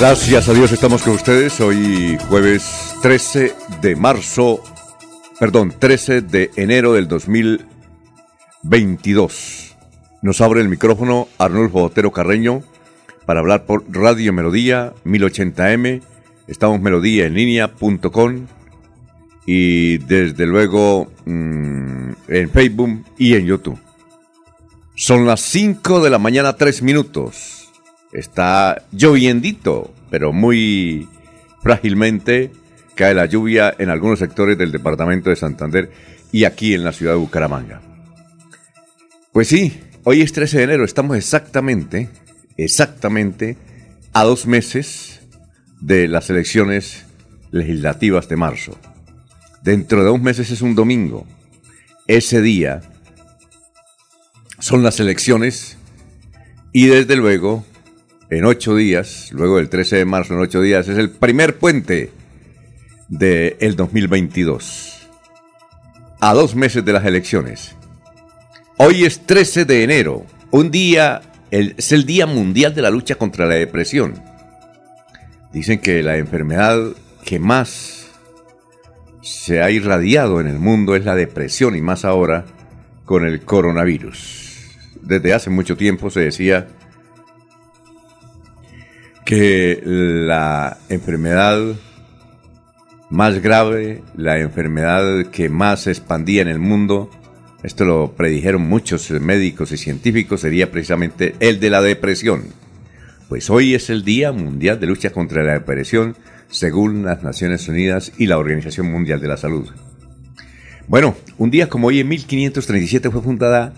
Gracias a Dios estamos con ustedes hoy jueves 13 de marzo, perdón, 13 de enero del 2022. Nos abre el micrófono Arnulfo Otero Carreño para hablar por Radio Melodía 1080m. Estamos melodía en línea.com y desde luego mm, en Facebook y en YouTube. Son las 5 de la mañana, 3 minutos. Está lloviendito, pero muy frágilmente cae la lluvia en algunos sectores del departamento de Santander y aquí en la ciudad de Bucaramanga. Pues sí, hoy es 13 de enero, estamos exactamente, exactamente a dos meses de las elecciones legislativas de marzo. Dentro de dos meses es un domingo. Ese día son las elecciones y desde luego en ocho días, luego del 13 de marzo, en ocho días, es el primer puente del el 2022. A dos meses de las elecciones. Hoy es 13 de enero, un día, es el Día Mundial de la Lucha contra la Depresión. Dicen que la enfermedad que más se ha irradiado en el mundo es la depresión y más ahora con el coronavirus. Desde hace mucho tiempo se decía que la enfermedad más grave, la enfermedad que más se expandía en el mundo, esto lo predijeron muchos médicos y científicos, sería precisamente el de la depresión. Pues hoy es el Día Mundial de Lucha contra la Depresión, según las Naciones Unidas y la Organización Mundial de la Salud. Bueno, un día como hoy en 1537 fue fundada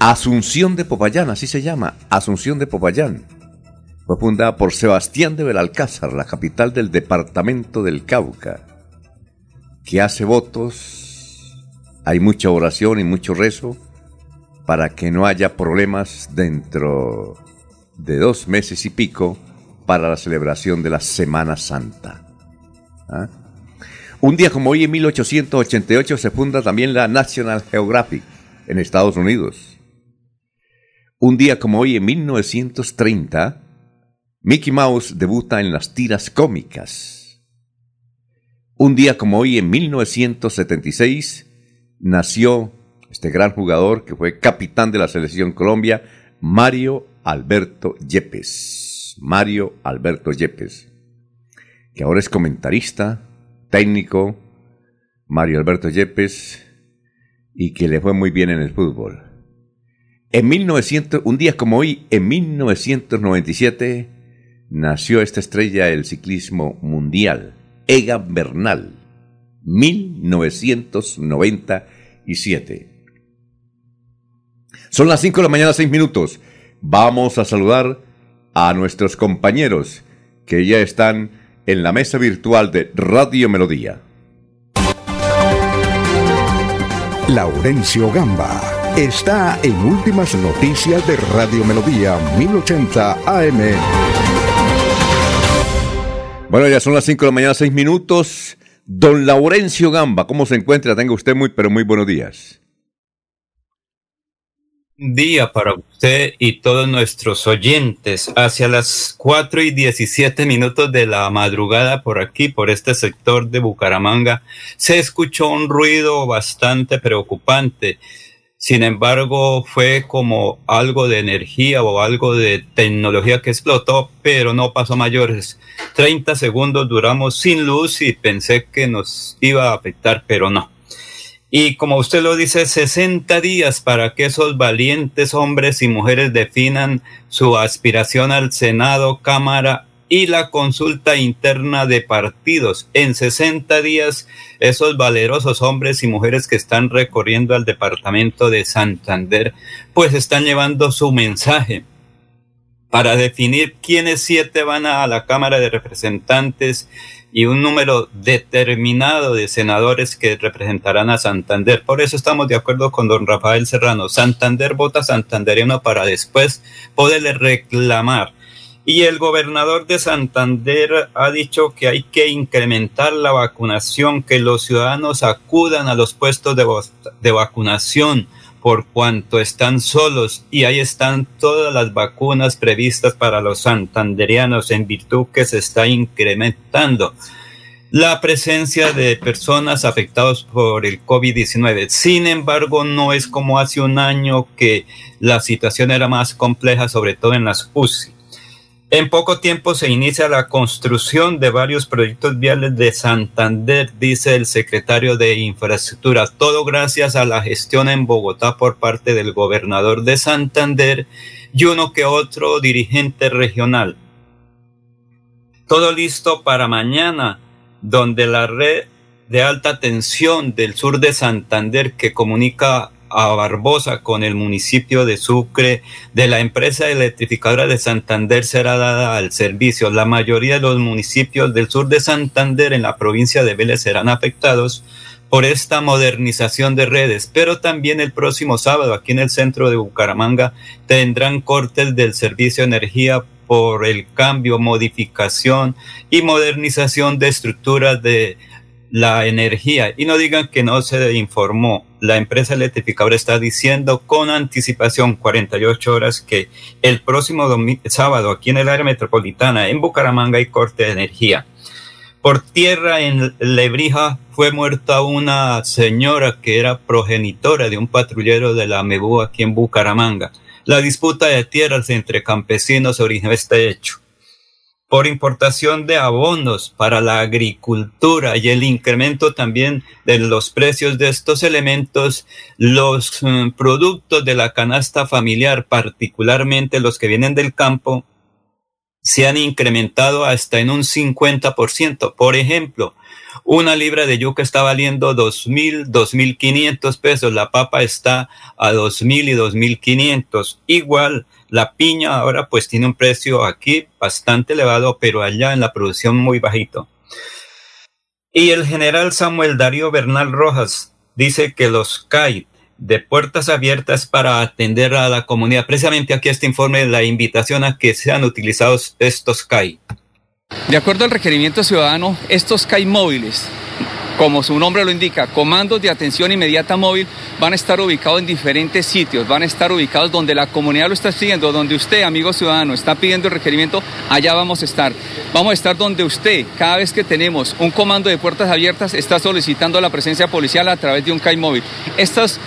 Asunción de Popayán, así se llama, Asunción de Popayán fue fundada por Sebastián de Belalcázar, la capital del departamento del Cauca, que hace votos, hay mucha oración y mucho rezo para que no haya problemas dentro de dos meses y pico para la celebración de la Semana Santa. ¿Ah? Un día como hoy, en 1888, se funda también la National Geographic en Estados Unidos. Un día como hoy, en 1930, Mickey Mouse debuta en las tiras cómicas. Un día como hoy, en 1976, nació este gran jugador que fue capitán de la selección Colombia, Mario Alberto Yepes. Mario Alberto Yepes, que ahora es comentarista, técnico, Mario Alberto Yepes, y que le fue muy bien en el fútbol. En 1900, un día como hoy, en 1997, nació esta estrella del ciclismo mundial, Egan Bernal, 1997. Son las 5 de la mañana, 6 minutos. Vamos a saludar a nuestros compañeros que ya están en la mesa virtual de Radio Melodía. Laurencio Gamba está en Últimas Noticias de Radio Melodía 1080 AM. Bueno, ya son las 5 de la mañana, 6 minutos. Don Laurencio Gamba, ¿cómo se encuentra? Tenga usted muy, pero muy buenos días. Día para usted y todos nuestros oyentes. Hacia las 4 y 17 minutos de la madrugada por aquí, por este sector de Bucaramanga, se escuchó un ruido bastante preocupante. Sin embargo, fue como algo de energía o algo de tecnología que explotó, pero no pasó mayores. 30 segundos duramos sin luz y pensé que nos iba a afectar, pero no. Y como usted lo dice, 60 días para que esos valientes hombres y mujeres definan su aspiración al Senado, Cámara y la consulta interna de partidos. En 60 días, esos valerosos hombres y mujeres que están recorriendo al departamento de Santander, pues están llevando su mensaje para definir quiénes siete van a la Cámara de Representantes y un número determinado de senadores que representarán a Santander. Por eso estamos de acuerdo con don Rafael Serrano. Santander vota santanderiano para después poderle reclamar. Y el gobernador de Santander ha dicho que hay que incrementar la vacunación, que los ciudadanos acudan a los puestos de, vacunación por cuanto están solos y ahí están todas las vacunas previstas para los santanderianos en virtud que se está incrementando la presencia de personas afectadas por el COVID-19. Sin embargo, no es como hace un año que la situación era más compleja, sobre todo en las UCI. En poco tiempo se inicia la construcción de varios proyectos viales de Santander, dice el secretario de Infraestructura. Todo gracias a la gestión en Bogotá por parte del gobernador de Santander y uno que otro dirigente regional. Todo listo para mañana, donde la red de alta tensión del sur de Santander que comunica a Barbosa con el municipio de Sucre de la empresa electrificadora de Santander será dada al servicio. La mayoría de los municipios del sur de Santander en la provincia de Vélez serán afectados por esta modernización de redes, pero también el próximo sábado aquí en el centro de Bucaramanga tendrán cortes del servicio de energía por el cambio, modificación y modernización de estructuras de la energía y no digan que no se informó. La empresa electrificadora está diciendo con anticipación 48 horas que el próximo sábado aquí en el área metropolitana en Bucaramanga hay corte de energía. Por tierra en Lebrija fue muerta una señora que era progenitora de un patrullero de la MEBU aquí en Bucaramanga. La disputa de tierras entre campesinos originó este hecho por importación de abonos para la agricultura y el incremento también de los precios de estos elementos, los mm, productos de la canasta familiar, particularmente los que vienen del campo, se han incrementado hasta en un 50%. Por ejemplo, una libra de yuca está valiendo dos mil, dos mil quinientos pesos. La papa está a dos mil y dos mil quinientos. Igual, la piña ahora pues tiene un precio aquí bastante elevado, pero allá en la producción muy bajito. Y el general Samuel Darío Bernal Rojas dice que los CAI de puertas abiertas para atender a la comunidad. Precisamente aquí este informe la invitación a que sean utilizados estos CAI. De acuerdo al requerimiento ciudadano, estos CAI móviles, como su nombre lo indica, comandos de atención inmediata móvil, van a estar ubicados en diferentes sitios, van a estar ubicados donde la comunidad lo está pidiendo, donde usted, amigo ciudadano, está pidiendo el requerimiento, allá vamos a estar. Vamos a estar donde usted, cada vez que tenemos un comando de puertas abiertas, está solicitando la presencia policial a través de un CAI móvil. Estas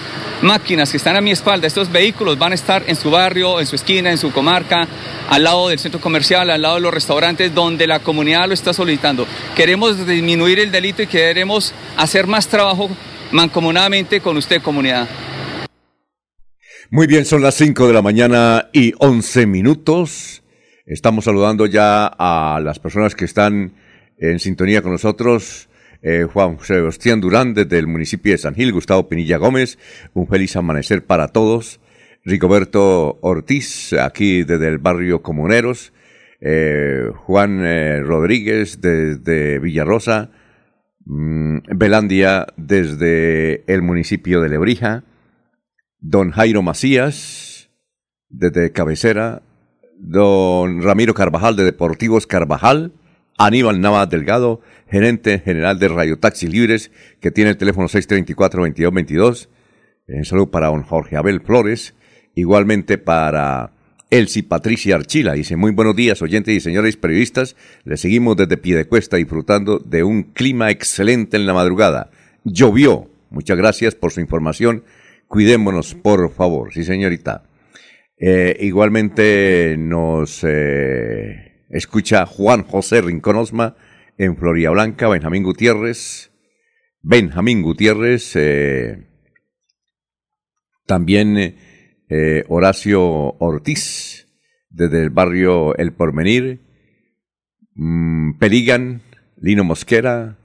máquinas que están a mi espalda, estos vehículos van a estar en su barrio, en su esquina, en su comarca, al lado del centro comercial, al lado de los restaurantes, donde la comunidad lo está solicitando. Queremos disminuir el delito y queremos hacer más trabajo mancomunadamente con usted, comunidad. Muy bien, son las 5 de la mañana y 11 minutos. Estamos saludando ya a las personas que están en sintonía con nosotros. Eh, Juan Sebastián Durán desde el municipio de San Gil, Gustavo Pinilla Gómez, un feliz amanecer para todos. Rigoberto Ortiz, aquí desde el barrio Comuneros, eh, Juan eh, Rodríguez desde Villarrosa, Belandia desde el municipio de Lebrija, don Jairo Macías desde Cabecera, don Ramiro Carvajal de Deportivos Carvajal, Aníbal Nava Delgado, gerente general de Radio Taxi Libres, que tiene el teléfono 634-2222. Un saludo para don Jorge Abel Flores. Igualmente para Elsie Patricia Archila. Dice, muy buenos días, oyentes y señores periodistas. Le seguimos desde Piedecuesta disfrutando de un clima excelente en la madrugada. Llovió. Muchas gracias por su información cuidémonos, por favor. Sí, señorita. Eh, igualmente nos eh, escucha Juan José Rinconosma en Floria Blanca, Benjamín Gutiérrez, Benjamín Gutiérrez, eh, también Horacio Ortiz, desde el barrio El Porvenir, mm, Peligan, Lino Mosquera,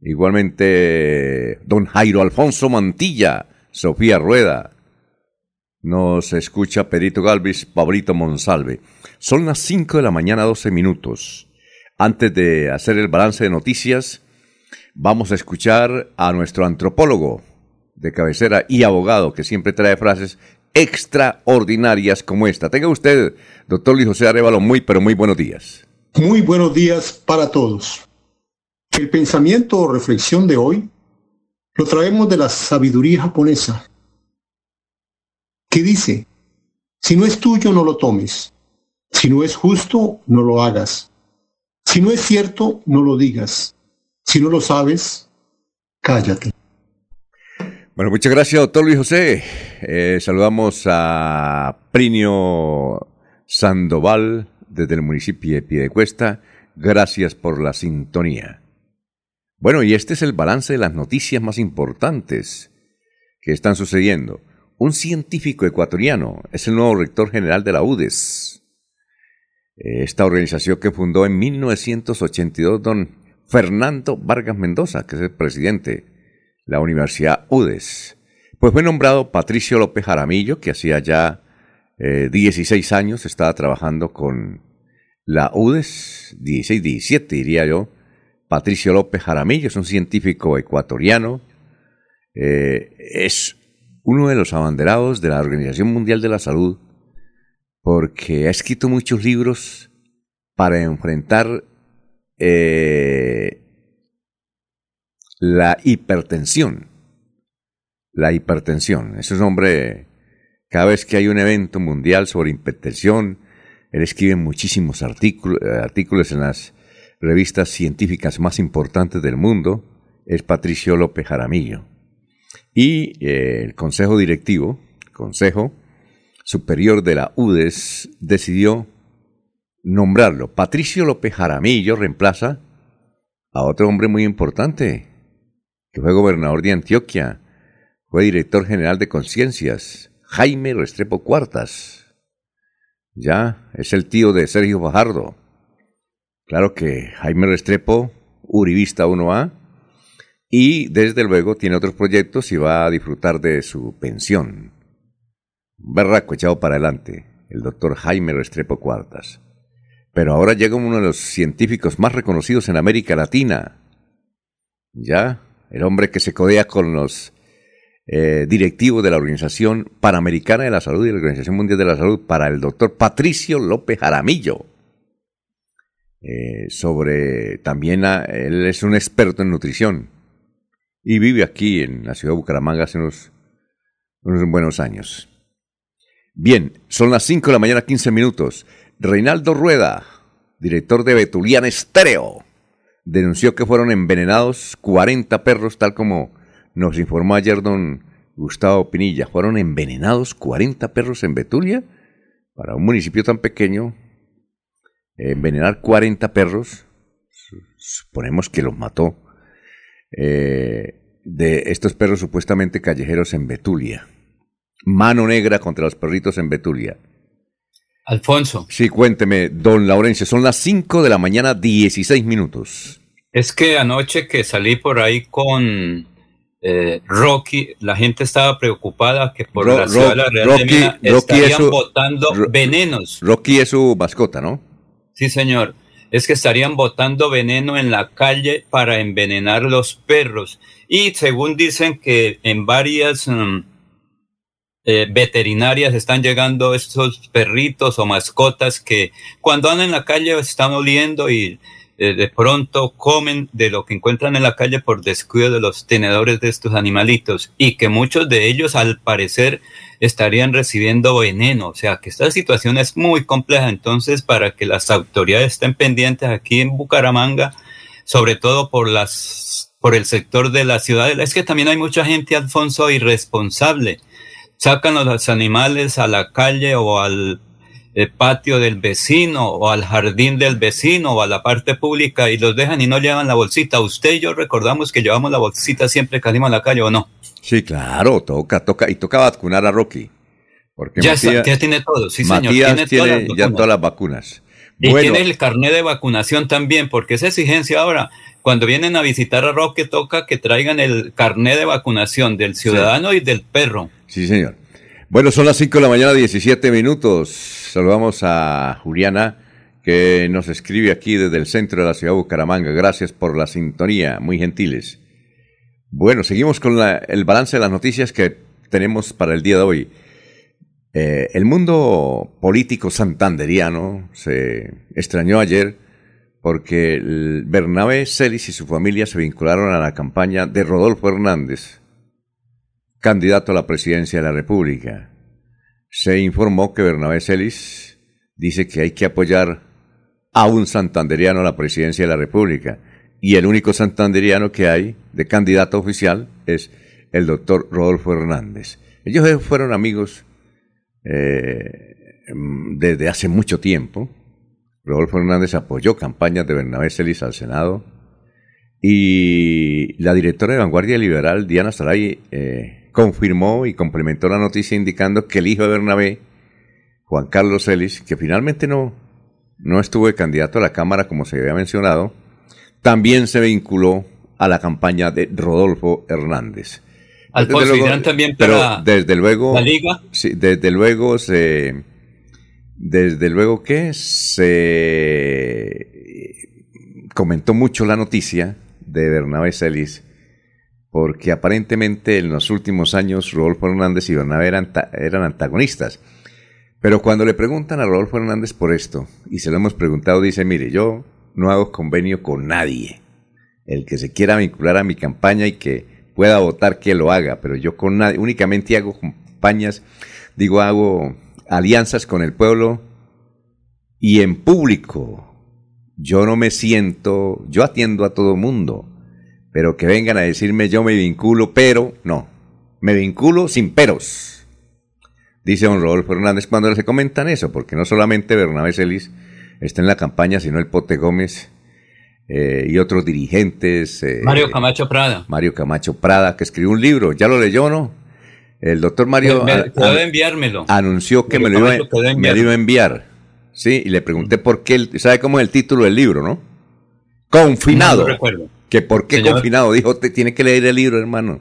igualmente don Jairo Alfonso Mantilla, Sofía Rueda, nos escucha Perito Galvis, Pablito Monsalve. Son las 5 de la mañana, 12 minutos. Antes de hacer el balance de noticias, vamos a escuchar a nuestro antropólogo de cabecera y abogado que siempre trae frases extraordinarias como esta. Tenga usted, doctor Luis José Arevalo, muy, pero muy buenos días. Muy buenos días para todos. El pensamiento o reflexión de hoy lo traemos de la sabiduría japonesa que dice, si no es tuyo, no lo tomes. Si no es justo, no lo hagas. Si no es cierto, no lo digas. Si no lo sabes, cállate. Bueno, muchas gracias, doctor Luis José. Eh, saludamos a Prinio Sandoval desde el municipio de Piedecuesta. Gracias por la sintonía. Bueno, y este es el balance de las noticias más importantes que están sucediendo un científico ecuatoriano, es el nuevo rector general de la UDES. Esta organización que fundó en 1982 don Fernando Vargas Mendoza, que es el presidente de la Universidad UDES. Pues fue nombrado Patricio López Jaramillo, que hacía ya 16 eh, años estaba trabajando con la UDES, 16, 17 diría yo. Patricio López Jaramillo es un científico ecuatoriano. Eh, es uno de los abanderados de la Organización Mundial de la Salud, porque ha escrito muchos libros para enfrentar eh, la hipertensión. La hipertensión. Ese es hombre, cada vez que hay un evento mundial sobre hipertensión, él escribe muchísimos artículos, eh, artículos en las revistas científicas más importantes del mundo. Es Patricio López Jaramillo. Y eh, el Consejo Directivo, Consejo Superior de la UDES, decidió nombrarlo. Patricio López Jaramillo reemplaza a otro hombre muy importante, que fue gobernador de Antioquia, fue director general de Conciencias, Jaime Restrepo Cuartas. Ya, es el tío de Sergio Fajardo. Claro que Jaime Restrepo, Uribista 1A, y desde luego tiene otros proyectos y va a disfrutar de su pensión. Berraco echado para adelante, el doctor Jaime Restrepo Cuartas. Pero ahora llega uno de los científicos más reconocidos en América Latina. Ya, el hombre que se codea con los eh, directivos de la Organización Panamericana de la Salud y la Organización Mundial de la Salud para el doctor Patricio López Jaramillo. Eh, sobre también él es un experto en nutrición y vive aquí en la ciudad de Bucaramanga hace unos, buenos años. Bien, son las 5 de la mañana, 15 minutos. Reinaldo Rueda, director de Betulian Estéreo, denunció que fueron envenenados 40 perros, tal como nos informó ayer don Gustavo Pinilla. Fueron envenenados 40 perros en Betulia. Para un municipio tan pequeño, envenenar 40 perros, suponemos que los mató eh, de estos perros supuestamente callejeros en Betulia. Mano negra contra los perritos en Betulia. Alfonso. Sí, cuénteme, don Laurencio, son las 5 de la mañana, 16 minutos. Es que anoche que salí por ahí con eh, Rocky, la gente estaba preocupada que por la ciudad de la Real Rocky, de estarían botando venenos. Rocky es su mascota, ¿no? Sí, señor es que estarían botando veneno en la calle para envenenar los perros. Y según dicen que en varias mm, eh, veterinarias están llegando estos perritos o mascotas que cuando andan en la calle están oliendo y eh, de pronto comen de lo que encuentran en la calle por descuido de los tenedores de estos animalitos y que muchos de ellos al parecer estarían recibiendo veneno. O sea que esta situación es muy compleja. Entonces, para que las autoridades estén pendientes aquí en Bucaramanga, sobre todo por las por el sector de la ciudad. Es que también hay mucha gente, Alfonso, irresponsable. Sacan a los animales a la calle o al el patio del vecino o al jardín del vecino o a la parte pública y los dejan y no llevan la bolsita. Usted y yo recordamos que llevamos la bolsita siempre que salimos a la calle o no. Sí, claro, toca, toca, y toca vacunar a Rocky. Porque ya, Matías, tiene todo, sí señor. tiene, todas ya todas las vacunas. Y tiene el carnet de vacunación también, porque esa exigencia ahora, cuando vienen a visitar a Rocky, toca que traigan el carnet de vacunación del ciudadano y del perro. Sí, señor. Bueno, son las 5 de la mañana, 17 minutos. Saludamos a Juliana, que nos escribe aquí desde el centro de la ciudad de Bucaramanga. Gracias por la sintonía, muy gentiles. Bueno, seguimos con el balance de las noticias que tenemos para el día de hoy. Eh, el mundo político santanderiano se extrañó ayer porque Bernabé Celis y su familia se vincularon a la campaña de Rodolfo Hernández, candidato a la presidencia de la República. Se informó que Bernabé Celis dice que hay que apoyar a un santanderiano a la presidencia de la República. Y el único santanderiano que hay de candidato oficial es el doctor Rodolfo Hernández. Ellos fueron amigos eh, desde hace mucho tiempo. Rodolfo Hernández apoyó campañas de Bernabé Celis al Senado. Y la directora de Vanguardia Liberal, Diana Saray, eh, confirmó y complementó la noticia indicando que el hijo de Bernabé, Juan Carlos Celis, que finalmente no, no estuvo de candidato a la Cámara como se había mencionado, también se vinculó a la campaña de Rodolfo Hernández. Alfonso, luego, también pero desde luego, la liga. Sí, desde luego se, desde luego que se comentó mucho la noticia de Bernabé Celis porque aparentemente en los últimos años Rodolfo Hernández y Bernabé eran, eran antagonistas. Pero cuando le preguntan a Rodolfo Hernández por esto, y se lo hemos preguntado, dice, mire, yo no hago convenio con nadie. El que se quiera vincular a mi campaña y que pueda votar, que lo haga, pero yo con nadie, únicamente hago campañas, digo, hago alianzas con el pueblo y en público. Yo no me siento, yo atiendo a todo mundo pero que vengan a decirme yo me vinculo, pero no, me vinculo sin peros. Dice don Rodolfo Hernández cuando se comentan eso, porque no solamente Bernabé Celis está en la campaña, sino el Pote Gómez eh, y otros dirigentes. Eh, Mario Camacho Prada. Mario Camacho Prada, que escribió un libro, ¿ya lo leyó no? El doctor Mario enviármelo. anunció que me lo, iba, me lo, iba, a enviar. Sí, y le pregunté por qué, ¿sabe cómo es el título del libro, no? Confinado. No, recuerdo que por qué confinado. Dijo, te tiene que leer el libro, hermano,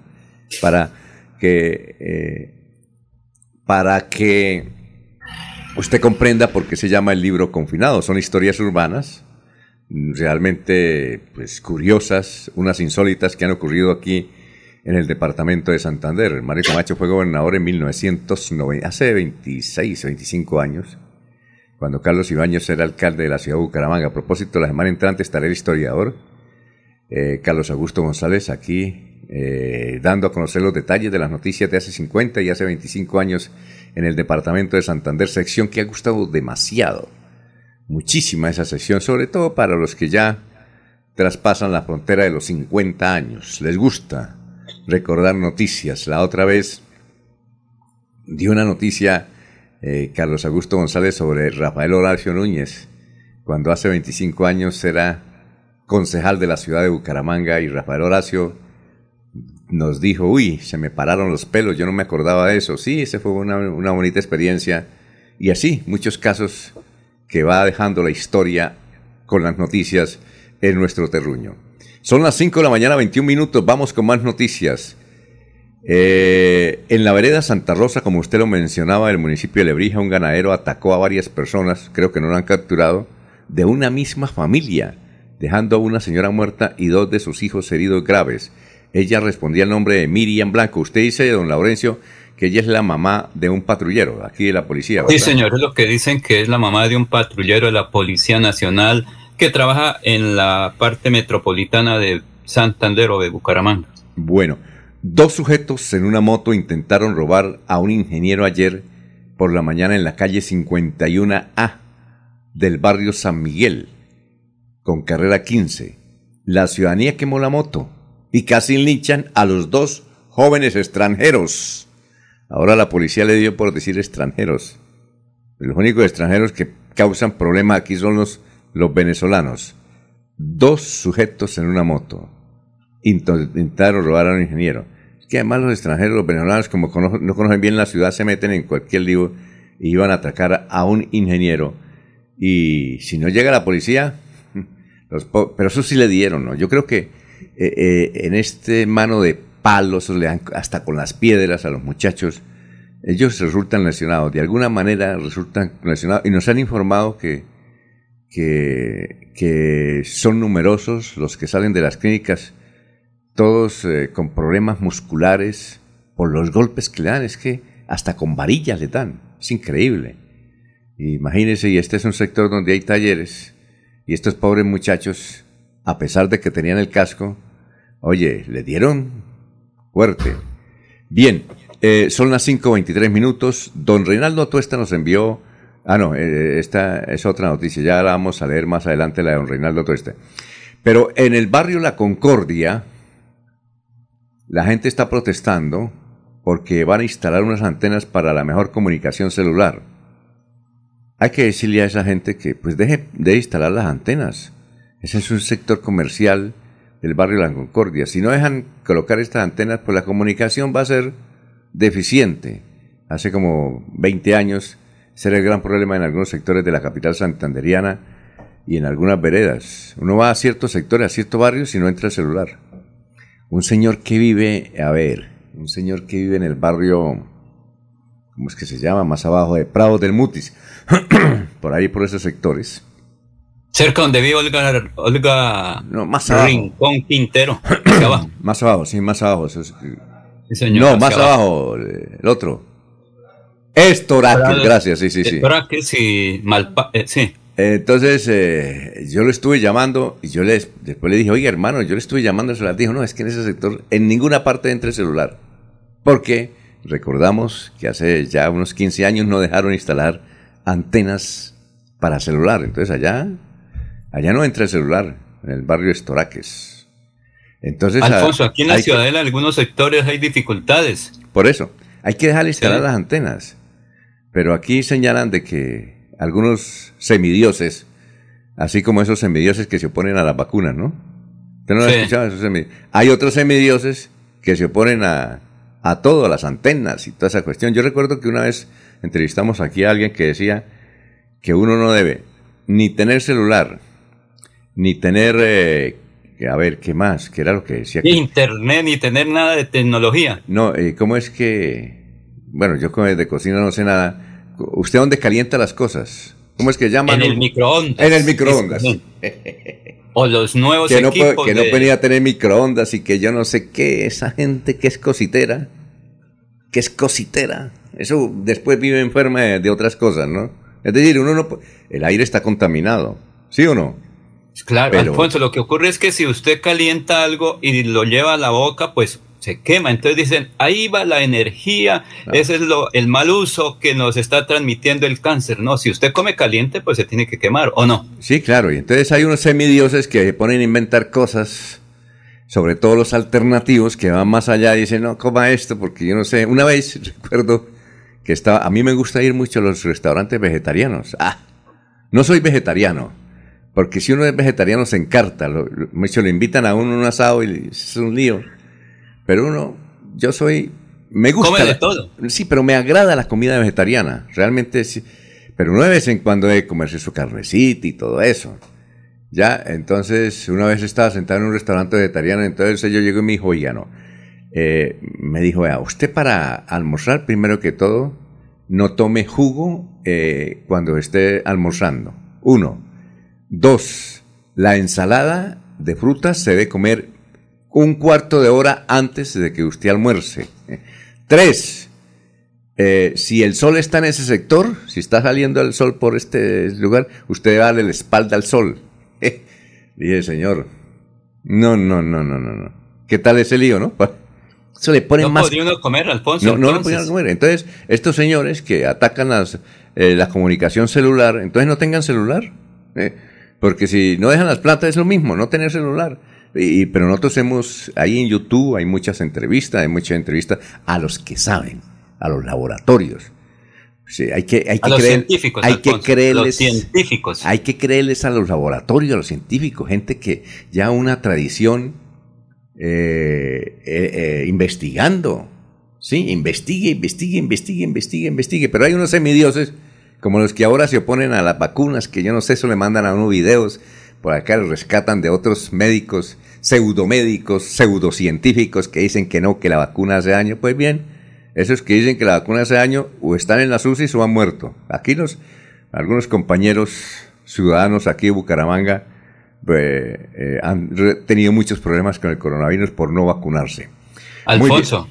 para que, eh, para que usted comprenda por qué se llama el libro confinado. Son historias urbanas, realmente pues, curiosas, unas insólitas que han ocurrido aquí en el departamento de Santander. Mario Camacho fue gobernador en 1990, hace 26, 25 años, cuando Carlos Ibáñez era alcalde de la ciudad de Bucaramanga. A propósito, la semana entrante estará el historiador eh, Carlos Augusto González aquí eh, dando a conocer los detalles de las noticias de hace 50 y hace 25 años en el departamento de Santander, sección que ha gustado demasiado, muchísima esa sección, sobre todo para los que ya traspasan la frontera de los 50 años, les gusta recordar noticias. La otra vez dio una noticia eh, Carlos Augusto González sobre Rafael Horacio Núñez, cuando hace 25 años era concejal de la ciudad de Bucaramanga, y Rafael Horacio nos dijo, uy, se me pararon los pelos, yo no me acordaba de eso. Sí, esa fue una, una bonita experiencia. Y así, muchos casos que va dejando la historia con las noticias en nuestro terruño. Son las 5 de la mañana, 21 minutos, vamos con más noticias. Eh, en la vereda Santa Rosa, como usted lo mencionaba, el municipio de Lebrija, un ganadero atacó a varias personas, creo que no lo han capturado, de una misma familia dejando a una señora muerta y dos de sus hijos heridos graves. Ella respondía el nombre de Miriam Blanco. Usted dice, don Laurencio, que ella es la mamá de un patrullero aquí de la policía. ¿verdad? Sí, señor, es lo que dicen que es la mamá de un patrullero de la Policía Nacional que trabaja en la parte metropolitana de Santander o de Bucaramanga. Bueno, dos sujetos en una moto intentaron robar a un ingeniero ayer por la mañana en la calle 51A del barrio San Miguel con carrera 15. La ciudadanía quemó la moto y casi linchan a los dos jóvenes extranjeros. Ahora la policía le dio por decir extranjeros. Los únicos extranjeros que causan problemas aquí son los, los venezolanos. Dos sujetos en una moto intentaron robar a un ingeniero. Es que además los extranjeros, los venezolanos, como no conocen bien la ciudad, se meten en cualquier lío y iban a atacar a un ingeniero. Y si no llega la policía, pero eso sí le dieron, ¿no? Yo creo que eh, eh, en este mano de palos, hasta con las piedras a los muchachos, ellos resultan lesionados, de alguna manera resultan lesionados y nos han informado que, que, son numerosos los que salen de las clínicas, todos eh, con problemas musculares por los golpes que le dan, es que hasta con varillas le dan, es increíble. Imagínense, y este es un sector donde hay talleres, y estos pobres muchachos, a pesar de que tenían el casco, oye, le dieron fuerte. Bien, eh, son las 5.23 minutos. Don Reinaldo Tuesta nos envió... Ah, no, eh, esta es otra noticia. Ya la vamos a leer más adelante, la de don Reinaldo Tuesta. Pero en el barrio La Concordia, la gente está protestando porque van a instalar unas antenas para la mejor comunicación celular. Hay que decirle a esa gente que pues deje de instalar las antenas. Ese es un sector comercial del barrio La Concordia. Si no dejan colocar estas antenas, pues la comunicación va a ser deficiente. Hace como 20 años, ese era el gran problema en algunos sectores de la capital santanderiana y en algunas veredas. Uno va a ciertos sectores, a ciertos barrios y no entra el celular. Un señor que vive, a ver, un señor que vive en el barrio, ¿cómo es que se llama? Más abajo de Prado del Mutis, por ahí, por esos sectores. Cerca donde vive Olga, Olga no, más abajo. Rincón Quintero. más abajo, sí, más abajo no, más abajo, el otro. Estoraques, gracias, sí, sí, sí. Estoraques y Malpa, eh, sí. Entonces, eh, yo lo estuve llamando y yo les, después le dije, oye hermano, yo le estuve llamando al celular. Dijo, no, es que en ese sector en ninguna parte entra el celular. Porque recordamos que hace ya unos 15 años no dejaron instalar antenas para celular. Entonces allá, allá no entra el celular, en el barrio Estoraques. Entonces, Alfonso, aquí en la ciudad en algunos sectores hay dificultades. Por eso, hay que dejar instalar las antenas. Pero aquí señalan de que algunos semidioses, así como esos semidioses que se oponen a las vacunas, ¿no? ¿Usted no lo ha escuchado? Hay otros semidioses que se oponen a, a todo, a las antenas y toda esa cuestión. Yo recuerdo que una vez entrevistamos aquí a alguien que decía que uno no debe ni tener celular, ni tener eh, a ver, ¿qué más? ¿Qué era lo que decía? Internet ni tener nada de tecnología. No, eh, ¿cómo es que...? Bueno, yo como de cocina no sé nada. ¿Usted dónde calienta las cosas? ¿Cómo es que llama? En el microondas. En el microondas. o los nuevos que equipos no, Que no venía tener microondas y que yo no sé qué. Esa gente que es cositera. Que es cositera. Eso después vive enferma de, otras cosas, ¿no? Es decir, uno no... El aire está contaminado. ¿Sí o no? Claro, Alfonso, lo que ocurre es que si usted calienta algo y lo lleva a la boca, pues se quema. Entonces dicen, ahí va la energía, ese es lo, el mal uso que nos está transmitiendo el cáncer. No, si usted come caliente, pues se tiene que quemar, ¿o no? Sí, claro. Y entonces hay unos semidioses que ponen a inventar cosas, sobre todo los alternativos, que van más allá y dicen, no, coma esto, porque yo no sé. Una vez recuerdo que estaba, a mí me gusta ir mucho a los restaurantes vegetarianos. Ah, no soy vegetariano porque si uno es vegetariano se encarta. Lo, lo, lo invitan a uno a un asado y es un lío. Pero uno, yo soy, me gusta. Come de todo. Sí, pero me agrada la comida vegetariana. Realmente sí. Pero no de vez en cuando de comerse su carnecita y todo eso. Ya, entonces, una vez estaba sentado en un restaurante vegetariano, entonces yo llego y me dijo, oiga, no. Eh, me dijo, vea, usted para almorzar, primero que todo, no tome jugo eh, cuando esté almorzando. Uno. Dos, la ensalada de frutas se debe comer un cuarto de hora antes de que usted almuerce. Tres, eh, si el sol está en ese sector, si está saliendo el sol por este lugar, usted debe darle la espalda al sol. dije, señor, no, no, no, no, no, no. ¿Qué tal ese lío, no? Eso le pone más... podría uno comer, Alfonso. No, no lo podrían comer. Entonces, estos señores que atacan las, eh, la comunicación celular, entonces no tengan celular. Eh, porque si no dejan las plantas es lo mismo, no tener celular. Y, pero nosotros hemos, ahí en YouTube hay muchas entrevistas, hay muchas entrevistas a los que saben, a los laboratorios. Sí, hay que, hay que a los creer- científicos, hay que creerles, los científicos. hay que creerles a los laboratorios, a los científicos, gente que ya una tradición eh, eh, eh, investigando, sí, investigue, investigue, investigue, investigue, investigue, pero hay unos semidioses como los que ahora se oponen a las vacunas, que yo no sé, eso le mandan a unos videos, por acá los rescatan de otros médicos, pseudomédicos, pseudocientíficos que dicen que no, que la vacuna hace daño, pues bien, esos que dicen que la vacuna hace daño o están en la UCI o han muerto. Aquí los, algunos compañeros ciudadanos aquí de Bucaramanga pues, eh, han tenido muchos problemas con el coronavirus por no vacunarse. Alfonso,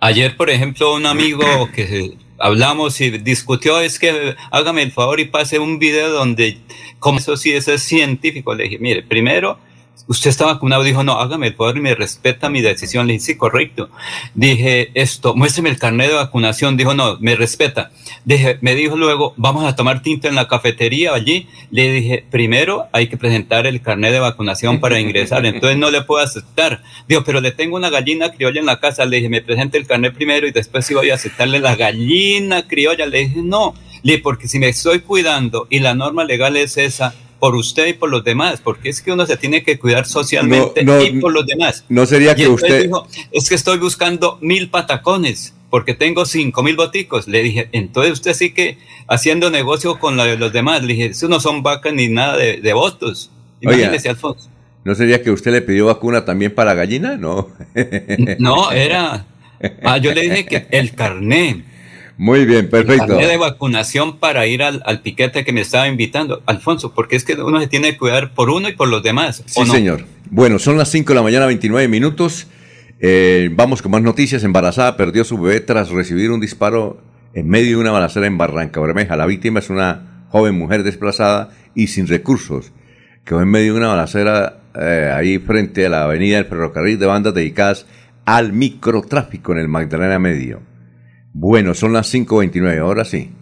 ayer, por ejemplo, un amigo que se- hablamos y discutió, es que hágame el favor y pase un video donde, como eso sí, eso es científico. Le dije, mire, primero, usted está vacunado. Dijo, no, hágame el favor y me respeta mi decisión. Le dije, sí, correcto. Dije, esto, muéstreme el carnet de vacunación. Dijo, no, me respeta. Dije, me dijo luego, vamos a tomar tinta en la cafetería allí. Le dije, primero hay que presentar el carnet de vacunación para ingresar. Entonces no le puedo aceptar. Dijo, pero le tengo una gallina criolla en la casa. Le dije, me presente el carnet primero y después sí voy a aceptarle la gallina criolla. Le dije, no, le dije, porque si me estoy cuidando y la norma legal es esa, por usted y por los demás, porque es que uno se tiene que cuidar socialmente No, no, y por los demás. No sería Y que usted... dijo, es que estoy buscando mil patacones porque tengo cinco mil boticos. Le dije, entonces usted sí que haciendo negocio con la de los demás. Le dije, eso no son vacas ni nada de, de votos. Imagínese, Alfonso. ¿No sería que usted le pidió vacuna también para gallina? No. No, era... Ah, yo le dije que el carné, Muy bien, perfecto. de vacunación para ir al, al piquete que me estaba invitando. Alfonso, porque es que uno se tiene que cuidar por uno y por los demás. Sí, ¿o no? señor. Bueno, son las 5 de la mañana, 29 minutos. Eh, vamos con más noticias. Embarazada perdió su bebé tras recibir un disparo en medio de una balacera en Barranca Bermeja. La víctima es una joven mujer desplazada y sin recursos. Quedó en medio de una balacera eh, ahí frente a la avenida del ferrocarril de bandas dedicadas al microtráfico en el Magdalena Medio. Bueno, son las 5.29, ahora sí.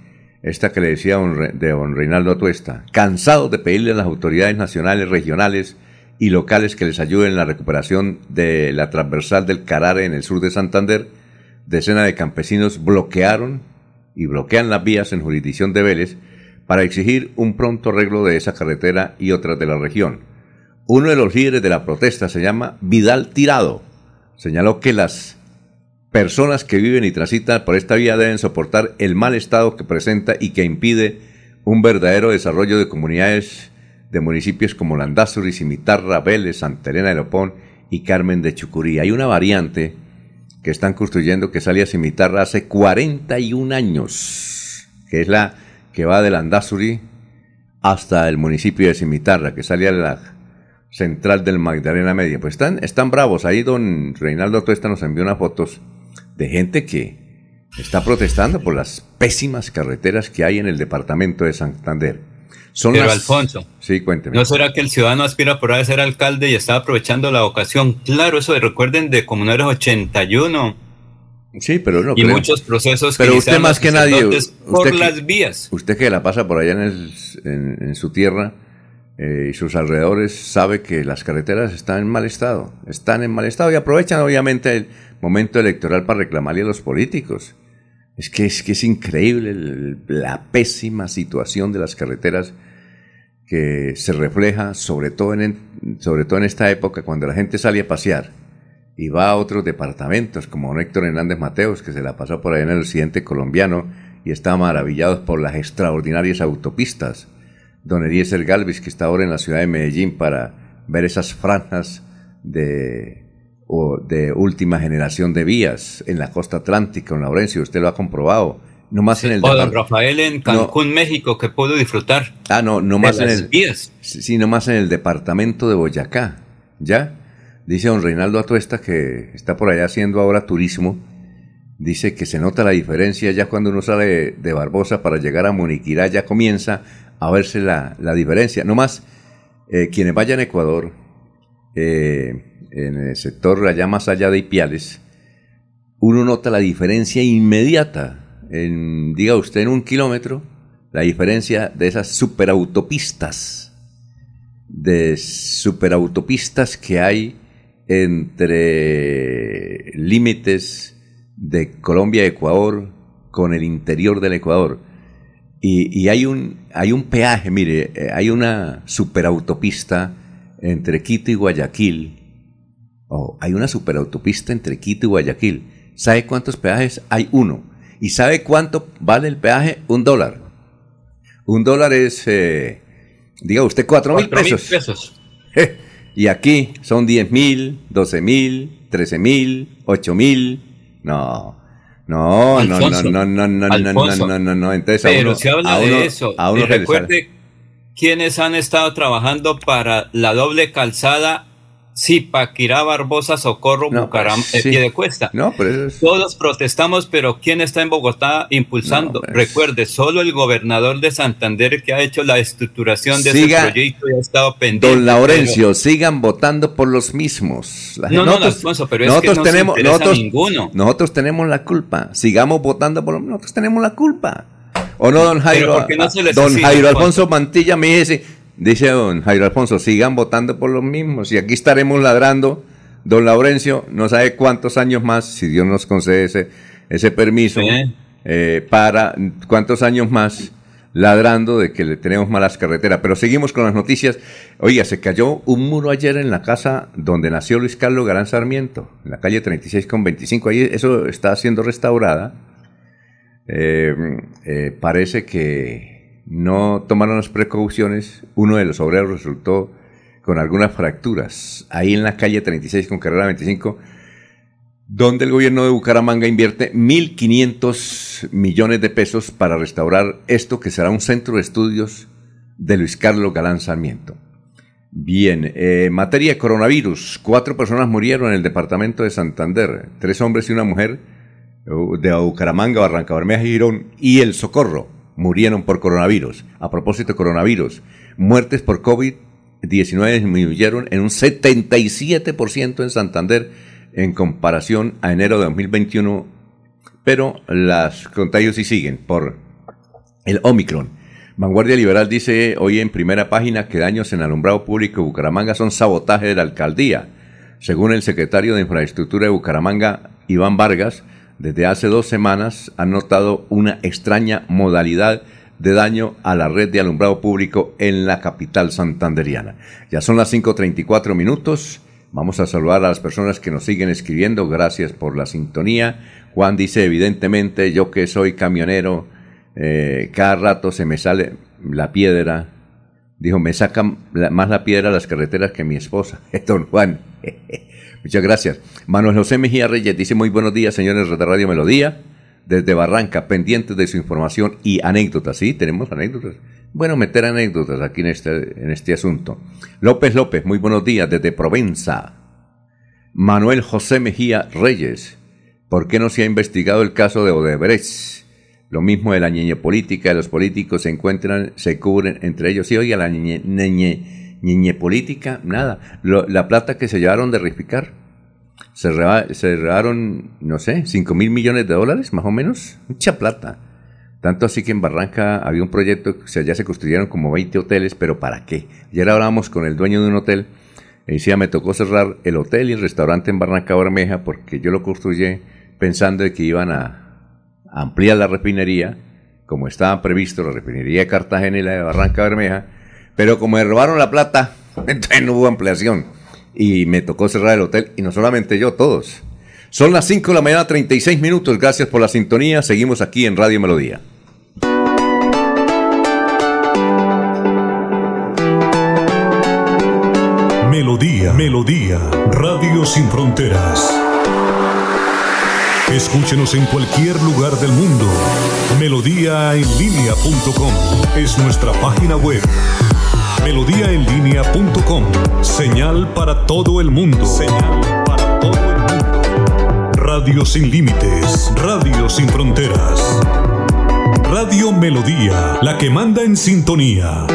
Esta que le decía de don Reinaldo Atuesta. Cansado de pedirle a las autoridades nacionales, regionales y locales que les ayuden en la recuperación de la transversal del Carare en el sur de Santander, decenas de campesinos bloquearon y bloquean las vías en jurisdicción de Vélez para exigir un pronto arreglo de esa carretera y otras de la región. Uno de los líderes de la protesta se llama Vidal Tirado. Señaló que las personas que viven y transitan por esta vía deben soportar el mal estado que presenta y que impide un verdadero desarrollo de comunidades de municipios como Landázuri, Cimitarra, Vélez, Santa Elena de y Carmen de Chucurí. Hay una variante que están construyendo que sale a Cimitarra hace 41 años, que es la que va de Landázuri hasta el municipio de Cimitarra, que sale a la central del Magdalena Media. Pues están, están bravos. Ahí don Reinaldo Tuesta nos envió unas fotos de gente que está protestando por las pésimas carreteras que hay en el departamento de Santander. Son Pero las- Alfonso, Sí, cuénteme. ¿No será que el ciudadano aspira por a ser alcalde y está aprovechando la ocasión? Claro, eso de- recuerden de Comuneros 81 Sí, pero no y creo. muchos procesos Pero que usted más que nadie, sacerdotes por usted que- las vías. Usted que la pasa por allá en, el- en- en su tierra eh, y sus alrededores sabe que las carreteras están en mal estado. Están en mal estado y aprovechan obviamente el momento electoral para reclamarle a los políticos. Es que es, que es increíble la pésima situación de las carreteras que se refleja sobre todo, en, sobre todo en esta época cuando la gente sale a pasear y va a otros departamentos como Héctor Hernández Mateos que se la pasó por allá en el occidente colombiano y está maravillado por las extraordinarias autopistas. Don Eliezer Galvis que está ahora en la ciudad de Medellín para ver esas franjas de, o de última generación de vías en la costa atlántica, don Laurencio, usted lo ha comprobado. No más en el don Rafael en Cancún, México, que pudo disfrutar Ah, no, no más en el vías. Sí, sí, nomás en el departamento de Boyacá, ¿ya? Dice don Reinaldo Atuesta que está por allá haciendo ahora turismo. Dice que se nota la diferencia ya cuando uno sale de, Barbosa para llegar a Muniquirá, ya comienza a verse la, la diferencia. Nomás, eh, quienes vayan a Ecuador, eh, en el sector allá más allá de Ipiales, uno nota la diferencia inmediata. En, diga usted, en un kilómetro, la diferencia de esas superautopistas de superautopistas que hay entre límites de Colombia y Ecuador con el interior del Ecuador. Y, hay, un, hay un peaje, mire, eh, hay una superautopista entre Quito y Guayaquil. Oh, hay una superautopista entre Quito y Guayaquil. ¿Sabe cuántos peajes? Hay uno. ¿Y sabe cuánto vale el peaje? Un dólar. Un dólar es, eh, diga usted, cuatro, mil pesos. Y aquí son diez mil, doce mil, trece mil, ocho mil. No. No, Alfonso, no, no, no, no, no, Alfonso, no, no, no, no, Entonces, pero uno, se habla uno, de eso. y recuerde quiénes han estado trabajando para la doble calzada Sí, Paquirá, Barbosa, Socorro, no, Bucaram, pues, pie de cuesta. No, pero Todos protestamos, pero ¿quién está en Bogotá impulsando? Pues. Recuerde, solo el gobernador de Santander que ha hecho la estructuración de ese proyecto y ha estado pendiente. Don Laurencio, sigan votando por los mismos. no, no, Alfonso, pero es que no tenemos, nosotros, ninguno. Nosotros tenemos la culpa. Sigamos votando por los Nosotros tenemos la culpa. ¿O no, don Jairo? No don Jairo Alfonso Mantilla me dice Dice don Jairo Alfonso, sigan votando por los mismos y aquí estaremos ladrando. Don Laurencio no sabe cuántos años más, si Dios nos concede ese, ese permiso, eh, para cuántos años más ladrando de que le tenemos malas carreteras. Pero seguimos con las noticias. Oiga, se cayó un muro ayer en la casa donde nació Luis Carlos Garán Sarmiento, en la calle 36 con 25. Ahí eso está siendo restaurada. Eh, eh, parece que no tomaron las precauciones, uno de los obreros resultó con algunas fracturas. Ahí en la calle 36 con carrera 25, donde el gobierno de Bucaramanga invierte 1.500 millones de pesos para restaurar esto que será un centro de estudios de Luis Carlos Galán Sarmiento. Bien, eh, materia de coronavirus. Cuatro personas murieron en el departamento de Santander. Tres hombres y una mujer de Bucaramanga, Barranca Bermeja y Girón. Y el Socorro murieron por coronavirus. A propósito de coronavirus, muertes por COVID-19 disminuyeron en un 77% en Santander en comparación a enero de 2021, pero las contagios sí siguen por el Omicron. Vanguardia Liberal dice hoy en primera página que daños en alumbrado público de Bucaramanga son sabotaje de la alcaldía. Según el secretario de Infraestructura de Bucaramanga, Iván Vargas, desde hace dos semanas han notado una extraña modalidad de daño a la red de alumbrado público en la capital santanderiana. Ya son las 5.34 minutos. Vamos a saludar a las personas que nos siguen escribiendo. Gracias por la sintonía. Juan dice, evidentemente, yo que soy camionero, eh, cada rato se me sale la piedra. Dijo, me sacan más la piedra las carreteras que mi esposa. Don Juan. Muchas gracias. Manuel José Mejía Reyes dice muy buenos días, señores de Radio Melodía. Desde Barranca, pendientes de su información y anécdotas. Sí, tenemos anécdotas. Bueno, meter anécdotas aquí en este, en este asunto. López López, muy buenos días, desde Provenza. Manuel José Mejía Reyes, ¿por qué no se ha investigado el caso de Odebrecht? Lo mismo de la ñeñe política, los políticos se encuentran, se cubren entre ellos. Y oiga, la ñeñe, ñeñe política, nada. la plata que se llevaron de Rificar, se, se no sé, 5 mil millones de dólares, más o menos. Mucha plata. Tanto así que en Barranca había un proyecto, o sea, ya se construyeron como 20 hoteles, pero ¿para qué? Ayer hablábamos con el dueño de un hotel y decía, me tocó cerrar el hotel y el restaurante en Barranca Bermeja porque yo lo construí pensando de que iban a ampliar la refinería, como estaba previsto la refinería de Cartagena y la de Barranca Bermeja, pero como me robaron la plata, entonces no hubo ampliación. Y me tocó cerrar el hotel, y no solamente yo, todos. Son las 5 de la mañana, 36 minutos. Gracias por la sintonía. Seguimos aquí en Radio Melodía. Melodía, Melodía, Radio Sin Fronteras. Escúchenos en cualquier lugar del mundo. Melodíaenlínea.com es nuestra página web melodíaenlínea.com. Señal para todo el mundo. Señal para todo el mundo. Radio sin límites, radio sin fronteras. Radio Melodía, la que manda en sintonía.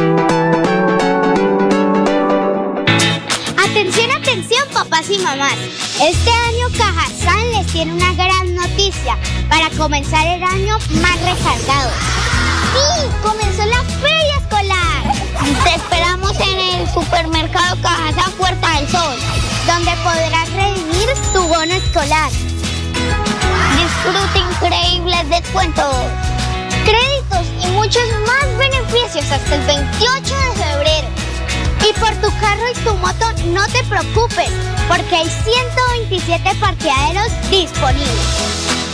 Atención, atención, papás y mamás. Este año Cajazán les tiene una gran noticia para comenzar el año más recargado. ¡Sí! ¡Comenzó la feria! Te esperamos en el Supermercado Cajazán Puerta del Sol, donde podrás redimir tu bono escolar. Disfruta increíbles descuentos, créditos y muchos más beneficios hasta el 28 de febrero. Y por tu carro y tu moto no te preocupes, porque hay 127 parqueaderos disponibles.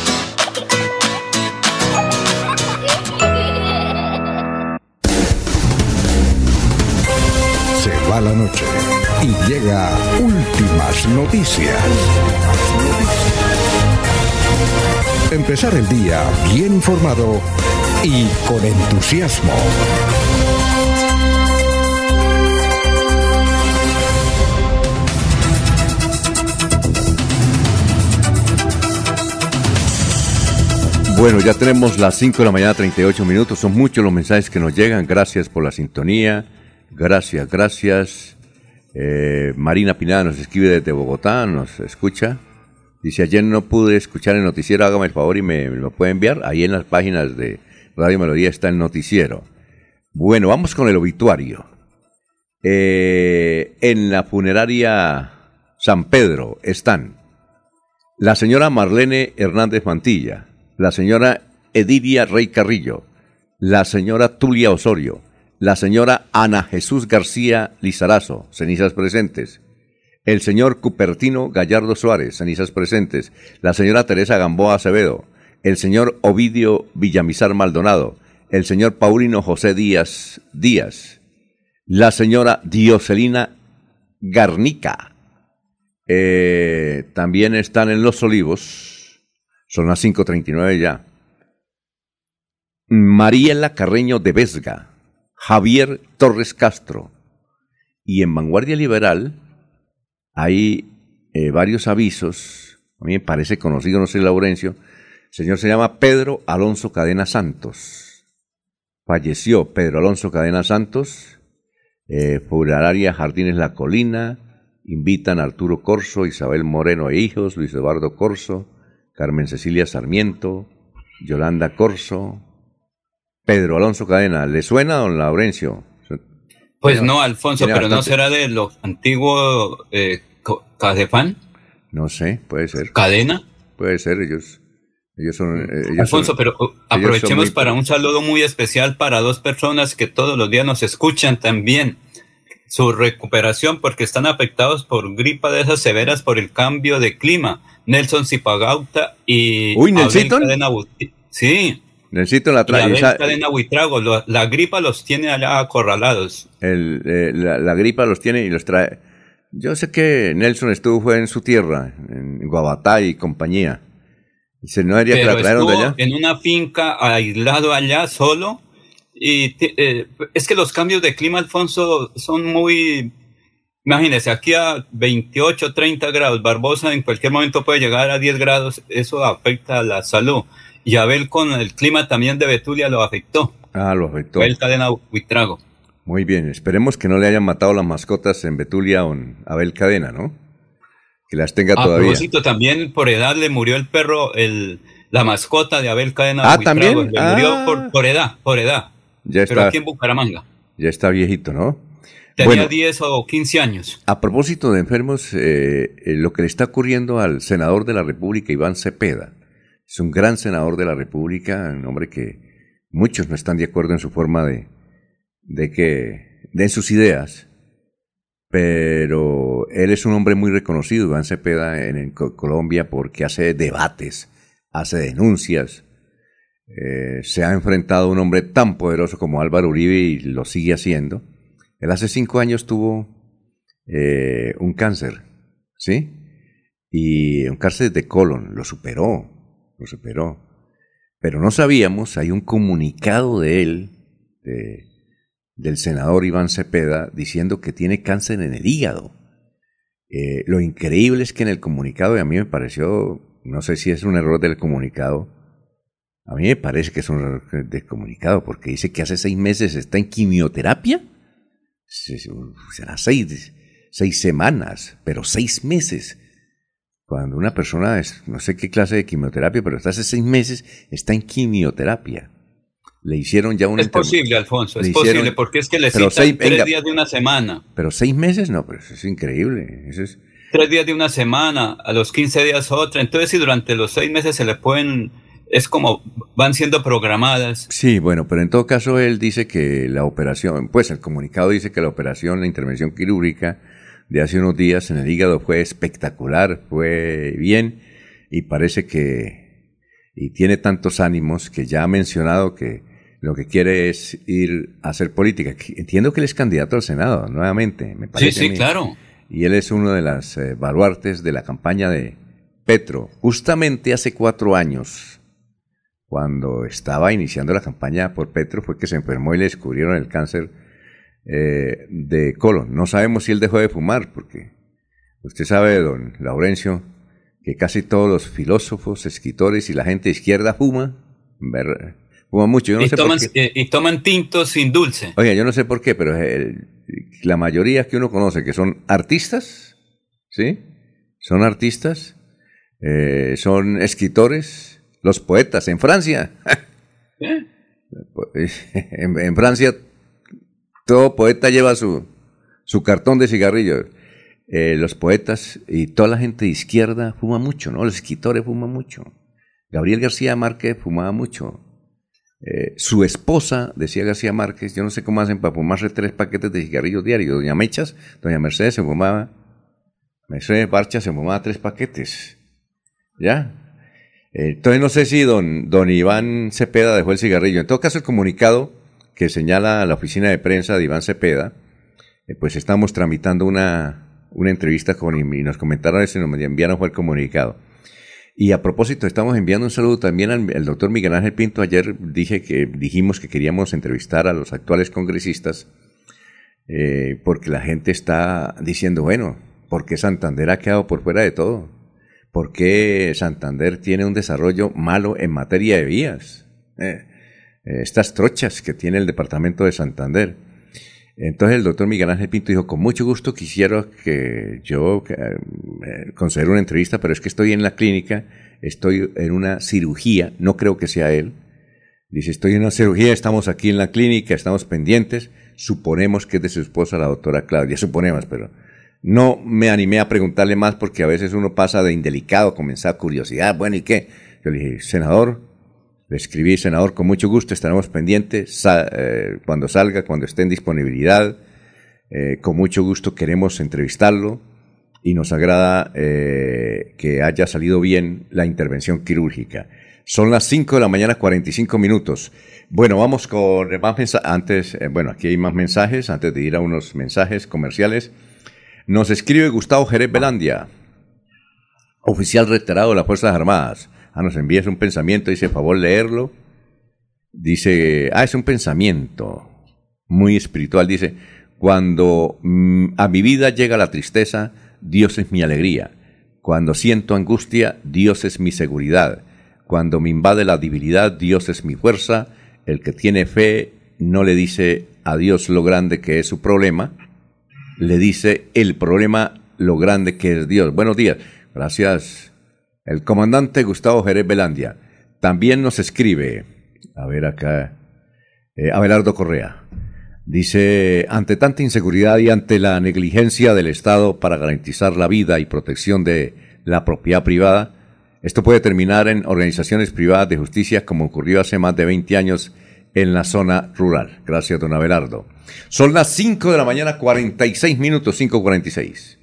Va la noche y llega últimas noticias. Empezar el día bien informado y con entusiasmo. Bueno, ya tenemos las 5 de la mañana, 38 minutos. Son muchos los mensajes que nos llegan. Gracias por la sintonía. Gracias, gracias. Eh, Marina Pinada nos escribe desde Bogotá, nos escucha. Dice, ayer no pude escuchar el noticiero, hágame el favor y me, lo puede enviar. Ahí en las páginas de Radio Melodía está el noticiero. Bueno, vamos con el obituario. Eh, en la funeraria San Pedro están la señora Marlene Hernández Mantilla, la señora Edilia Rey Carrillo, la señora Tulia Osorio, la señora Ana Jesús García Lizarazo, cenizas presentes, el señor Cupertino Gallardo Suárez, cenizas presentes, la señora Teresa Gamboa Acevedo, el señor Ovidio Villamizar Maldonado, el señor Paulino José Díaz Díaz, la señora Dioselina Garnica. Eh, también están en Los Olivos, son las 5.39 ya. Mariela Carreño de Vesga, Javier Torres Castro. Y en Vanguardia Liberal hay eh, varios avisos, a mí me parece conocido, no sé, Laurencio, el señor se llama Pedro Alonso Cadena Santos. Falleció Pedro Alonso Cadena Santos, eh, funeraria Jardines La Colina, invitan a Arturo Corso, Isabel Moreno e hijos, Luis Eduardo Corso, Carmen Cecilia Sarmiento, Yolanda Corso, Pedro Alonso Cadena. ¿Le suena, don Laurencio? Pues no, Alfonso, pero no será de los antiguos eh, No sé, puede ser. Cadena. Puede ser, ellos, ellos son... eh, ellos Alfonso, son- pero uh, aprovechemos muy- para un saludo muy especial para dos personas que todos los días nos escuchan también. Su recuperación porque están afectados por gripa de esas severas por el cambio de clima. Nelson Zipagauta y Uy, ¿Nelsito? Cadena Sí, Necesito la Buitrago. Lo- La gripa los tiene allá acorralados. el, eh, la, la gripa los tiene y los trae. Yo sé que Nelson estuvo en su tierra, en Guabatá y compañía. Dice, ¿no haría que la trajeron de allá? en una finca aislado allá solo y eh, es que los cambios de clima Alfonso son muy imagínese aquí a 28 30 grados Barbosa en cualquier momento puede llegar a 10 grados eso afecta a la salud y Abel con el clima también de Betulia lo afectó Ah, lo afectó. Abel Cadena Buitrago Muy bien, esperemos que no le hayan matado las mascotas en Betulia o en Abel Cadena, ¿no? Que las tenga a todavía. propósito también por edad le murió el perro el la mascota de Abel Cadena Ah, Buitrago. ¿también? le murió Ah. por, por edad por edad Ya pero está, aquí en Bucaramanga ya está viejito, ¿no? Tenía Bueno. 10 o 15 años. A propósito de enfermos, eh, eh, lo que le está ocurriendo al senador de la República, Iván Cepeda, es un gran senador de la República, un hombre que muchos no están de acuerdo en su forma de, de que, de sus ideas, pero él es un hombre muy reconocido, Iván Cepeda, en, en Co- Colombia, porque hace debates, hace denuncias, eh, se ha enfrentado a un hombre tan poderoso como Álvaro Uribe y lo sigue haciendo. Él hace cinco años tuvo eh, un cáncer, ¿sí? Y un cáncer de colon, lo superó, Pero no sabíamos, hay un comunicado de él, de- del senador Iván Cepeda, diciendo que tiene cáncer en el hígado. Eh, lo increíble es que en el comunicado, y a mí me pareció, no sé si es un error del comunicado, a mí me parece que es un error del comunicado, porque dice que hace seis meses está en quimioterapia. Se- Será seis semanas, pero seis meses. Cuando una persona es, no sé qué clase de quimioterapia, pero hasta hace seis meses está en quimioterapia. Le hicieron ya una... Es posible, Alfonso, es le posible, hicieron- porque es que le citan seis- tres venga. días de una semana. Pero seis meses, no, pero eso es increíble. Eso es... Tres días de una semana, a los 15 días otra. Entonces, si durante los seis meses se le pueden... Es como van siendo programadas. Sí, bueno, pero en todo caso él dice que la operación, pues el comunicado dice que la operación, la intervención quirúrgica de hace unos días en el hígado fue espectacular, fue bien y parece que, y tiene tantos ánimos que ya ha mencionado que lo que quiere es ir a hacer política. Entiendo que él es candidato al Senado, nuevamente, me Sí, parece. a sí, mí. claro. Y él es uno de las eh, baluartes de la campaña de Petro. Justamente hace cuatro años, cuando estaba iniciando la campaña por Petro, fue que se enfermó y le descubrieron el cáncer eh, de colon. No sabemos si él dejó de fumar, porque usted sabe, don Laurencio, que casi todos los filósofos, escritores y la gente izquierda fuma, ver- fuma mucho. Yo no y, sé toman, por qué. eh, y toman tintos sin dulce. Oiga, yo no sé por qué, pero el- la mayoría que uno conoce que son artistas, ¿sí? Son artistas, eh, son escritores, los poetas en Francia. ¿Eh? en, en Francia todo poeta lleva su, su cartón de cigarrillos. Eh, los poetas y toda la gente de izquierda fuma mucho, ¿no? Los escritores fuman mucho. Gabriel García Márquez fumaba mucho. Eh, su esposa, decía García Márquez, yo no sé cómo hacen para fumarse tres paquetes de cigarrillos diarios. Doña Mechas, doña Mercedes se fumaba, Mercedes Barcha se fumaba tres paquetes. ¿Ya? Eh, Entonces no sé si don, don Iván Cepeda dejó el cigarrillo. En todo caso, el comunicado que señala la oficina de prensa de Iván Cepeda, eh, pues estamos tramitando una, una entrevista con y nos comentaron eso y nos enviaron fue el comunicado. Y a propósito, estamos enviando un saludo también al, doctor Miguel Ángel Pinto. Ayer dije que dijimos que queríamos entrevistar a los actuales congresistas eh, porque la gente está diciendo, bueno, ¿por qué Santander ha quedado por fuera de todo? ¿Por qué Santander tiene un desarrollo malo en materia de vías? Eh, eh, estas trochas que tiene el departamento de Santander. Entonces el doctor Miguel Ángel Pinto dijo, con mucho gusto quisiera que yo que, eh, conceder una entrevista, pero es que estoy en la clínica, estoy en una cirugía, no creo que sea él. Dice, estoy en una cirugía, estamos aquí en la clínica, estamos pendientes, suponemos que es de su esposa, la doctora Claudia, suponemos, pero no me animé a preguntarle más porque a veces uno pasa de indelicado, comenzar curiosidad, bueno, ¿y qué? Yo le dije, senador, le escribí, senador, con mucho gusto, estaremos pendientes eh, cuando salga, cuando esté en disponibilidad. Eh, con mucho gusto queremos entrevistarlo y nos agrada eh, que haya salido bien la intervención quirúrgica. Son las 5 de la mañana, 45 minutos. Bueno, vamos con más mensajes. Antes, bueno, aquí hay más mensajes, antes de ir a unos mensajes comerciales. Nos escribe Gustavo Jerez Belandia, oficial retirado de las Fuerzas Armadas. Ah, nos envías un pensamiento, dice, favor leerlo. Dice, ah, es un pensamiento muy espiritual. Dice, cuando mm, a mi vida llega la tristeza, Dios es mi alegría. Cuando siento angustia, Dios es mi seguridad. Cuando me invade la debilidad, Dios es mi fuerza. El que tiene fe no le dice a Dios lo grande que es su problema, le dice el problema lo grande que es Dios. Buenos días. Gracias. El comandante Gustavo Jerez Belandia también nos escribe, a ver acá, eh, Abelardo Correa. Dice, ante tanta inseguridad y ante la negligencia del Estado para garantizar la vida y protección de la propiedad privada, esto puede terminar en organizaciones privadas de justicia como ocurrió hace más de 20 años en la zona rural. Gracias, don Abelardo. Son las 5 de la mañana, 46 minutos, 5.46.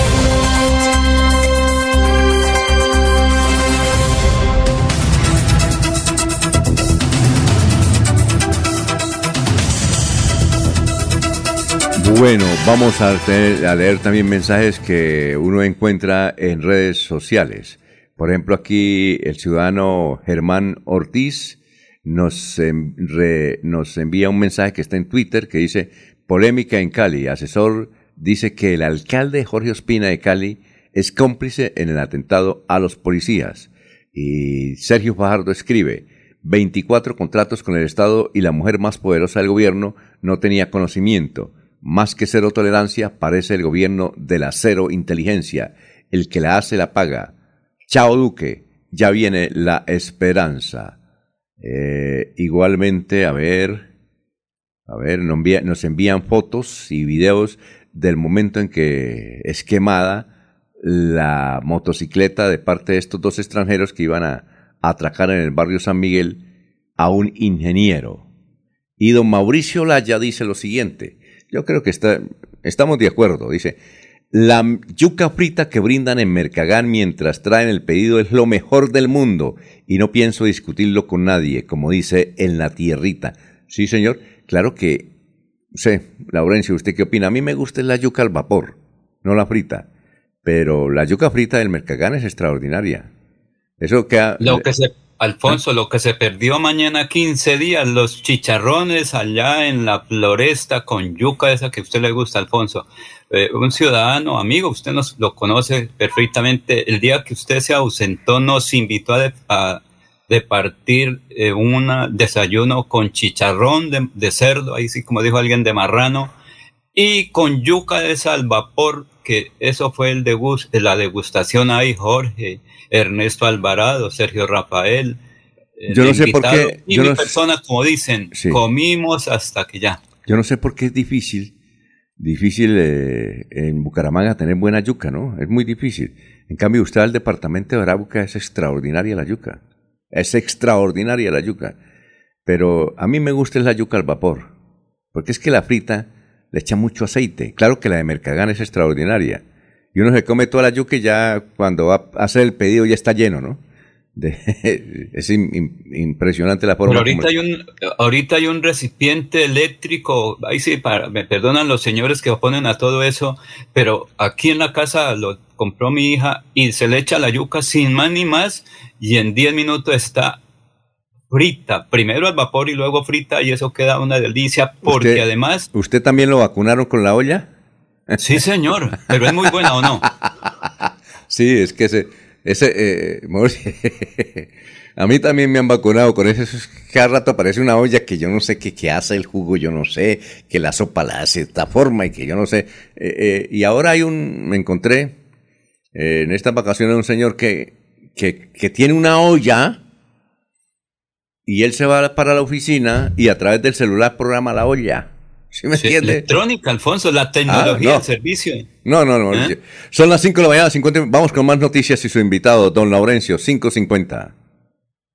Bueno, vamos a, a, leer también mensajes que uno encuentra en redes sociales. Por ejemplo, aquí el ciudadano Germán Ortiz nos, nos envía un mensaje que está en Twitter que dice, polémica en Cali, asesor dice que el alcalde Jorge Ospina de Cali es cómplice en el atentado a los policías. Y Sergio Fajardo escribe, 24 contratos con el Estado y la mujer más poderosa del gobierno no tenía conocimiento. Más que cero tolerancia, parece el gobierno de la cero inteligencia. El que la hace la paga. Chao Duque, ya viene la esperanza. Eh, igualmente, a ver, a ver, nos envían fotos y videos del momento en que es quemada la motocicleta de parte de estos dos extranjeros que iban a, atracar en el barrio San Miguel a un ingeniero. Y don Mauricio Laya dice lo siguiente, yo creo que está, estamos de acuerdo, dice, la yuca frita que brindan en Mercagán mientras traen el pedido es lo mejor del mundo y no pienso discutirlo con nadie, como dice en la tierrita. Sí, señor, claro que sé, Laurencio, ¿usted qué opina? A mí me gusta la yuca al vapor, no la frita. Pero la yuca frita del Mercagán es extraordinaria. Eso que... Lo que se, Alfonso, lo que se perdió mañana 15 días, los chicharrones allá en la floresta con yuca esa que a usted le gusta, Alfonso. Eh, un ciudadano, amigo, usted nos lo conoce perfectamente. El día que usted se ausentó, nos invitó a, a de partir eh, un desayuno con chicharrón de, cerdo, ahí sí como dijo alguien de marrano, y con yuca de al vapor, que eso fue el degust, la degustación ahí, Jorge, Ernesto Alvarado, Sergio Rafael. Yo no sé por qué. Y mi persona, como dicen, comimos hasta que ya. Yo no sé por qué es difícil, difícil eh, en Bucaramanga tener buena yuca, ¿no? Es muy difícil. En cambio, usted al departamento de Arauca es extraordinaria la yuca. Es extraordinaria la yuca. Pero a mí me gusta la yuca al vapor. Porque es que la frita le echa mucho aceite. Claro que la de Mercagán es extraordinaria. Y uno se come toda la yuca y ya cuando va a hacer el pedido ya está lleno, ¿no? es impresionante la forma. Pero ahorita, hay un, ahorita hay un recipiente eléctrico, ahí sí, para, me perdonan los señores que oponen a todo eso, pero aquí en la casa lo compró mi hija y se le echa la yuca sin más ni más y en 10 minutos está frita, primero al vapor y luego frita y eso queda una delicia porque además... ¿Usted también lo vacunaron con la olla? Sí, señor, pero es muy buena o no. Sí, es que ese ese, eh, a mí también me han vacunado con eso. Cada rato aparece una olla que yo no sé qué, hace el jugo, yo no sé, que la sopa la hace de esta forma y que yo no sé. Eh, eh, y ahora hay un, me encontré en estas vacaciones un señor que, que, que tiene una olla y él se va para la oficina y a través del celular programa la olla. ¿Sí me entiende? Electrónica, Alfonso, la tecnología, el servicio. No, no, no. ¿Eh? Son las 5 de la mañana, 50. Vamos con más noticias y su invitado, don Laurencio, 5.50.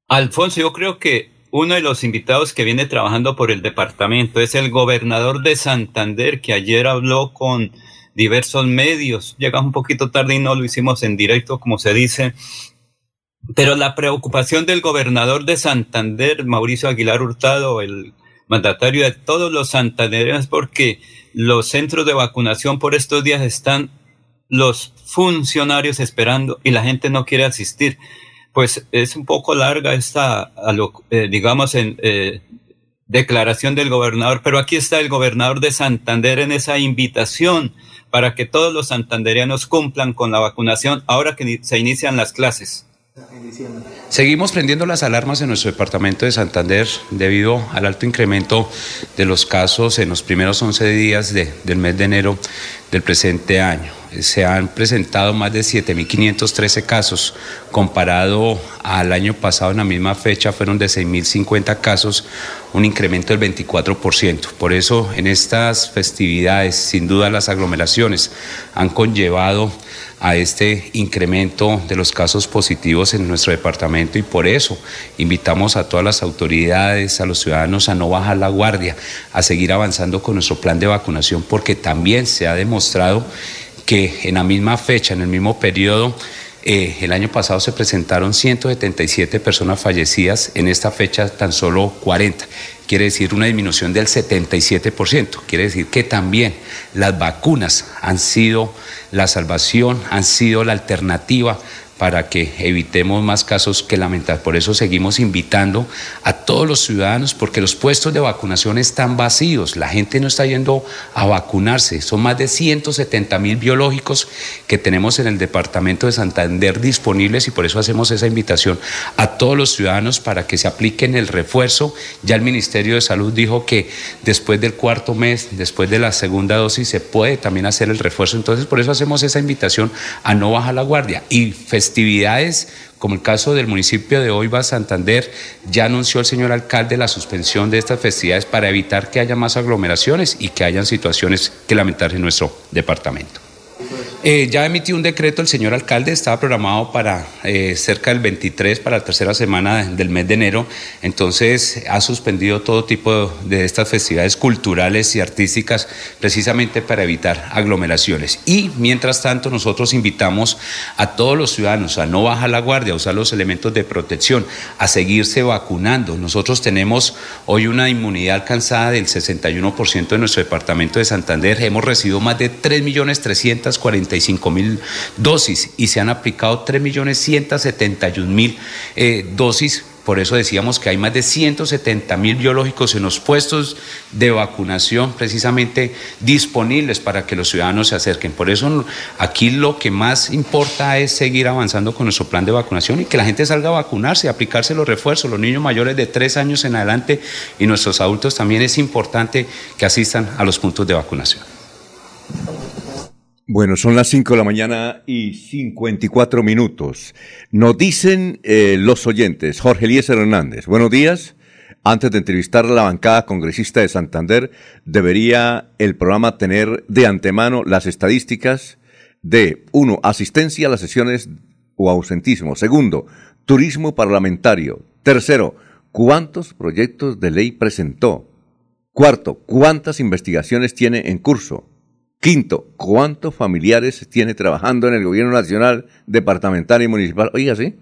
Alfonso, yo creo que uno de los invitados que viene trabajando por el departamento es el gobernador de Santander, que ayer habló con diversos medios. Llegamos un poquito tarde y no lo hicimos en directo, como se dice. Pero la preocupación del gobernador de Santander, Mauricio Aguilar Hurtado, el mandatario de todos los santandereanos porque los centros de vacunación por estos días están los funcionarios esperando y la gente no quiere asistir. Pues es un poco larga esta, eh, digamos, en, eh, declaración del gobernador, pero aquí está el gobernador de Santander en esa invitación para que todos los santandereanos cumplan con la vacunación ahora que se inician las clases. Seguimos prendiendo las alarmas en nuestro departamento de Santander debido al alto incremento de los casos en los primeros 11 días del mes de enero del presente año. Se han presentado más de 7.513 casos, comparado al año pasado en la misma fecha fueron de 6.050 casos, un incremento del 24%. Por eso en estas festividades, sin duda las aglomeraciones han conllevado a este incremento de los casos positivos en nuestro departamento y por eso invitamos a todas las autoridades, a los ciudadanos a no bajar la guardia, a seguir avanzando con nuestro plan de vacunación porque también se ha demostrado que en la misma fecha, en el mismo periodo, eh, el año pasado se presentaron 177 personas fallecidas, en esta fecha tan solo 40. Quiere decir una disminución del 77%. Quiere decir que también las vacunas han sido la salvación, han sido la alternativa para que evitemos más casos que lamentar. Por eso seguimos invitando a todos los ciudadanos, porque los puestos de vacunación están vacíos, la gente no está yendo a vacunarse. Son más de 170 mil biológicos que tenemos en el departamento de Santander disponibles y por eso hacemos esa invitación a todos los ciudadanos para que se apliquen el refuerzo. Ya el Ministerio de Salud dijo que después del cuarto mes, después de la segunda dosis, se puede también hacer el refuerzo. Entonces, por eso hacemos esa invitación a no bajar la guardia y festividades, como el caso del municipio de Oiva, Santander, ya anunció el señor alcalde la suspensión de estas festividades para evitar que haya más aglomeraciones y que hayan situaciones que lamentar en nuestro departamento. Eh, ya emitió un decreto el señor alcalde, estaba programado para eh, cerca del 23, para la tercera semana del mes de enero, entonces ha suspendido todo tipo de, estas festividades culturales y artísticas precisamente para evitar aglomeraciones. Y mientras tanto nosotros invitamos a todos los ciudadanos a no bajar la guardia, a usar los elementos de protección, a seguirse vacunando. Nosotros tenemos hoy una inmunidad alcanzada del 61% de nuestro departamento de Santander, hemos recibido más de 3.340 mil dosis y se han aplicado 3.171.000 eh, dosis. Por eso decíamos que hay más de 170 mil biológicos en los puestos de vacunación precisamente disponibles para que los ciudadanos se acerquen. Por eso aquí lo que más importa es seguir avanzando con nuestro plan de vacunación y que la gente salga a vacunarse, a aplicarse los refuerzos. Los niños mayores de tres años en adelante y nuestros adultos también es importante que asistan a los puntos de vacunación. Bueno, son las 5 de la mañana y 54 minutos. Nos dicen eh, los oyentes, Jorge Eliezer Hernández, buenos días. Antes de entrevistar a la bancada congresista de Santander, debería el programa tener de antemano las estadísticas de, uno, asistencia a las sesiones o ausentismo. Segundo, turismo parlamentario. Tercero, cuántos proyectos de ley presentó. Cuarto, cuántas investigaciones tiene en curso. Quinto, ¿cuántos familiares tiene trabajando en el gobierno nacional, departamental y municipal? Oiga, sí,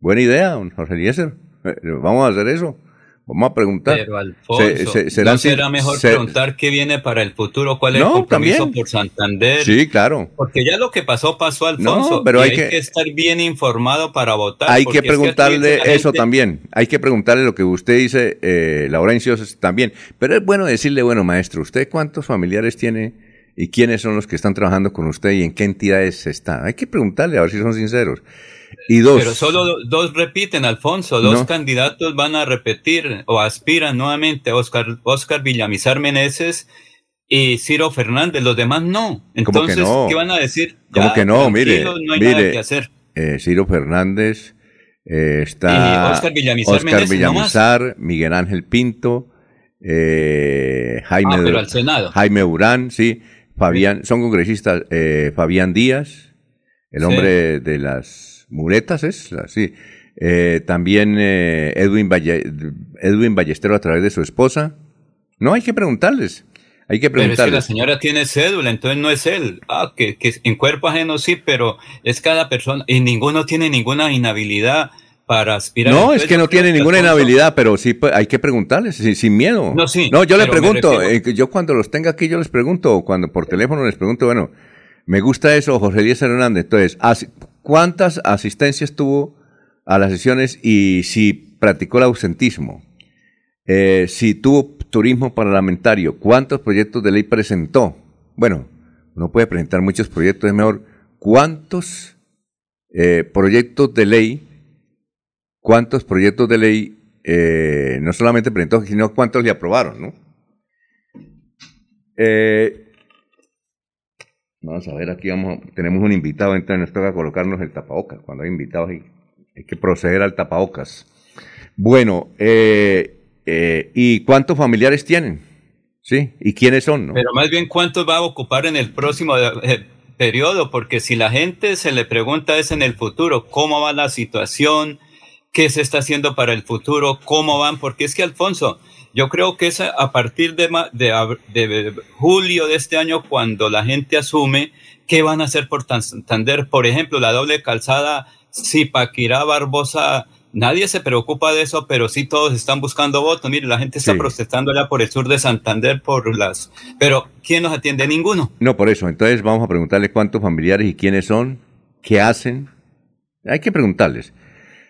buena idea, don Jorge Eliezer. Eh, vamos a hacer eso. Vamos a preguntar. Pero Alfonso, ¿no será mejor preguntar qué viene para el futuro? ¿Cuál es el compromiso por Santander? Sí, claro. Porque ya lo que pasó, pasó, Alfonso. pero hay, que, estar bien informado para votar. Hay que preguntarle eso también. Hay que preguntarle lo que usted dice, eh, Laurencio, también. Pero es bueno decirle, bueno, maestro, ¿usted cuántos familiares tiene y quiénes son los que están trabajando con usted y en qué entidades está. Hay que preguntarle a ver si son sinceros. Y dos. Pero solo dos repiten, Alfonso. Dos candidatos van a repetir o aspiran nuevamente Oscar, Oscar Villamizar Meneses y Ciro Fernández. Los demás no. Entonces, ¿qué van a decir? ¿Cómo que no? Mire, no hay nada que hacer. Eh, Ciro Fernández eh, está. Oscar Villamizar, Oscar Villamizar Miguel Ángel Pinto. Eh, Jaime, ah, Jaime Urán, sí. Fabián, son congresistas, eh, Fabián Díaz, el hombre de las muletas, es sí. Eh, también eh, Edwin, Edwin Ballestero a través de su esposa. No, hay que preguntarles. Hay que preguntarles. Pero es que la señora tiene cédula, entonces no es él. Ah, que, que en cuerpo ajeno sí, pero es cada persona y ninguno tiene ninguna inhabilidad para aspirar. No, es que no tiene ninguna inhabilidad, pero sí pues, hay que preguntarles sin, miedo. No, sí. No, yo le pregunto, eh, yo cuando los tenga aquí, yo les pregunto, cuando por teléfono les pregunto, bueno, me gusta eso, José Díaz Hernández. Entonces, ¿cuántas asistencias tuvo a las sesiones y si practicó el ausentismo? Eh, si tuvo turismo parlamentario, ¿cuántos proyectos de ley presentó? Bueno, uno puede presentar muchos proyectos, es mejor, ¿cuántos eh, proyectos de ley cuántos proyectos de ley eh, no solamente presentó, sino cuántos le aprobaron, ¿no? Eh, vamos a ver, aquí vamos, tenemos un invitado, entonces nos toca colocarnos el tapabocas. Cuando hay invitados hay, hay que proceder al tapabocas. Bueno, eh, ¿y cuántos familiares tienen? ¿Sí? ¿Y quiénes son? Pero más bien, ¿cuántos va a ocupar en el próximo periodo? Porque si la gente se le pregunta es en el futuro, ¿cómo va la situación? Qué se está haciendo para el futuro, cómo van, porque es que Alfonso, yo creo que es a partir de, de, julio de este año cuando la gente asume qué van a hacer por Santander, por ejemplo, la doble calzada Zipaquirá Barbosa nadie se preocupa de eso, pero sí todos están buscando votos. Mire, la gente está protestando allá por el sur de Santander por las... Pero ¿quién nos atiende? Ninguno. No, por eso. Entonces vamos a preguntarle cuántos familiares y quiénes son, qué hacen. Hay que preguntarles.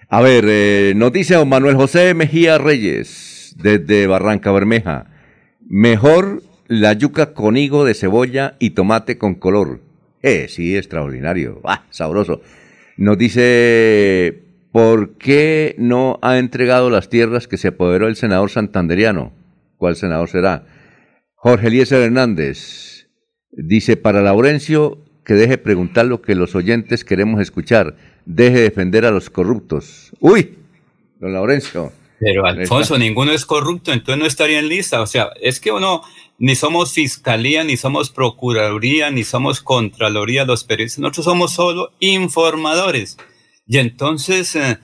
A ver, eh, noticia don Manuel José Mejía Reyes, desde Barranca Bermeja. Mejor la yuca con higo de cebolla y tomate con color. Eh, sí, extraordinario. Ah, sabroso. Nos dice, ¿por qué no ha entregado las tierras que se apoderó el senador santanderiano? ¿Cuál senador será? Jorge Eliezer Hernández dice, para Laurencio, que deje preguntar lo que los oyentes queremos escuchar. Deje defender a los corruptos. Uy, don Laurencio. Pero Alfonso, ninguno es corrupto, entonces no estaría en lista. O sea, es que uno ni somos fiscalía, ni somos procuraduría, ni somos contraloría los periodistas. Nosotros somos solo informadores. Y entonces, eh,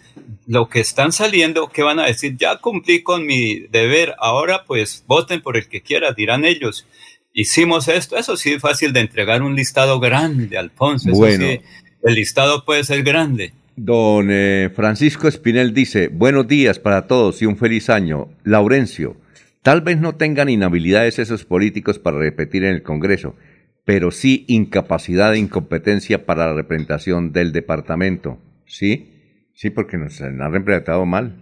lo que están saliendo, ¿qué van a decir? Ya cumplí con mi deber, ahora pues voten por el que quiera, dirán ellos. Hicimos esto, eso sí es fácil de entregar un listado grande, Alfonso. bueno. el listado puede ser grande. Don eh, Francisco Espinel dice, buenos días para todos y un feliz año. Laurencio, tal vez no tengan inhabilidades esos políticos para repetir en el Congreso, pero sí incapacidad e incompetencia para la representación del departamento. ¿Sí? Sí, porque nos han representado mal.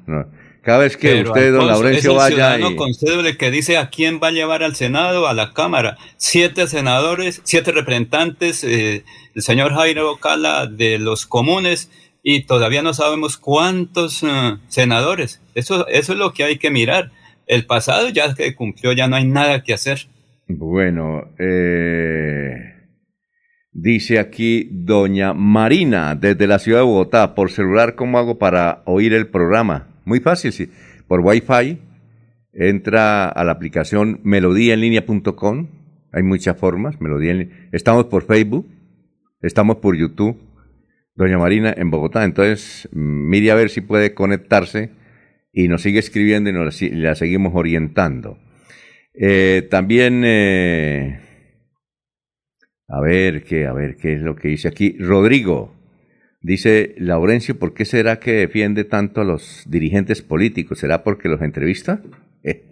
Cada vez que usted, don Laurencio, es vaya. Y... con cédula que dice a quién va a llevar al Senado, a la Cámara. Siete senadores, siete representantes, eh, el señor Jairo Cala de los comunes y todavía no sabemos cuántos eh, senadores. Eso, eso es lo que hay que mirar. El pasado ya que cumplió, ya no hay nada que hacer. Bueno, eh, dice aquí doña Marina desde la ciudad de Bogotá, por celular, ¿cómo hago para oír el programa? Muy fácil, sí. Por Wi-Fi, entra a la aplicación melodíaenlínea.com, hay muchas formas, melodía Estamos por Facebook, estamos por YouTube doña Marina en Bogotá. Entonces, mire a ver si puede conectarse y nos sigue escribiendo y nos la, seguimos orientando. Eh, también, eh, a ver qué, a ver qué es lo que dice aquí. Rodrigo dice Laurencio, ¿por qué será que defiende tanto a los dirigentes políticos? ¿Será porque los entrevista? Eh,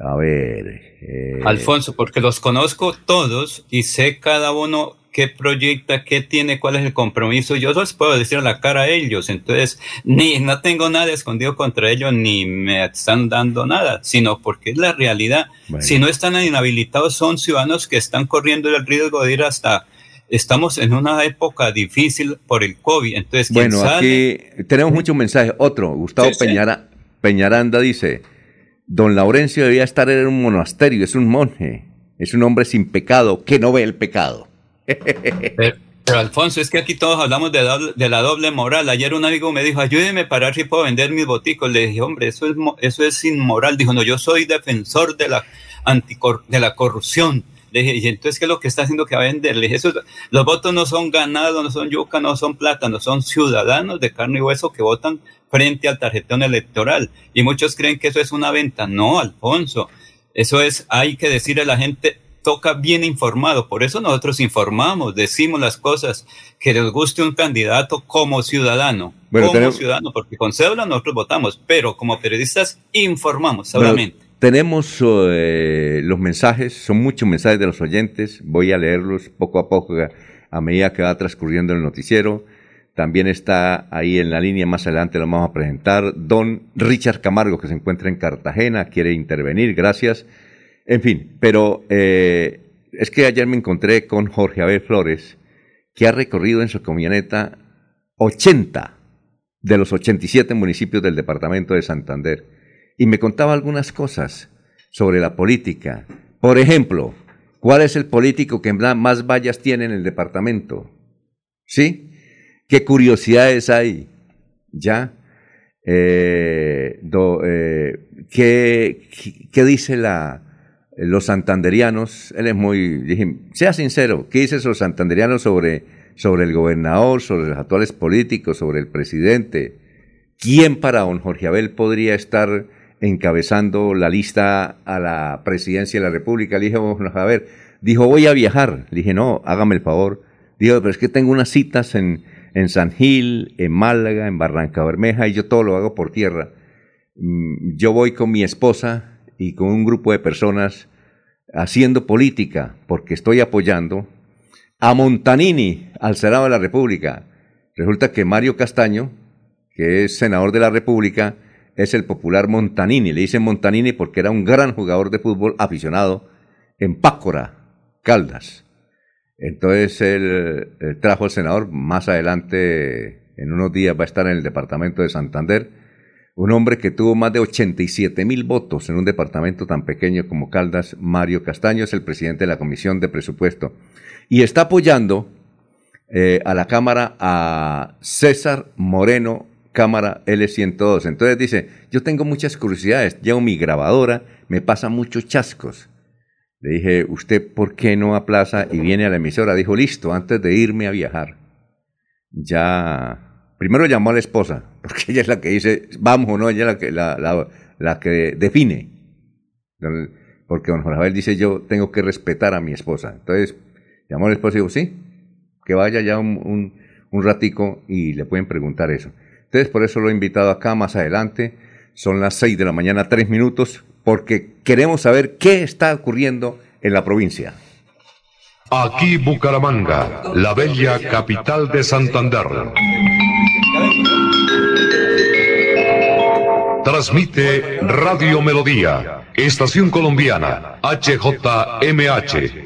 a ver. Alfonso, porque los conozco todos y sé cada uno qué proyecta, qué tiene, cuál es el compromiso. Yo les puedo decir a la cara a ellos. Entonces, ni no tengo nada escondido contra ellos, ni me están dando nada, sino porque es la realidad. Si no están inhabilitados, son ciudadanos que están corriendo el riesgo de ir hasta estamos en una época difícil por el COVID. Entonces, bueno, aquí tenemos muchos mensajes. Otro, Gustavo Peñaranda dice, don Laurencio debía estar en un monasterio, es un monje, es un hombre sin pecado que no ve el pecado. Pero, Alfonso, es que aquí todos hablamos de, de, la doble moral. Ayer un amigo me dijo, ayúdeme para ver si puedo vender mis boticos. Le dije, hombre, eso es, eso es inmoral. Dijo, no, yo soy defensor de la, anticor de la corrupción. Le dije, y entonces, ¿qué es lo que está haciendo que va a vender? Le dije, eso, los votos no son ganados, no son yuca, no son plátanos, son ciudadanos de carne y hueso que votan frente al tarjetón electoral. Y muchos creen que eso es una venta. No, Alfonso. Eso es, hay que decirle a la gente, toca bien informado. Por eso nosotros informamos, decimos las cosas, que les guste un candidato como ciudadano. como ciudadano, porque con cédula nosotros votamos, pero como periodistas informamos solamente. Tenemos eh, los mensajes, son muchos mensajes de los oyentes, voy a leerlos poco a poco a medida que va transcurriendo el noticiero. También está ahí en la línea, más adelante lo vamos a presentar, don Richard Camargo, que se encuentra en Cartagena, quiere intervenir, gracias. En fin, pero eh, es que ayer me encontré con Jorge Abel Flores, que ha recorrido en su camioneta 80 de los 87 municipios del departamento de Santander y me contaba algunas cosas sobre la política. Por ejemplo, ¿cuál es el político que más vallas tiene en el departamento? ¿Sí? ¿Qué curiosidades hay? ¿Ya? Eh, eh, ¿qué, ¿Qué dice la, los santanderianos, él es muy, sea sincero, ¿qué dicen los santanderianos sobre, sobre el gobernador, sobre los actuales políticos, sobre el presidente? ¿Quién para don Jorge Abel podría estar encabezando la lista a la presidencia de la República? Le dije, a ver, dijo, voy a viajar. Le dije, no, hágame el favor. Dijo, pero es que tengo unas citas en, en San Gil, en Málaga, en Barranca Bermeja, y yo todo lo hago por tierra. Mm, Yo voy con mi esposa y con un grupo de personas haciendo política, porque estoy apoyando a Montanini, al Senado de la República. Resulta que Mario Castaño, que es senador de la República, es el popular Montanini. Le dicen Montanini porque era un gran jugador de fútbol aficionado en Pácora, Caldas. Entonces él, eh, trajo al senador, más adelante, en unos días va a estar en el departamento de Santander, un hombre que tuvo más de 87 mil votos en un departamento tan pequeño como Caldas, Mario Castaño, es el presidente de la Comisión de Presupuesto. Y está apoyando eh, a la Cámara a César Moreno, Cámara L102. Entonces dice, yo tengo muchas curiosidades, llevo mi grabadora, me pasan muchos chascos. Le dije, ¿usted por qué no aplaza y viene a la emisora? Dijo, listo, antes de irme a viajar. Ya, primero llamó a la esposa, porque ella es la que dice, vamos o no, ella es la que, la, la, que define. Porque don Abel dice, yo tengo que respetar a mi esposa. Entonces, llamó a la esposa y dijo, sí, que vaya ya un, un, un ratico y le pueden preguntar eso. Entonces, por eso lo he invitado acá más adelante. Son las 6 de la mañana, 3 minutos, porque queremos saber qué está ocurriendo en la provincia. Aquí Bucaramanga, la bella capital de Santander. Transmite Radio Melodía, Estación Colombiana, HJMH,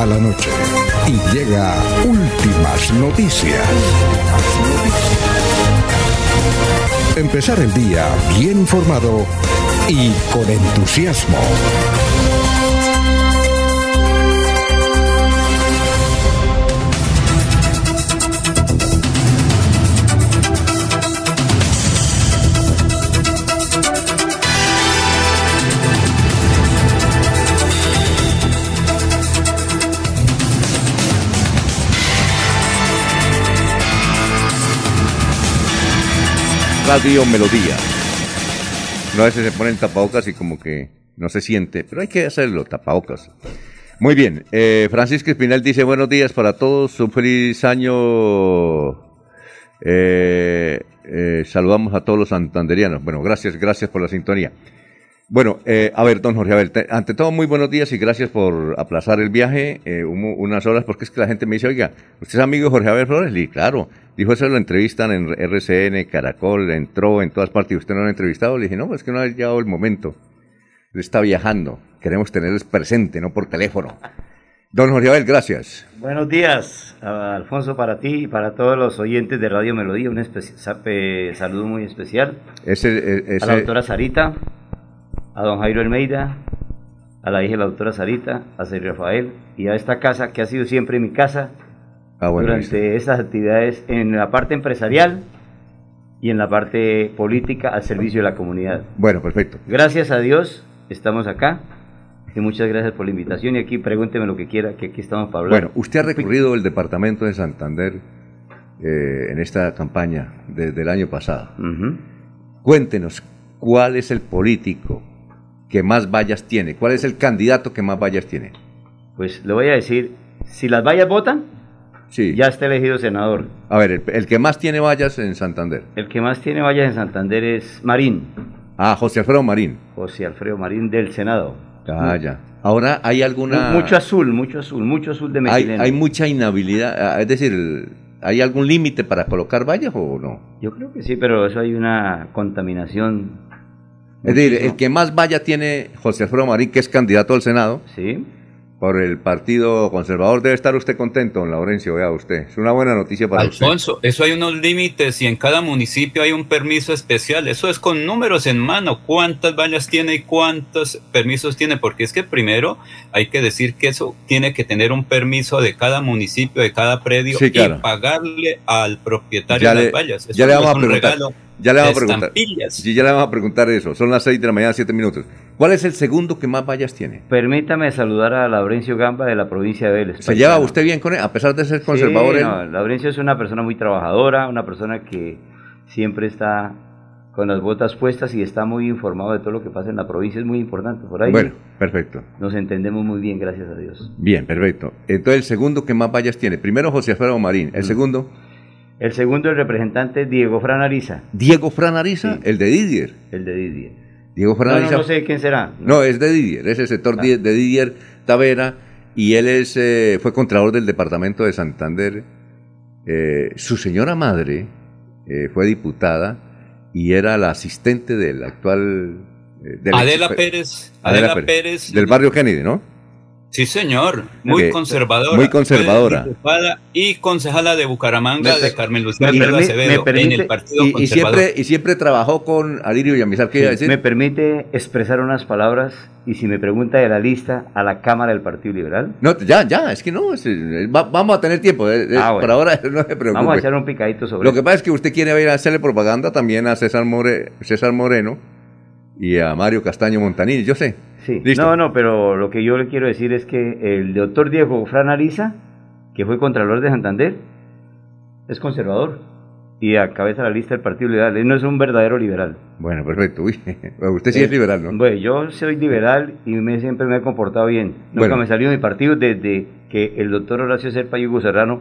Va la noche y llega últimas noticias. Empezar el día bien informado y con entusiasmo. Radio Melodía. No a veces se ponen tapabocas y como que no se siente, pero hay que hacerlo, tapabocas. Muy bien, eh, Francisco Espinal dice buenos días para todos, un feliz año. Eh, eh, saludamos a todos los santanderianos. Bueno, gracias, gracias por la sintonía. Bueno, eh, a ver, don Jorge Abel, te- ante todo muy buenos días y gracias por aplazar el viaje eh, un- unas horas, porque es que la gente me dice, oiga, ¿usted es amigo de Jorge Abel Flores? Y claro, dijo eso, lo entrevistan en RCN, Caracol, entró en todas partes y usted no lo ha entrevistado. Le dije, no, es que no ha llegado el momento. Él está viajando, queremos tenerles presente, no por teléfono. Don Jorge Abel, gracias. Buenos días, a- Alfonso, para ti y para todos los oyentes de Radio Melodía. Un eh, saludo muy especial Ese, e- ese- a la doctora Sarita, a don Jairo Almeida, a la hija de la doctora Sarita, a Sergio Rafael y a esta casa que ha sido siempre mi casa Ah, bueno, durante estas actividades en la parte empresarial y en la parte política al servicio de la comunidad. Bueno, perfecto. Gracias a Dios estamos acá y muchas gracias por la invitación y aquí pregúnteme lo que quiera, que aquí estamos para hablar. Bueno, usted ha recorrido el departamento de Santander eh, en esta campaña desde el año pasado. Cuéntenos, ¿cuál es el político que más vallas tiene? ¿Cuál es el candidato que más vallas tiene? Pues le voy a decir, si las vallas votan, Sí. ya está elegido senador. A ver, el, el que más tiene vallas en Santander. El que más tiene vallas en Santander es Marín, Ah, José Alfredo Marín. José Alfredo Marín del Senado. Ah, ya. Ahora hay alguna... Mucho azul, mucho azul, mucho azul de metileno. hay mucha inhabilidad, ah, es decir, ¿hay algún límite para colocar vallas o no? Yo creo que sí, pero eso hay una contaminación. Es decir, el que más valla tiene José Alfredo Marín, que es candidato al Senado, Sí, por el Partido Conservador, debe estar usted contento, don Laurencio, vea usted. Es una buena noticia para usted. Alfonso, eso hay unos límites y en cada municipio hay un permiso especial. Eso es con números en mano. ¿Cuántas vallas tiene y cuántos permisos tiene? Porque es que primero hay que decir que eso tiene que tener un permiso de cada municipio, de cada predio Sí, claro. y pagarle al propietario Ya de le- las vallas. Eso ya le vamos es a un preguntar. regalo Ya le vamos a preguntar. estampillas. Sí, ya le vamos a preguntar eso. Son las 6 de la mañana, 7 minutos. ¿Cuál es el segundo que más vallas tiene? permítame saludar a Laurencio Gamba de la provincia de Vélez. ¿Se lleva usted bien con él, a pesar de ser conservador? Sí, no, Laurencio es una persona muy trabajadora, una persona que siempre está con las botas puestas y está muy informado de todo lo que pasa en la provincia. Es muy importante. Por ahí Bueno, perfecto. nos entendemos muy bien, gracias a Dios. Bien, perfecto. Entonces, el segundo que más vallas tiene. Primero, José Alfredo Marín. Mm. El segundo, El segundo, el representante Diego Fran Ariza, Diego Fran Ariza, Sí. el de Didier. el de Didier. Diego Fran No, no, Ariza. no sé quién será. No, es de Didier, es el sector Ah. de Didier Tavera y él es, eh, fue contralor del departamento de Santander. Eh, su señora madre eh, fue diputada y era la asistente del actual... eh, del Adela ex- Pérez, Adela Adela, Pérez. Pérez, Del barrio Kennedy, ¿no? Sí, señor. Muy conservadora. Muy conservadora. Y concejala de Bucaramanga Me- de Carmen Lucía me Acevedo me permite- en el Partido Y, y Conservador. siempre, y siempre trabajó con Alirio Villamizar, ¿qué iba a decir? Me permite expresar unas palabras y si me pregunta de la lista a la Cámara del Partido Liberal, No, ya, ya, es que no, es- va- vamos a tener tiempo. eh, eh, Ah, bueno. Por ahora no se preocupe. vamos a echar un picadito sobre Lo que pasa es que usted quiere ir a hacerle propaganda también a César, More- César Moreno y a Mario Castaño Montanil, yo sé. Sí. Listo. No, no, pero lo que yo le quiero decir es que el doctor Diego Fran Ariza, que fue Contralor de Santander, es conservador y cabeza la lista del Partido Liberal. Él no es un verdadero liberal. Bueno, perfecto. Uy, usted sí Eh, es liberal, ¿no? Bueno, yo soy liberal y me, siempre me he comportado bien. Nunca Bueno. me salió de mi partido desde que el doctor Horacio Serpa y Hugo Serrano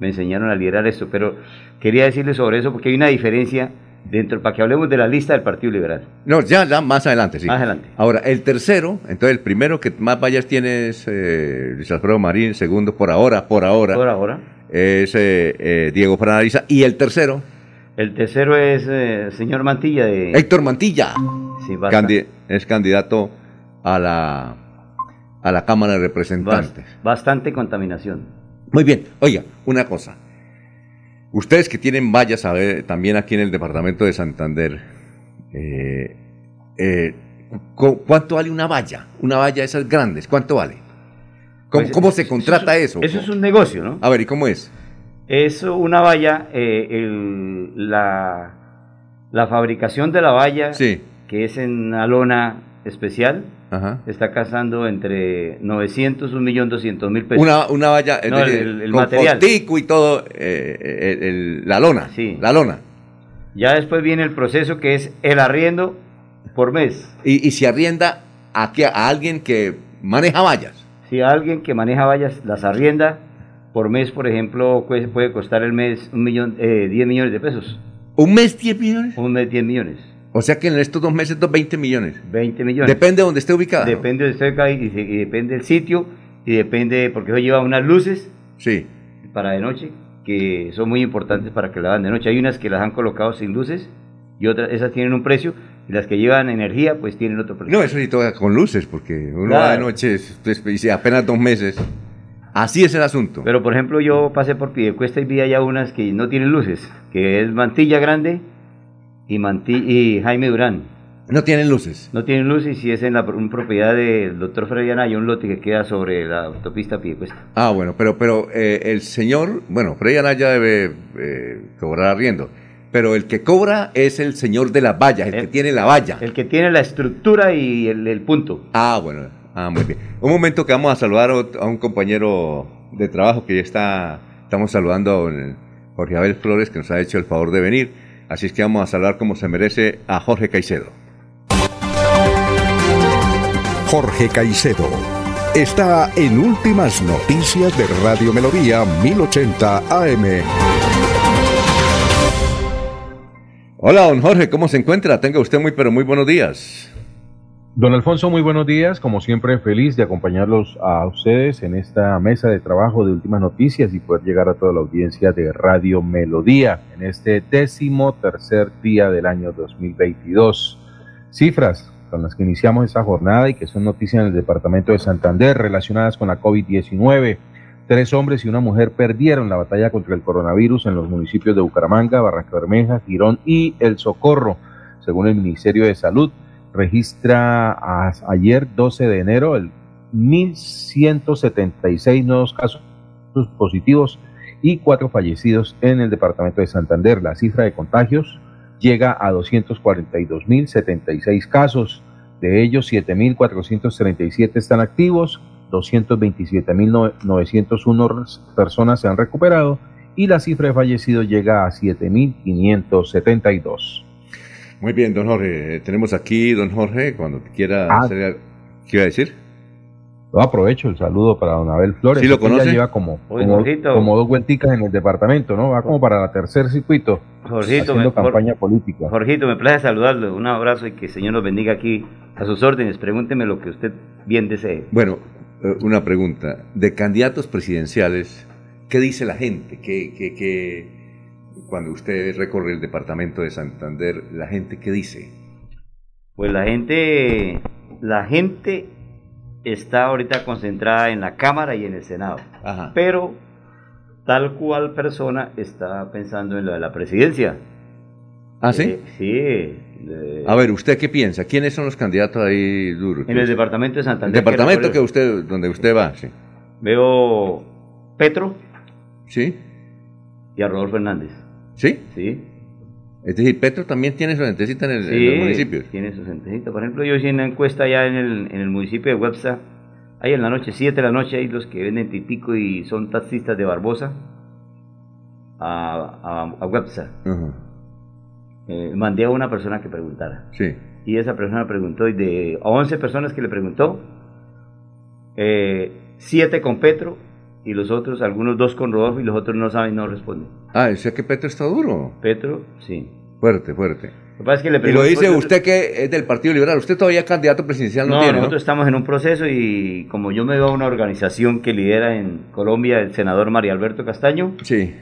me enseñaron a liderar esto. Pero quería decirle sobre eso porque hay una diferencia dentro, para que hablemos de la lista del Partido Liberal. No, ya, ya, más adelante, sí. Más adelante. Ahora, el tercero, entonces el primero que más vallas tiene es eh, Luis Alfredo Marín, el segundo, por ahora, por ahora, Por ahora. es eh, eh, Diego Franariza, y el tercero, El tercero es el señor Mantilla de... Héctor Mantilla, Sí, candi- es candidato a la, a la Cámara de Representantes. bas- bastante contaminación. Muy bien, oiga, una cosa. Ustedes que tienen vallas a ver, también aquí en el departamento de Santander, eh, eh, cu- ¿cuánto vale una valla? Una valla de esas grandes, ¿cuánto vale? ¿Cómo, Pues, cómo se contrata es- eso? Eso es un negocio, ¿no? A ver, ¿y cómo es? Es una valla, eh, el- la, la fabricación de la valla, Sí, que es en una lona especial, ajá. está cazando entre 900 y 1.200.000 pesos. Una, una valla, No, el- el- el con material. postico y todo, eh, el- el- la lona, Sí. la lona. Ya después viene el proceso que es el arriendo por mes. Y, y se arrienda a, qué? a alguien que maneja vallas. Si alguien que maneja vallas las arrienda por mes, por ejemplo, puede, puede costar el mes un millón, eh, 10 millones de pesos. ¿Un mes 10 millones? Un mes 10 millones. O sea que en estos dos meses, dos 20 millones. 20 millones. Depende de donde esté ubicada. Depende de usted y, se- y depende del sitio y depende, porque eso lleva unas luces Sí. para de noche que son muy importantes para que la hagan de noche. Hay unas que las han colocado sin luces y otras, esas tienen un precio y las que llevan energía pues tienen otro precio. No, eso sí toca con luces, porque uno Claro. va de noche, es- es- dice apenas dos meses. Así es el asunto. Pero por ejemplo yo pasé por Piedecuesta y vi allá unas que no tienen luces, que es Mantilla Grande y, Manti- y Jaime Durán. no tienen luces. No tienen luces y es en la una propiedad del doctor Freddy Anaya, un lote que queda sobre la autopista Piedecuesta. Ah, bueno, pero, pero eh, el señor, bueno, Freddy Anaya debe eh, cobrar arriendo. Pero el que cobra es el señor de las vallas, el, El- que tiene la valla. El que tiene la estructura y el, el punto. Ah, bueno. Ah, muy bien. Un momento que vamos a saludar a un compañero de trabajo que ya está, estamos saludando a Jorge Abel Flores, que nos ha hecho el favor de venir. Así es que vamos a saludar como se merece a Jorge Caicedo. Jorge Caicedo está en Últimas Noticias de Radio Melodía 1080 AM. Hola, don Jorge, ¿cómo se encuentra? Tenga usted muy, pero muy buenos días. Don Alfonso, muy buenos días. Como siempre, feliz de acompañarlos a ustedes en esta mesa de trabajo de últimas noticias y poder llegar a toda la audiencia de Radio Melodía en este décimo tercer día del año 2022. Cifras con las que iniciamos esta jornada y que son noticias en el departamento de Santander relacionadas con la COVID-19. Tres hombres y una mujer perdieron la batalla contra el coronavirus en los municipios de Bucaramanga, Barranca Bermeja, Girón y El Socorro, según el Ministerio de Salud registra ayer 12 de enero el 1.176 nuevos casos positivos y cuatro fallecidos en el departamento de Santander. La cifra de contagios llega a 242.076 casos. De ellos, 7.437 están activos, 227.901 personas se han recuperado y la cifra de fallecidos llega a 7.572. Muy bien, don Jorge. Eh, tenemos aquí, don Jorge, cuando quiera Ah. hacer... ¿Qué iba a decir? Yo aprovecho el saludo para don Abel Flores. ¿Sí lo que ya conoce? lleva como, como, Jorgito. como dos vuelticas en el departamento, ¿no? Va como para el tercer circuito Jorgito, haciendo me- Jor- campaña política. Jorgito, me place saludarlo. Un abrazo y que el Señor nos bendiga aquí a sus órdenes. Pregúnteme lo que usted bien desee. Bueno, eh, una pregunta. De candidatos presidenciales, ¿qué dice la gente? ¿Qué, qué, qué- cuando usted recorre el departamento de Santander, la gente qué dice? Pues la gente, la gente está ahorita concentrada en la Cámara y en el Senado. Ajá. Pero tal cual persona está pensando en lo de la presidencia. ¿Ah, sí? Eh, sí. eh, A ver, ¿usted qué piensa? ¿Quiénes son los candidatos ahí duros? en el departamento de El Santander. departamento que recuerdo, usted, donde usted va, sí. Veo Petro ¿Sí? Y a Rodolfo Hernández. ¿Sí? Sí. Es decir, Petro también tiene su gentecita en, el, en Sí, los municipios. Tiene su gentecita. Por ejemplo, yo hice una encuesta allá en el, en el municipio de Websa. Ahí en la noche, 7 de la noche, hay los que venden tipico y son taxistas de Barbosa a, a, a Eh, mandé a una persona que preguntara. Sí. Y esa persona preguntó, y de a 11 personas que le preguntó, 7 con Petro y los otros, algunos dos con Rodolfo y los otros no saben, no responden. Ah, o sea que Petro está duro. Petro, sí. Fuerte, fuerte. Lo que pasa es que le Y lo dice usted que es del Partido Liberal. Usted todavía candidato presidencial no, No, tiene, ¿no? nosotros estamos en un proceso y como yo me veo a una organización que lidera en Colombia el senador María Alberto Castaño, Sí.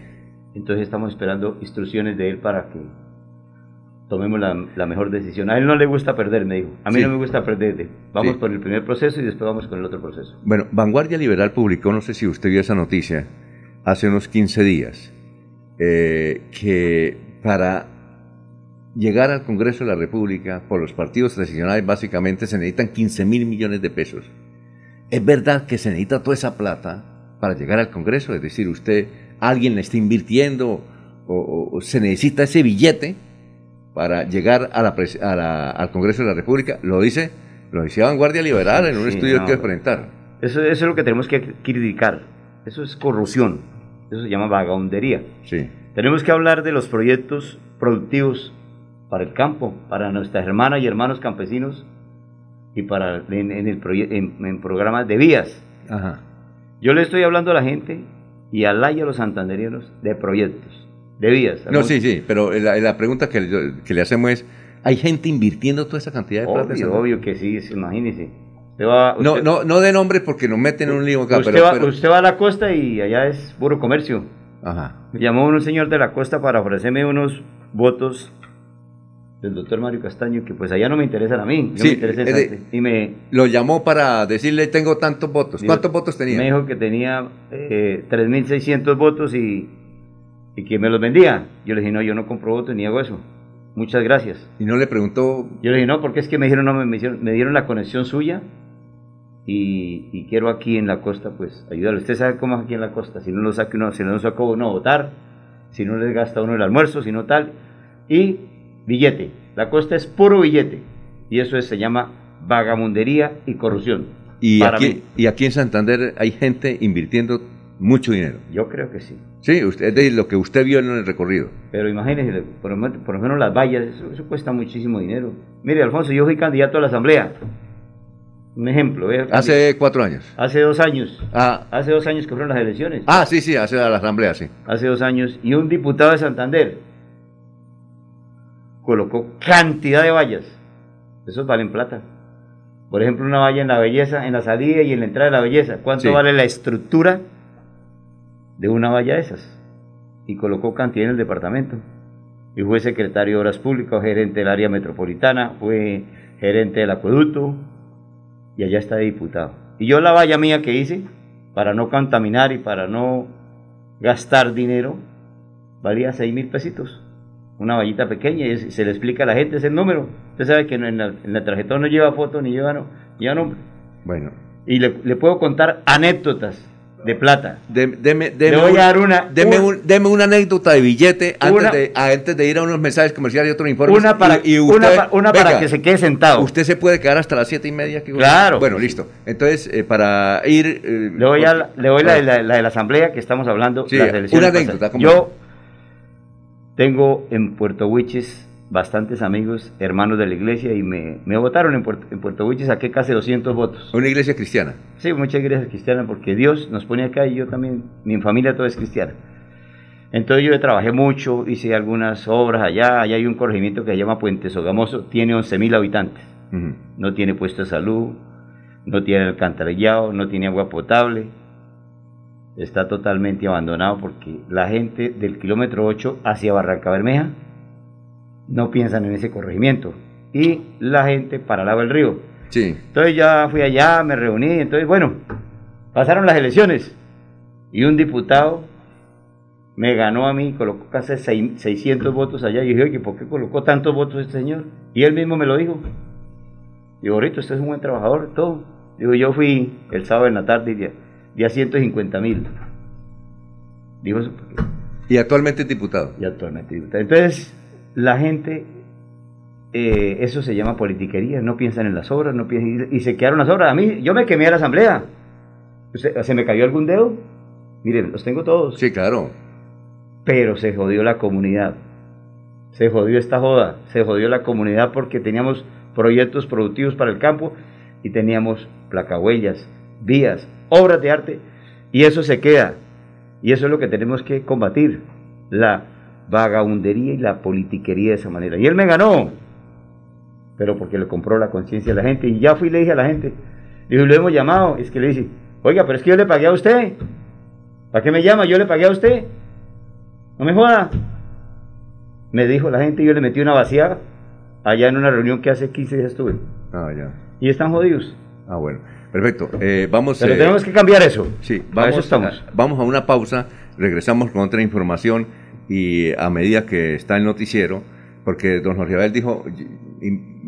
entonces estamos esperando instrucciones de él para que tomemos la, la mejor decisión. A él no le gusta perder, me dijo. A mí Sí. no me gusta perder. Vamos Sí. por el primer proceso y después vamos con el otro proceso. Bueno, Vanguardia Liberal publicó, no sé si usted vio esa noticia, hace unos 15 días, eh, que para llegar al Congreso de la República por los partidos tradicionales básicamente se necesitan 15 mil millones de pesos. ¿Es verdad que se necesita toda esa plata para llegar al Congreso? Es decir, usted, alguien le está invirtiendo o, o- o se necesita ese billete para llegar a la a la- al Congreso de la República. Lo dice, lo decía Vanguardia Liberal en un Sí, estudio no. que presentar. Eso, eso es lo que tenemos que criticar. Eso es corrupción. Eso se llama vagabundería. Sí. Tenemos que hablar de los proyectos productivos para el campo, para nuestras hermanas y hermanos campesinos y para en, en el en, en programas de vías. Ajá. Yo le estoy hablando a la gente y al y a los santanderianos de proyectos, de vías. No, sí, sí, pero la, la pregunta que, le- que le hacemos es, ¿hay gente invirtiendo toda esa cantidad de plata? Obvio, que sí, imagínese. Usted va, No, usted- no, no de nombre porque nos meten en un lío acá, usted, pero, va, pero- usted va a la costa y allá es puro comercio. Ajá. Me llamó un señor de la costa para ofrecerme unos votos del doctor Mario Castaño, que pues allá no me interesan a mí, Sí, me de- Y me, Lo llamó para decirle, tengo tantos votos. Digo, ¿Cuántos votos tenía? me dijo que tenía eh, 3.600 votos y, y que me los vendía. Yo le dije, no, yo no compro votos ni hago eso. Muchas gracias. Y no le preguntó... Yo le dije, no, porque es que me dijeron, no, me, me hicieron- me dieron la conexión suya y, y quiero aquí en la costa, pues, ayudarle. Usted sabe cómo es aquí en la costa, si no lo saca uno, si no lo saca uno a votar, si no le gasta uno el almuerzo, si no tal. Y billete. La costa es puro billete. Y eso es- se llama vagamundería y corrupción. Y aquí, mí. y aquí en Santander hay gente invirtiendo mucho dinero. Yo creo que sí. Sí, usted, es decir, lo que usted vio en el recorrido. Pero imagínese, por, por lo menos las vallas, eso, eso cuesta muchísimo dinero. Mire, Alfonso, yo fui candidato a la asamblea. Un ejemplo. cambiar. Hace cuatro años. Hace dos años. Ah, Hace dos años que fueron las elecciones. ah sí, sí, hace la asamblea, sí. Hace dos años. Y un diputado de Santander colocó cantidad de vallas. Esos valen plata. Por ejemplo, una valla en la belleza, en la salida y en la entrada de la belleza. ¿Cuánto Sí. vale la estructura de una valla de esas? Y colocó cantidad en el departamento. Y fue secretario de Obras Públicas, gerente del área metropolitana, fue gerente del acueducto y allá está de diputado. Y yo la valla mía que hice, para no contaminar y para no gastar dinero, valía 6 mil pesitos. Una vallita pequeña y se le explica a la gente ese número. Usted sabe que en la, en la tarjeta no lleva foto ni lleva, no, lleva nombre. Bueno. Y le, le puedo contar anécdotas de plata. Deme, deme, Le voy un- a dar una. Deme, un- deme una anécdota de billete antes, Una- de, antes de ir a unos mensajes comerciales y otros informes. Una para- Y- y una usted- pa- una para que se quede sentado. Usted se puede quedar hasta las siete y media. que- Claro. Bueno, listo. Entonces, eh, para ir... eh, Le voy a la- le doy la, de la, la de la asamblea que estamos hablando. Sí, las una anécdota, pasadas. ¿cómo Yo tengo en Puerto Huiches bastantes amigos, hermanos de la iglesia, y me, me votaron en Puerto, en Puerto Huiches, saqué casi 200 votos. Una iglesia cristiana. Sí, muchas iglesias cristianas, porque Dios nos pone acá y yo también, mi familia toda es cristiana. Entonces yo trabajé mucho, hice algunas obras allá, allá hay un corregimiento que se llama Puente Sogamoso, tiene 11.000 habitantes, Ujú. no tiene puesto de salud, no tiene alcantarillado, no tiene agua potable, está totalmente abandonado porque la gente del kilómetro 8 hacia Barranca Bermeja no piensan en ese corregimiento y la gente para el lado del río. Sí. Entonces ya fui allá, me reuní, entonces bueno, pasaron las elecciones y un diputado me ganó a mí, colocó casi seis- 600 votos allá y dije, oye, ¿por qué colocó tantos votos este señor? Y él mismo me lo dijo. Digo, ahorita usted es un buen trabajador, todo. Digo, yo fui el sábado en la tarde y di a, di a 150 mil. Digo, eso Y actualmente es diputado. y actualmente diputado. Entonces, la gente, eh, eso se llama politiquería, no piensan en las obras, no piensan, y se quedaron las obras. A mí, yo me quemé a la asamblea. ¿Se, me cayó algún dedo? Miren, los tengo todos. Sí, claro. Pero se jodió la comunidad. Se jodió esta joda. Se jodió la comunidad porque teníamos proyectos productivos para el campo y teníamos placahuellas, vías, obras de arte. Y eso se queda. Y eso es lo que tenemos que combatir. La vagabundería y la politiquería de esa manera. Y él me ganó. Pero porque le compró la conciencia a la gente. Y ya fui y le dije a la gente. Y lo hemos llamado. Es que le dice, oiga, pero es que yo le pagué a usted. ¿Para qué me llama? Yo le pagué a usted. No me joda. Me dijo la gente y yo le metí una vaciada allá en una reunión que hace 15 días estuve. Ah, ya. Y están jodidos. Ah, bueno. Perfecto. Eh, vamos, Pero eh, tenemos que cambiar eso. Sí, eso vamos, estamos. A, vamos a una pausa, regresamos con otra información y a medida que está el noticiero, porque don Jorge Abel dijo,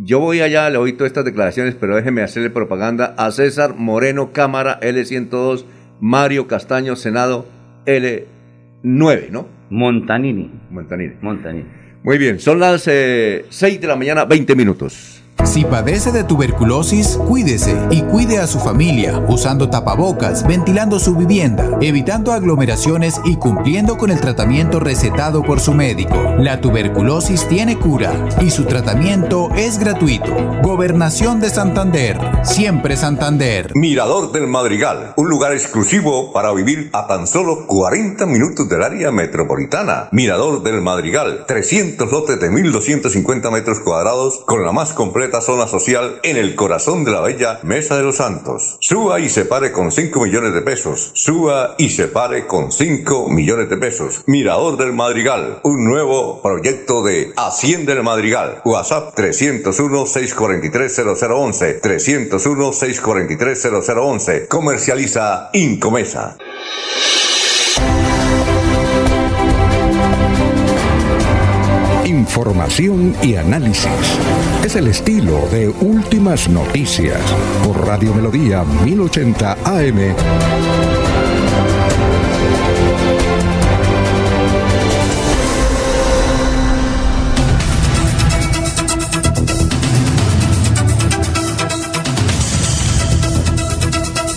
yo voy allá, le oí todas estas declaraciones, pero déjeme hacerle propaganda a César Moreno, Cámara L102, Mario Castaño, Senado L9, ¿no? Montanini. Montanini. Montanini. Muy bien, son las 6 de la mañana, 20 minutos. Si padece de tuberculosis, cuídese y cuide a su familia usando tapabocas, ventilando su vivienda, evitando aglomeraciones y cumpliendo con el tratamiento recetado por su médico. La tuberculosis tiene cura y su tratamiento es gratuito. Gobernación de Santander. Siempre Santander. Mirador del Madrigal, un lugar exclusivo para vivir a tan solo 40 minutos del área metropolitana. Mirador del Madrigal, 300 lotes de 1250 metros cuadrados con la más completa zona social en el corazón de la bella Mesa de los Santos. Suba y se pare con 5 millones de pesos. Suba y se pare con 5 millones de pesos. Mirador del Madrigal, un nuevo proyecto de Hacienda del Madrigal. WhatsApp 301-643-0011. 301-643-0011. Comercializa Incomesa. Información y análisis. Es el estilo de Últimas Noticias por Radio Melodía 1080 AM.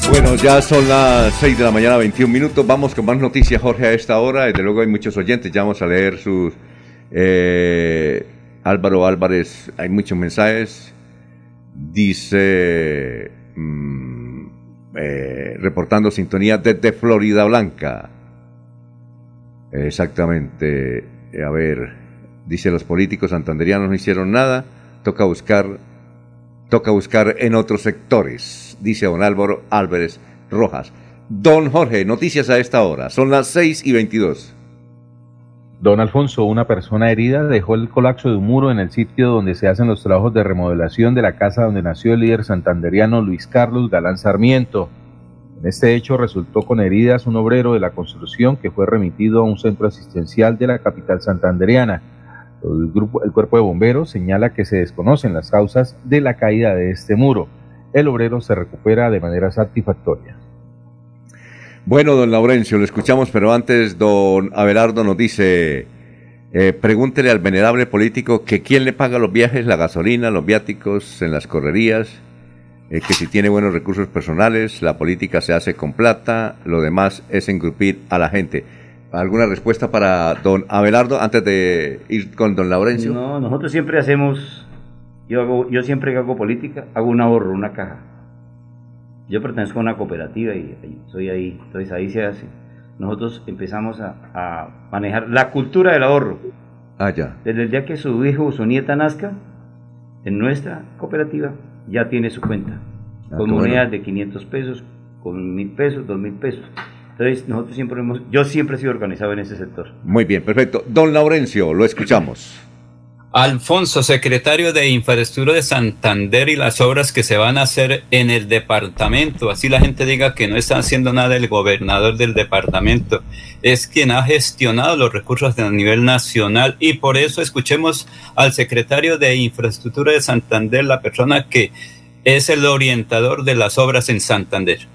Bueno, ya son las 6 de la mañana, 21 minutos. Vamos con más noticias, Jorge, a esta hora. Desde luego hay muchos oyentes. Ya vamos a leer sus... eh, Álvaro Álvarez, hay muchos mensajes. Dice mm, eh, reportando sintonía desde Florida Blanca. Exactamente. A ver, dice los políticos santanderianos no hicieron nada, toca buscar, toca buscar en otros sectores, dice don Álvaro Álvarez Rojas. Don Jorge, noticias a esta hora, son las 6 y 22. Don Alfonso, una persona herida dejó el colapso de un muro en el sitio donde se hacen los trabajos de remodelación de la casa donde nació el líder santanderiano Luis Carlos Galán Sarmiento. En este hecho resultó con heridas un obrero de la construcción que fue remitido a un centro asistencial de la capital santanderiana. El, grupo, el cuerpo de bomberos señala que se desconocen las causas de la caída de este muro. El obrero se recupera de manera satisfactoria. Bueno, don Laurencio, lo escuchamos, pero antes don Abelardo nos dice, eh, pregúntele al venerable político que quién le paga los viajes, la gasolina, los viáticos en las correrías, eh, que si tiene buenos recursos personales, la política se hace con plata, lo demás es engrupir a la gente. ¿Alguna respuesta para don Abelardo antes de ir con don Laurencio? No, nosotros siempre hacemos, yo, hago, yo siempre que hago política, hago un ahorro, una caja. Yo pertenezco a una cooperativa y, soy ahí, entonces ahí se hace. Nosotros empezamos a, a manejar la cultura del ahorro. Ah, ya. Desde el día que su hijo o su nieta nazca, en nuestra cooperativa ya tiene su cuenta. Ah, con monedas bueno. de 500 pesos, con mil pesos, dos mil pesos. Entonces, nosotros siempre hemos, yo siempre he sido organizado en ese sector. Muy bien, perfecto. Don Laurencio, lo escuchamos. Alfonso, secretario de Infraestructura de Santander y las obras que se van a hacer en el departamento. Así la gente diga que no está haciendo nada el gobernador del departamento. Es quien ha gestionado los recursos a nivel nacional y por eso escuchemos al secretario de Infraestructura de Santander, la persona que es el orientador de las obras en Santander.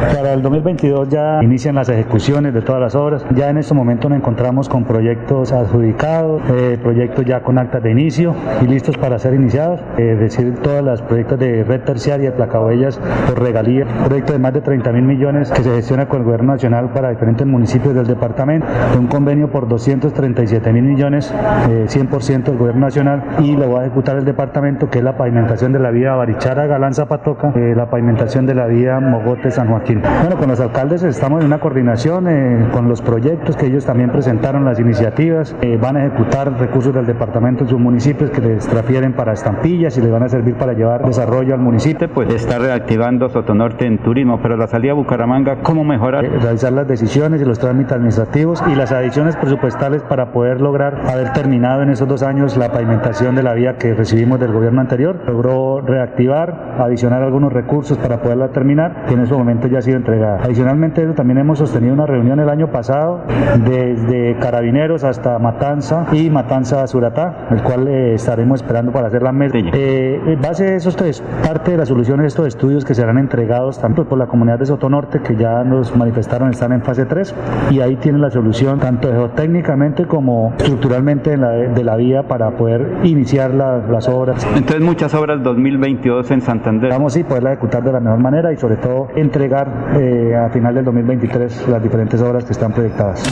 Para el 2022 ya inician las ejecuciones de todas las obras. Ya en este momento nos encontramos con proyectos adjudicados, eh, proyectos ya con actas de inicio y listos para ser iniciados. Eh, Es decir, todos los proyectos de red terciaria, placahuellas por regalía, proyecto de más de 30 mil millones que se gestiona con el gobierno nacional para diferentes municipios del departamento. De un convenio por 237 mil millones, eh, 100% del gobierno nacional y lo va a ejecutar el departamento que es la pavimentación de la vía Barichara, Galán, Zapatoca, eh, la pavimentación de la vía Mogote, San Bueno, con los alcaldes estamos en una coordinación eh, con los proyectos que ellos también presentaron, las iniciativas, eh, van a ejecutar recursos del departamento en sus municipios que les transfieren para estampillas y les van a servir para llevar desarrollo al municipio. Pues está reactivando Sotonorte en turismo, pero la salida a Bucaramanga, ¿cómo mejorar? Eh, realizar las decisiones y los trámites administrativos y las adiciones presupuestales para poder lograr haber terminado en esos dos años la pavimentación de la vía que recibimos del gobierno anterior. Logró reactivar, adicionar algunos recursos para poderla terminar, que en ese momento ya ha sido entregada. Adicionalmente, también hemos sostenido una reunión el año pasado desde Carabineros hasta Matanza y Matanza a Suratá, el cual eh, estaremos esperando para hacer la mesa. Eh, en base a eso, es parte de la solución de estos estudios que serán entregados tanto por la comunidad de Sotonorte, que ya nos manifestaron están en fase 3, y ahí tienen la solución tanto geotécnicamente como estructuralmente de la, de la vía para poder iniciar la- las obras. Entonces muchas obras 2022 en Santander. Vamos sí poderla ejecutar de la mejor manera y sobre todo entregar eh, a final del 2023 las diferentes obras que están proyectadas.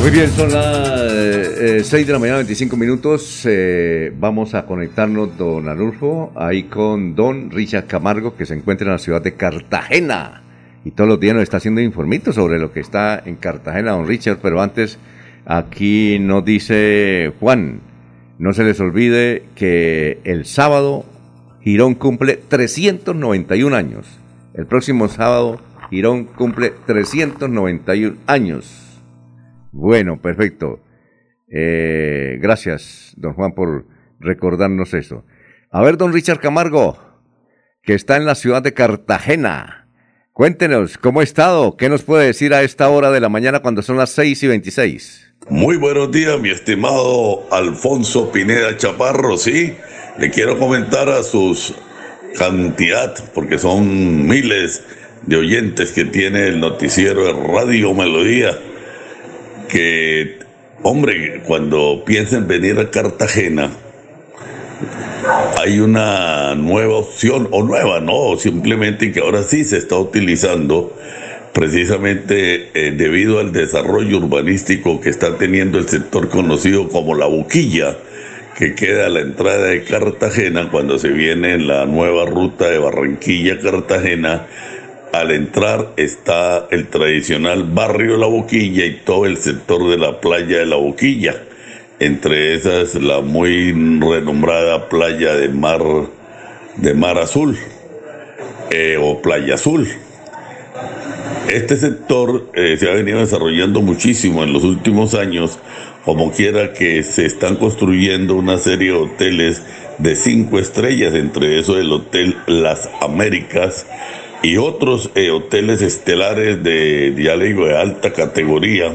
Muy bien, son las 6 de la mañana, 25 minutos. Eh, vamos a conectarnos, don Arnulfo, ahí con don Richard Camargo, que se encuentra en la ciudad de Cartagena. Y todos los días nos está haciendo informitos sobre lo que está en Cartagena, don Richard. Pero antes, aquí nos dice Juan, no se les olvide que el sábado Girón cumple 391 años. El próximo sábado Girón cumple 391 años. Bueno, perfecto. Eh, gracias, don Juan, por recordarnos eso. A ver, don Richard Camargo, que está en la ciudad de Cartagena. Cuéntenos, ¿cómo ha estado? ¿Qué nos puede decir a esta hora de la mañana cuando son las 6 y 26? Muy buenos días, mi estimado Alfonso Pineda Chaparro. Sí, le quiero comentar a sus cantidad, porque son miles de oyentes que tiene el noticiero de Radio Melodía, que, hombre, cuando piensen venir a Cartagena, hay una nueva opción, o nueva, no, simplemente que ahora sí se está utilizando precisamente eh, debido al desarrollo urbanístico que está teniendo el sector conocido como la Boquilla, que queda a la entrada de Cartagena cuando se viene en la nueva ruta de Barranquilla-Cartagena. Al entrar está el tradicional barrio La Boquilla y todo el sector de la playa de La Boquilla. Entre esas la muy renombrada playa de mar, de mar azul eh, o playa azul. Este sector eh, se ha venido desarrollando muchísimo en los últimos años, como quiera que se están construyendo una serie de hoteles de cinco estrellas, entre eso el Hotel Las Américas y otros eh, hoteles estelares de, ya de alta categoría.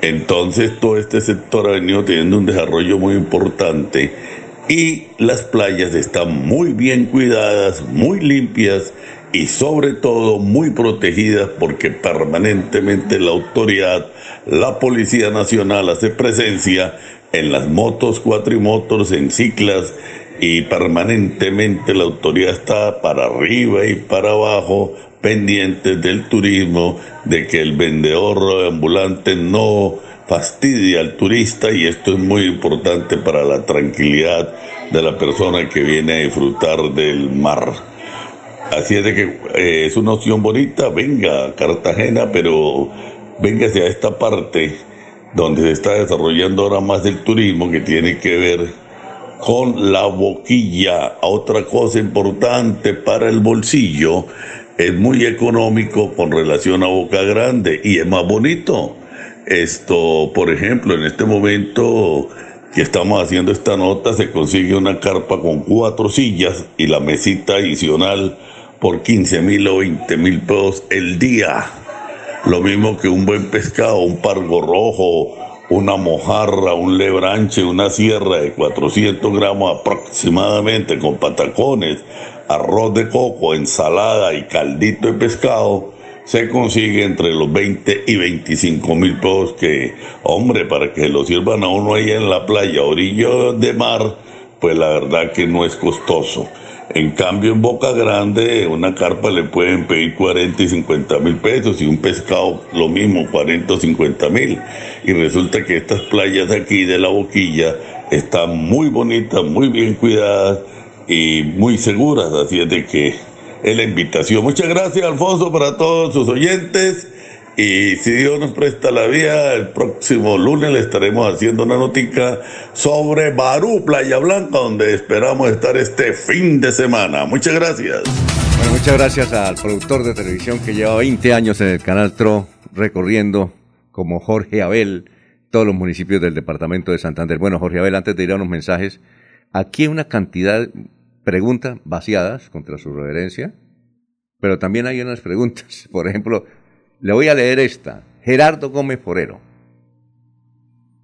Entonces todo este sector ha venido teniendo un desarrollo muy importante y las playas están muy bien cuidadas, muy limpias y sobre todo muy protegidas porque permanentemente la autoridad, la Policía Nacional hace presencia en las motos, cuatrimotors, en ciclas y permanentemente la autoridad está para arriba y para abajo pendiente del turismo, de que el vendedor ambulante no fastidie al turista y esto es muy importante para la tranquilidad de la persona que viene a disfrutar del mar. Así es de que eh, es una opción bonita, venga a Cartagena, pero venga hacia esta parte donde se está desarrollando ahora más el turismo que tiene que ver con la boquilla. Otra cosa importante para el bolsillo, es muy económico con relación a Boca Grande y es más bonito. Esto, por ejemplo, en este momento que estamos haciendo esta nota, se consigue una carpa con cuatro sillas y la mesita adicional por 15 mil o 20 mil pesos el día. Lo mismo que un buen pescado, un pargo rojo, una mojarra, un lebranche, una sierra de 400 gramos aproximadamente con patacones, arroz de coco, ensalada y caldito de pescado, se consigue entre los 20 y 25 mil pesos que, hombre, para que lo sirvan a uno ahí en la playa, orillo de mar, pues la verdad que no es costoso. En cambio, en Boca Grande, una carpa le pueden pedir 40 y 50 mil pesos y un pescado lo mismo, 40 o 50 mil. Y resulta que estas playas de aquí de la boquilla están muy bonitas, muy bien cuidadas y muy seguras. Así es de que es la invitación. Muchas gracias, Alfonso, para todos sus oyentes. Y si Dios nos presta la vida, el próximo lunes le estaremos haciendo una notica sobre Barú, Playa Blanca, donde esperamos estar este fin de semana. Muchas gracias. muchas gracias al productor de televisión que lleva 20 años en el canal TRO, recorriendo como Jorge Abel todos los municipios del departamento de Santander. Bueno, Jorge Abel, antes de ir a unos mensajes, aquí hay una cantidad de preguntas vaciadas contra su reverencia, pero también hay unas preguntas, por ejemplo, le voy a leer esta. Gerardo Gómez Forero.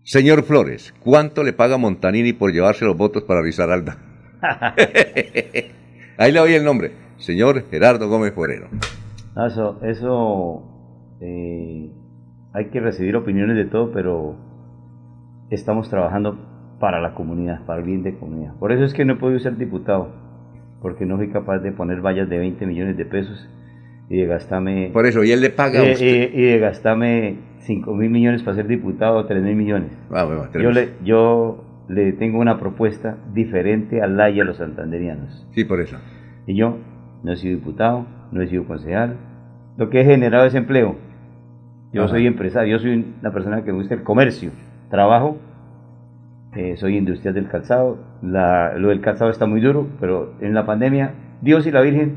Señor Flores, ¿cuánto le paga Montanini por llevarse los votos para Risaralda? Ahí le doy el nombre. Señor Gerardo Gómez Forero. Eso, eso eh, hay que recibir opiniones de todo, pero estamos trabajando para la comunidad, para el bien de comunidad. Por eso es que no he podido ser diputado, porque no soy capaz de poner vallas de 20 millones de pesos y de gastarme... Por eso, y él le paga a usted. Y, de gastarme 5 mil millones para ser diputado o 3 mil millones. Ah, yo, le, yo le tengo una propuesta diferente a la y a los santanderianos. Sí, por eso. Y yo no he sido diputado, no he sido concejal. Lo que he generado es empleo. Yo soy empresario, yo soy una persona que me gusta el comercio. Trabajo, eh, soy industrial del calzado. La, lo del calzado está muy duro, pero en la pandemia Dios y la Virgen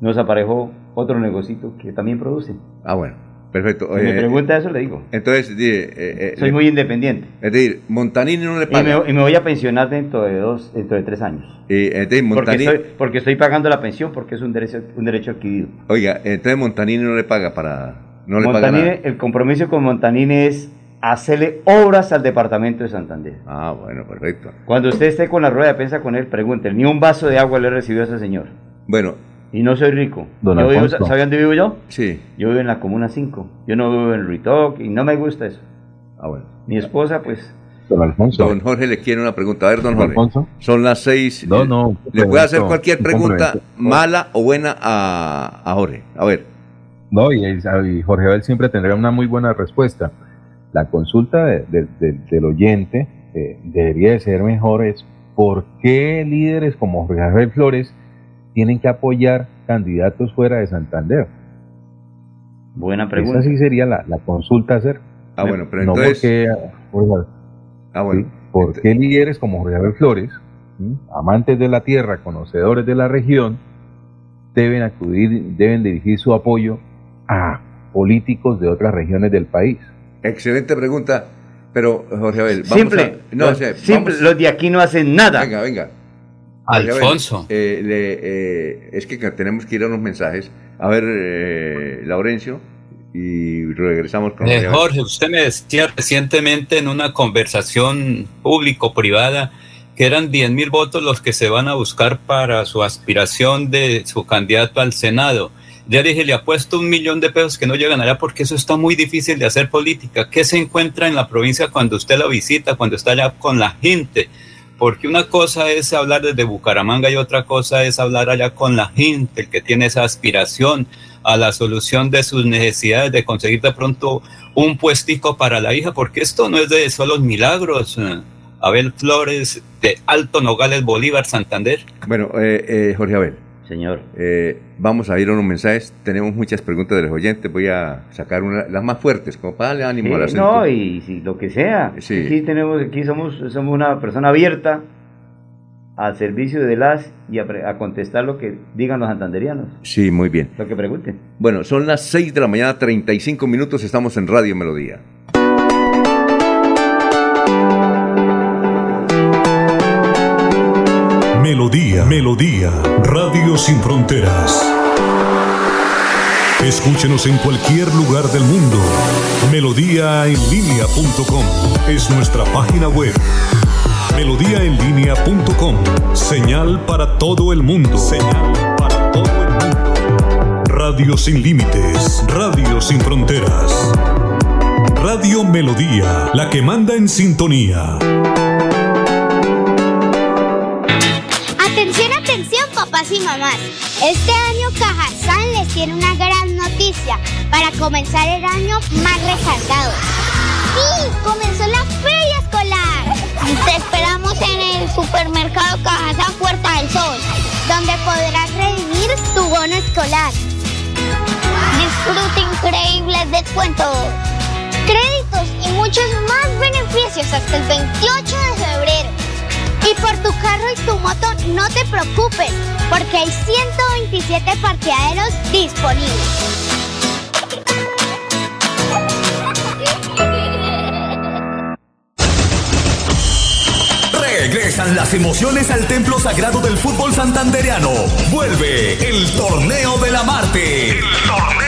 nos aparejó otro negocito que también produce. Ah, bueno, perfecto. Si me pregunta eso, le digo. Entonces, eh, eh, soy muy independiente. Es decir, Montanini no le paga. Y me, voy a pensionar dentro de dos, dentro de tres años. Y, entonces, porque, estoy, porque estoy pagando la pensión porque es un derecho, un derecho adquirido. Oiga, entonces Montanini no le paga para. No le paga nada. El compromiso con Montanini es hacerle obras al departamento de Santander. Ah, bueno, perfecto. Cuando usted esté con la rueda de prensa con él, pregúntele, ni un vaso de agua le he recibido a ese señor. Bueno, y no soy rico. ¿Sabe dónde vivo yo? Sí. Yo vivo en la Comuna 5. Yo no vivo en Ritoc y no me gusta eso. Ah, bueno. Mi esposa, pues... Don Alfonso. Don Jorge le quiere una pregunta. A ver, don, Jorge. Alfonso. Son las seis. No, no. Le puede hacer cualquier pregunta, mala o buena, a, a, Jorge. A ver. No, y, Jorge Abel siempre tendrá una muy buena respuesta. La consulta del oyente eh, debería de ser mejor es por qué líderes como Jorge Rafael Flores tienen que apoyar candidatos fuera de Santander. Buena pregunta. Esa sí sería la, la consulta a hacer. Ah, bueno, pero no entonces... porque, Ah, bueno. ¿sí? ¿Por qué líderes como Jorge Abel Flores, ¿sí? amantes de la tierra, conocedores de la región, deben acudir, deben dirigir su apoyo a políticos de otras regiones del país? Excelente pregunta, pero Jorge Abel, vamos Simple. a... No, los, o sea, simple, vamos- los de aquí no hacen nada. Venga, venga. Alfonso. eh, le- eh, es que tenemos que ir a unos mensajes. A ver, eh, Laurencio, y regresamos con Eh. Jorge, usted me decía recientemente en una conversación público-privada que eran 10 mil votos los que se van a buscar para su aspiración de su candidato al Senado. Ya dije, le apuesto un millón de pesos que no llegan allá porque eso está muy difícil de hacer política. ¿Qué se encuentra en la provincia cuando usted la visita, cuando está allá con la gente? Porque una cosa es hablar desde Bucaramanga y otra cosa es hablar allá con la gente, el que tiene esa aspiración a la solución de sus necesidades, de conseguir de pronto un puestico para la hija, porque esto no es de solo milagros. Abel Flores de Alto Nogales, Bolívar, Santander. Bueno, eh, eh, Jorge Abel. Señor. Eh, vamos a ir a unos mensajes. Tenemos muchas preguntas de los oyentes. Voy a sacar una, las más fuertes, como para darle ánimo al Sí, asunto. no, y lo que sea. Sí. Aquí tenemos, aquí somos, somos una persona abierta al servicio de las y a, a contestar lo que digan los santanderianos, Sí, muy bien. lo que pregunten. Bueno, son las 6 de la mañana, 35 minutos. Estamos en Radio Melodía. Melodía, Melodía, Radio Sin Fronteras. Escúchenos en cualquier lugar del mundo. Melodíaenlínea.com es nuestra página web. Melodíaenlínea.com, señal para todo el mundo. Señal para todo el mundo. Radio sin límites, Radio sin fronteras. Radio Melodía, la que manda en sintonía. Papás y mamás. Este año Cajazán les tiene una gran noticia para comenzar el año más recargado. ¡Sí! ¡Comenzó la feria escolar! Te esperamos en el supermercado Cajazán Puerta del Sol, donde podrás redimir tu bono escolar. Disfruta increíbles descuentos, créditos y muchos más beneficios hasta el 28 de febrero. Y por tu carro y tu moto no te preocupes, porque hay 127 parqueaderos disponibles. Regresan las emociones al templo sagrado del fútbol santandereano. Vuelve el torneo de la Marte. El torneo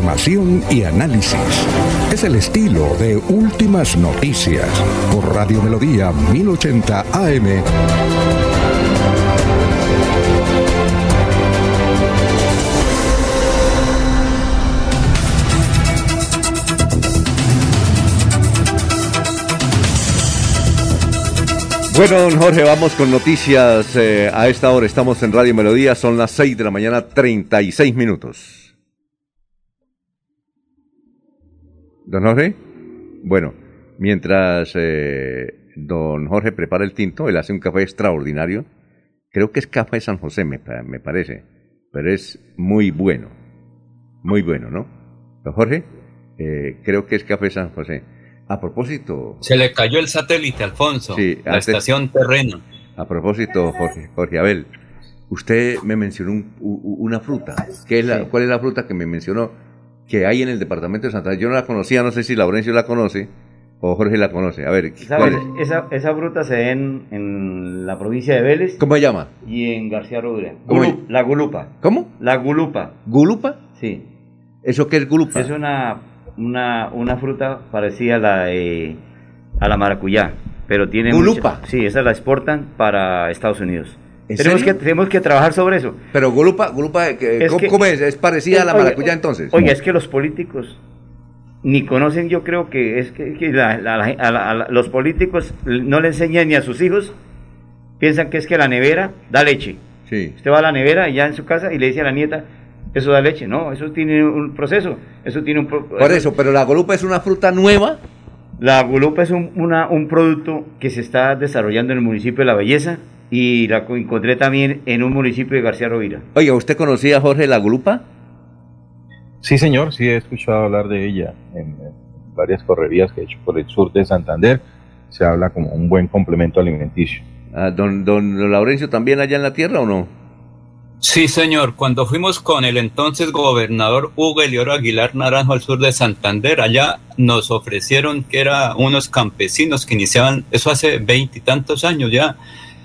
Información y análisis. Es el estilo de Últimas Noticias por Radio Melodía 1080 AM. Bueno, Jorge, vamos con noticias. eh, a esta hora estamos en Radio Melodía, son las 6 de la mañana, 36 minutos. Don Jorge, bueno, mientras eh, don Jorge prepara el tinto, él hace un café extraordinario. Creo que es café San José, me, me parece, pero es muy bueno, muy bueno, ¿no? Don Jorge, eh, creo que es café San José. A propósito, Se le cayó el satélite, Alfonso. Sí, la antes- estación terrena. A propósito, Jorge, Jorge Abel, usted me mencionó un- u- u- una fruta. ¿Qué es la, ¿Cuál es la fruta que me mencionó que hay en el departamento de Santa Yo no la conocía, no sé si Laurencio la conoce o Jorge la conoce. A ver, ¿cuál ¿Sabes? es? Esa, esa fruta se ve en, en la provincia de Vélez. ¿Cómo se llama? Y en García Rodríguez. ¿Cómo Gulu- la gulupa. ¿Cómo? La gulupa. ¿Gulupa? Sí. ¿Eso qué es gulupa? Es una, una, una fruta parecida a la, de- a la maracuyá, pero tiene... ¿Gulupa? mucha- sí, esa la exportan para Estados Unidos. ¿En Tenemos que, tenemos que trabajar sobre eso. Pero gulupa, gulupa eh, ¿cómo, que- cómo es? ¿Es parecida a la maracuyá entonces? Oiga, es que los políticos ni conocen, yo creo que es que, que la- la- la- a la- a la- los políticos no le enseñan ni a sus hijos, piensan que es que la nevera da leche. Sí. Usted va a la nevera ya en su casa y le dice a la nieta, eso da leche. No, eso tiene un proceso, eso tiene un... pro- Por eso, pero la gulupa es una fruta nueva. La gulupa es un, una- un producto que se está desarrollando en el municipio de La Belleza y la co- encontré también en un municipio de García Rovira. Oiga, ¿usted conocía, Jorge, la gulupa? Sí, señor, sí he escuchado hablar de ella en, en varias correrías que he hecho por el sur de Santander. Se habla como un buen complemento alimenticio. Ah, don, don Laurencio, ¿también allá en la tierra o no? Sí, señor. Cuando fuimos con el entonces gobernador Hugo Elioro Aguilar Naranjo al sur de Santander, allá nos ofrecieron que eran unos campesinos que iniciaban, eso hace veintitantos años ya,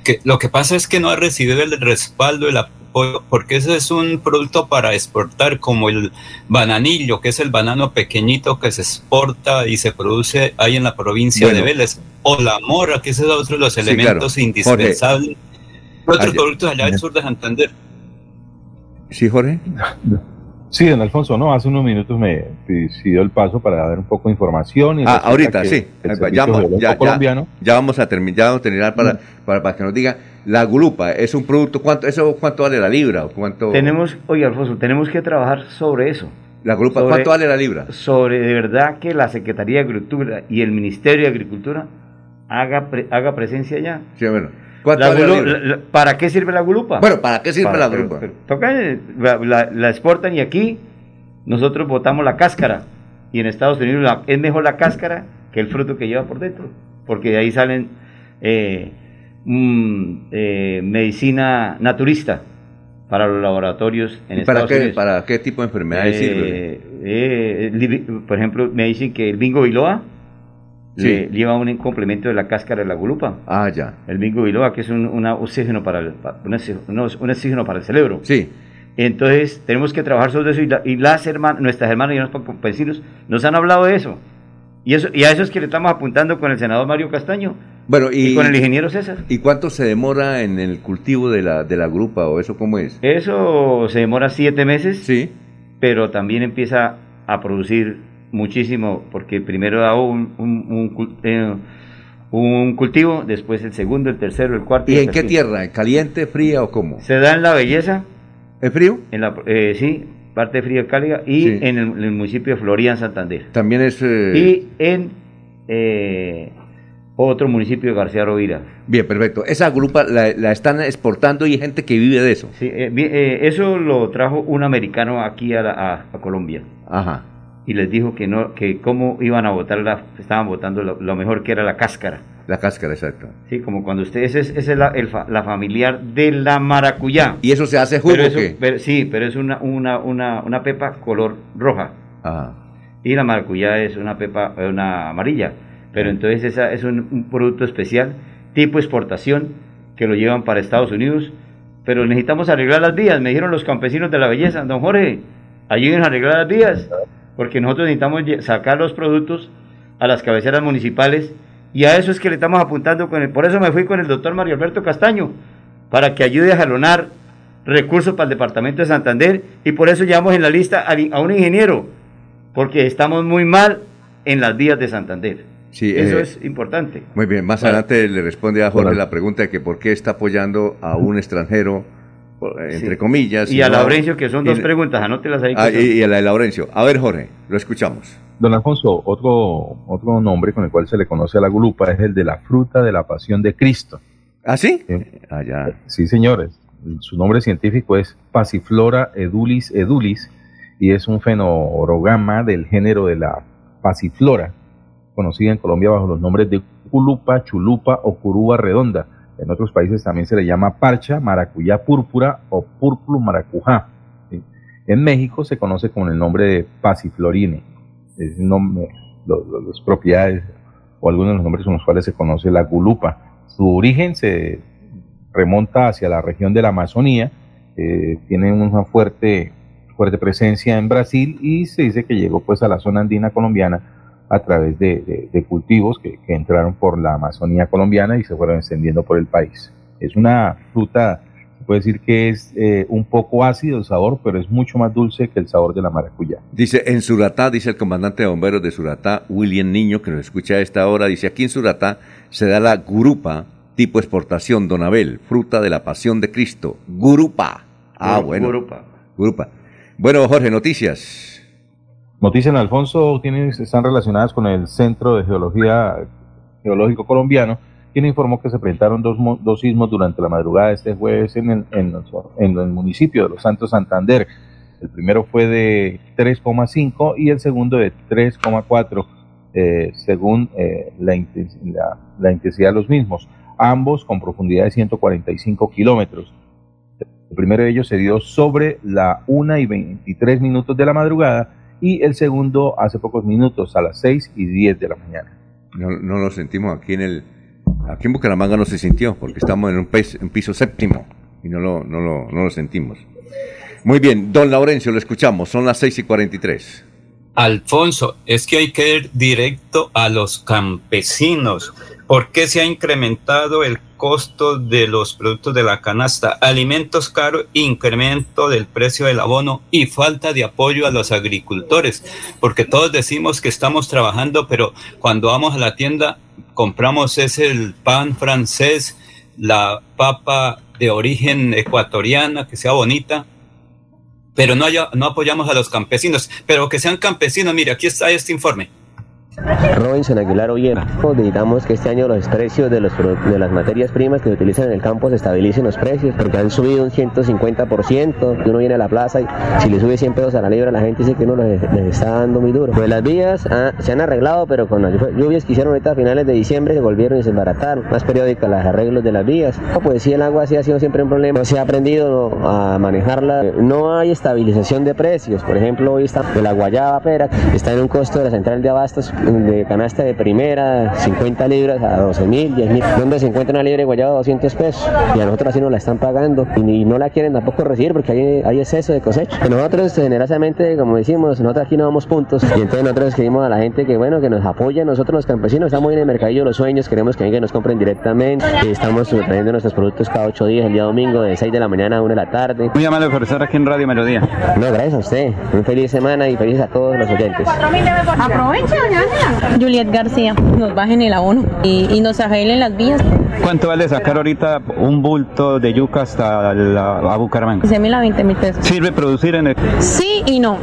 que lo que pasa es que no ha recibido el respaldo, el apoyo, porque ese es un producto para exportar, como el bananillo, que es el banano pequeñito que se exporta y se produce ahí en la provincia Bueno. de Vélez, o la mora, que ese es otro de los Sí, elementos claro. indispensables. Otros Allá- productos allá del sur de Santander. Sí, Jorge. Sí, don Alfonso, no, hace unos minutos me pidió el paso para dar un poco de información. Y Ah, ahorita, sí. Ya, ya, ya, ya vamos a terminar, ya vamos a terminar para, para, para que nos diga. La gulupa es un producto, ¿cuánto, eso, cuánto vale la libra? o ¿Cuánto, Tenemos, oye Alfonso, tenemos que trabajar sobre eso. la gulupa, sobre- ¿cuánto vale la libra? Sobre de verdad que la Secretaría de Agricultura y el Ministerio de Agricultura haga, pre- haga presencia allá. Sí, bueno. ¿Para qué sirve la gulupa? Bueno, ¿para qué sirve la gulupa? pero toca, eh, la, exportan y aquí nosotros botamos la cáscara. Y en Estados Unidos es mejor la cáscara que el fruto que lleva por dentro. Porque de ahí salen eh, mm, eh, medicina naturista para los laboratorios en ¿Y para Estados qué, Unidos. para qué tipo de enfermedades Eh, sirve? eh, por ejemplo, me dicen que el bingo biloba Sí. le- lleva un complemento de la cáscara de la gulupa. Ah, ya. El bingo biloba, que es un una oxígeno para el, un, oxígeno, no, un oxígeno para el cerebro. Sí. Entonces, tenemos que trabajar sobre eso y, la- y las hermanas, nuestras hermanas y nuestros vecinos nos han hablado de eso. Y, eso. y a eso es que le estamos apuntando con el senador Mario Castaño Bueno, y, y con el ingeniero César. ¿Y cuánto se demora en el cultivo de la, de la grupa o eso cómo es? Eso se demora siete meses, Sí. pero también empieza a producir muchísimo, porque primero da un, un, eh, un cultivo, después el segundo, el tercero, el cuarto. ¿Y en qué tierra? ¿En caliente, fría o cómo? Se da en la belleza, ¿En frío? en la, eh, sí, parte fría cálida, y Sí. en, el, en el municipio de Florida, en Santander. También es... eh, Y en eh, otro municipio de García Rovira. Bien, perfecto. Esa grupa la, la están exportando y hay gente que vive de eso. Sí, eh, eh, eso lo trajo un americano aquí a, la- a- a Colombia. Ajá. Y les dijo que no que cómo iban a votar la estaban votando lo, lo mejor que era la cáscara. La cáscara, exacto. sí como cuando ustedes es, es la, el la familiar de la maracuyá. ¿Y eso se hace jugo pero eso- qué? pero- sí pero es una, una, una, una pepa color roja. Ajá. y la maracuyá es una pepa eh, una amarilla. Pero entonces esa es un, un producto especial tipo exportación que lo llevan para Estados Unidos. Pero necesitamos arreglar las vías me dijeron los campesinos de la belleza. Don Jorge ayuden a arreglar las vías porque nosotros necesitamos sacar los productos a las cabeceras municipales y a eso es que le estamos apuntando con el, por eso me fui con el doctor Mario Alberto Castaño para que ayude a jalonar recursos para el departamento de Santander y por eso llevamos en la lista a un ingeniero porque estamos muy mal en las vías de Santander. Sí, Eso eh, es importante. Muy bien, más Bueno. adelante le responde a Jorge la pregunta de que por qué está apoyando a un extranjero, entre Sí. comillas. Y a no Laurencio, que son dos y- preguntas, anótelas ahí. Ah, y, y a la de Laurencio. A ver, Jorge, lo escuchamos. Don Alfonso, otro, otro nombre con el cual se le conoce a la gulupa es el de la fruta de la pasión de Cristo. ¿Ah, sí? Sí. Ah, ya. Sí, señores. Su nombre científico es Passiflora edulis edulis y es un fenorogama del género de la Passiflora, conocida en Colombia bajo los nombres de culupa, chulupa o curuba redonda. En otros países también se le llama parcha, maracuyá púrpura o púrpuro maracujá. En México se conoce con el nombre de Passiflorine. Es nombre, lo- lo- las propiedades o algunos de los nombres con los cuales se conoce la gulupa. Su origen se remonta hacia la región de la Amazonía, eh, tiene una fuerte fuerte presencia en Brasil y se dice que llegó pues a la zona andina colombiana a través de, de, cultivos que, que, entraron por la Amazonía colombiana y se fueron extendiendo por el país. Es una fruta, se puede decir que es eh, un poco ácido el sabor, pero es mucho más dulce que el sabor de la maracuyá. Dice, en Suratá, dice el comandante de bomberos de Suratá, William Niño, que nos escucha a esta hora, dice, aquí en Suratá se da la gurupa, tipo exportación, Donabel, fruta de la pasión de Cristo. Gurupa. Ah, bueno. Gurupa. Gurupa. Bueno, Jorge, noticias. Noticias en Alfonso están relacionadas con el Centro de Geología Geológico Colombiano, quien informó que se presentaron dos, dos sismos durante la madrugada de este jueves en el, en, el municipio de Los Santos Santander. El primero fue de 3,5 y el segundo de 3,4, eh, según eh, la, intensidad, la intensidad de los mismos, ambos con profundidad de 145 kilómetros. El primero de ellos se dio sobre la 1 y 23 minutos de la madrugada y el segundo hace pocos minutos, a las 6 y 10 de la mañana. No, no lo sentimos aquí en el... Aquí en Bucaramanga no se sintió porque estamos en un, piso séptimo y no lo, no, lo, no lo sentimos. Muy bien, don Laurencio, lo escuchamos, son las 6 y 43. Alfonso, es que hay que ir directo a los campesinos. ¿Por qué se ha incrementado el costo de los productos de la canasta? Alimentos caros, incremento del precio del abono y falta de apoyo a los agricultores. Porque todos decimos que estamos trabajando, pero cuando vamos a la tienda compramos ese el pan francés, la papa de origen ecuatoriana, que sea bonita, pero no, no apoyamos a los campesinos, pero que sean campesinos. Mire, aquí está este informe. Robinson Aguilar Ollera. Necesitamos que este año los precios de, los, de las materias primas que se utilizan en el campo se estabilicen los precios, porque han subido un 150%. Uno viene a la plaza y si le sube 100 pesos a la libra, la gente dice que uno les, está dando muy duro. Pues las vías ah, se han arreglado, pero con las lluvias que hicieron ahorita a finales de diciembre se volvieron y se embarataron. Más periódicas los arreglos de las vías. pues sí, el agua sí ha sido siempre un problema. No se ha aprendido a manejarla. No hay estabilización de precios. Por ejemplo, hoy está de la guayaba pera, está en un costo de la central de abastos de canasta de primera, 50 libras a 12 mil, 10 mil, donde se encuentra una libra de guayaba a 200 pesos y a nosotros así nos la están pagando y, no la quieren tampoco recibir porque hay, hay exceso de cosecha. Nosotros generosamente, como decimos, nosotros aquí no damos puntos y entonces nosotros escribimos a la gente que bueno, que nos apoya, nosotros los campesinos estamos en el mercadillo de los sueños, queremos que vengan nos compren directamente, estamos trayendo nuestros productos cada 8 días, el día domingo de 6 de la mañana a 1 de la tarde. Muy amable profesor aquí en Radio Melodía. No, gracias a usted. Una feliz semana y feliz a todos los oyentes. Aprovecha, Juliet García, nos bajen el abono y, nos arreglen las vías. ¿Cuánto vale sacar ahorita un bulto de yuca hasta la, a Bucaramanga? 15 mil a 20 mil pesos. ¿Sirve producir en el...? Sí y no.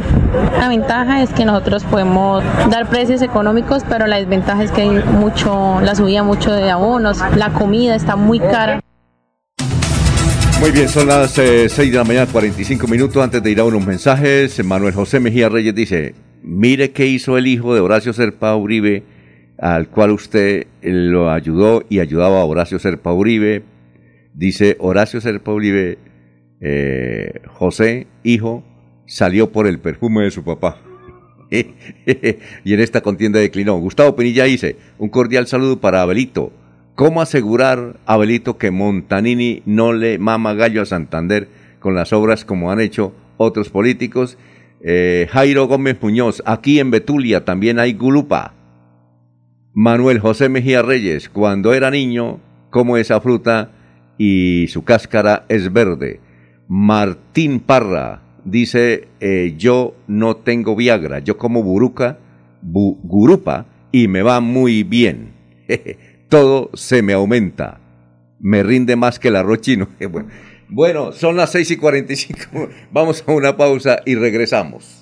La ventaja es que nosotros podemos dar precios económicos, pero la desventaja es que hay mucho, la subida mucho de abonos, la comida está muy cara. Muy bien, son las 6 eh, de la mañana, 45 minutos. Antes de ir a unos mensajes, Manuel José Mejía Reyes dice: Mire qué hizo el hijo de Horacio Serpa Uribe, al cual usted lo ayudó y ayudaba a Horacio Serpa Uribe. Dice Horacio Serpa Uribe, eh, José, hijo, salió por el perfume de su papá. y en esta contienda declinó. Gustavo Pinilla dice, un cordial saludo para Abelito. ¿Cómo asegurar, Abelito, que Montanini no le mama gallo a Santander con las obras como han hecho otros políticos? Eh, Jairo Gómez Muñoz, aquí en Betulia también hay gulupa. Manuel José Mejía Reyes, cuando era niño, como esa fruta y su cáscara es verde. Martín Parra dice, eh, yo no tengo Viagra, yo como buruca, gurupa y me va muy bien. Todo se me aumenta, me rinde más que el arroz chino. son las 6 y 45. Vamos a una pausa y regresamos.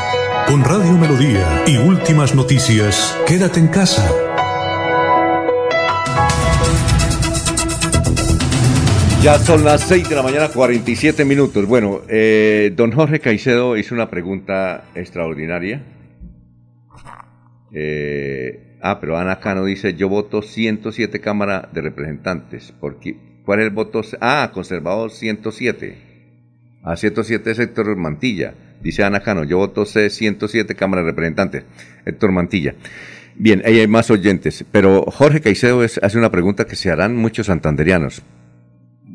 Con Radio Melodía y últimas noticias, quédate en casa. Ya son las 6 de la mañana, 47 minutos. Bueno, eh, don Jorge Caicedo hizo una pregunta extraordinaria. Eh, ah, pero Ana Cano dice, yo voto 107 Cámara de Representantes. Porque, ¿Cuál es el voto? Ah, conservador 107. A 107 es Héctor Mantilla. Dice Ana Cano, yo voto C 107 Cámara de Representantes. Héctor Mantilla. Bien, ahí hay más oyentes, pero Jorge Caicedo es- hace una pregunta que se harán muchos santanderianos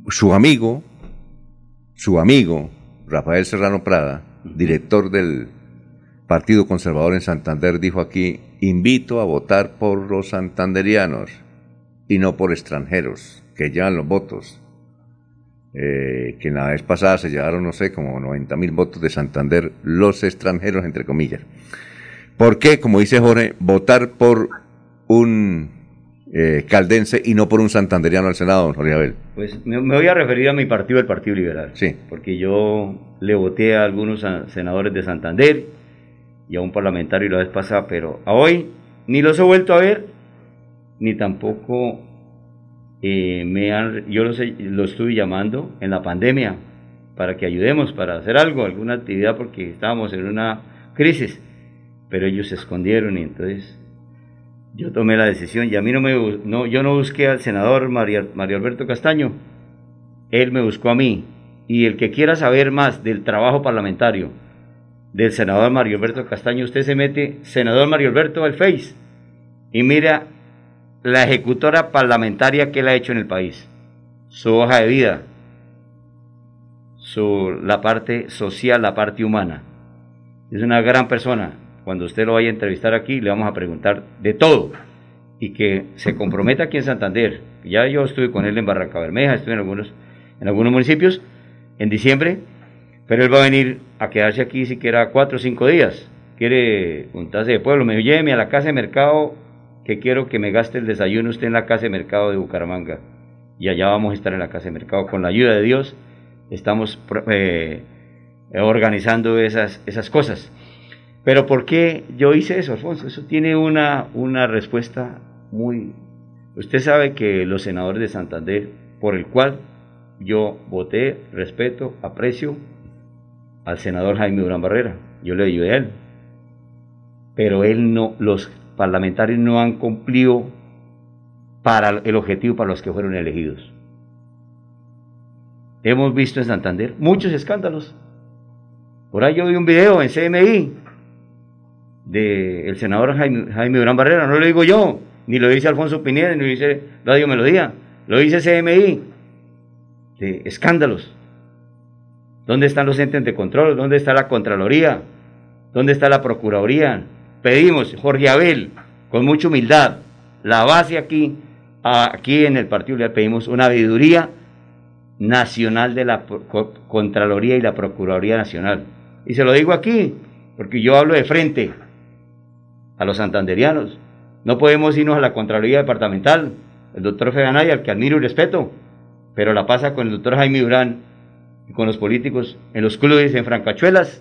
su amigo, su amigo, Rafael Serrano Prada, director del Partido Conservador en Santander, dijo aquí, invito a votar por los santanderianos y no por extranjeros que llevan los votos. Eh, que la vez pasada se llevaron, no sé, como 90 mil votos de Santander, los extranjeros, entre comillas. ¿Por qué, como dice Jorge, votar por un eh, caldense y no por un santanderiano al Senado, don Jorge Abel? Pues me, me voy a referir a mi partido, el Partido Liberal. Sí. Porque yo le voté a algunos senadores de Santander y a un parlamentario la vez pasada, pero a hoy ni los he vuelto a ver, ni tampoco eh, me han, yo los, los estuve llamando en la pandemia para que ayudemos, para hacer algo, alguna actividad, porque estábamos en una crisis, pero ellos se escondieron y entonces yo tomé la decisión y a mí no me no yo no busqué al senador Mario, Mario Alberto Castaño él me buscó a mí y el que quiera saber más del trabajo parlamentario del senador Mario Alberto Castaño usted se mete senador Mario Alberto al Face y mira la ejecutora parlamentaria que él ha hecho en el país su hoja de vida su la parte social la parte humana es una gran persona. Cuando usted lo vaya a entrevistar aquí, le vamos a preguntar de todo. Y que se comprometa aquí en Santander. Ya yo estuve con él en Barranca Bermeja, estuve en algunos, en algunos municipios en diciembre, pero él va a venir a quedarse aquí siquiera cuatro o cinco días. Quiere juntarse de pueblo. Me dijo, lléveme a la casa de mercado, que quiero que me gaste el desayuno usted en la casa de mercado de Bucaramanga. Y allá vamos a estar en la casa de mercado. Con la ayuda de Dios, estamos eh, organizando esas, esas cosas. Pero ¿por qué yo hice eso, Alfonso? Eso tiene una, una respuesta muy... Usted sabe que los senadores de Santander, por el cual yo voté, respeto, aprecio al senador Jaime Durán Barrera, yo le ayudé a él. Pero él no, los parlamentarios no han cumplido para el objetivo para los que fueron elegidos. Hemos visto en Santander muchos escándalos. Por ahí yo vi un video en CMI del senador Jaime, Jaime Durán Barrera, no lo digo yo, ni lo dice Alfonso Pineda, ni lo dice Radio Melodía, lo dice CMI, de escándalos. ¿Dónde están los entes de control? ¿Dónde está la Contraloría? ¿Dónde está la Procuraduría? Pedimos, Jorge Abel, con mucha humildad, la base aquí, aquí en el Partido Liberal, pedimos una veeduría nacional de la Contraloría y la Procuraduría Nacional. Y se lo digo aquí, porque yo hablo de frente a los santanderianos. No podemos irnos a la Contraloría Departamental, el doctor Feganay, al que admiro y respeto, pero la pasa con el doctor Jaime Durán y con los políticos en los clubes, en francachuelas.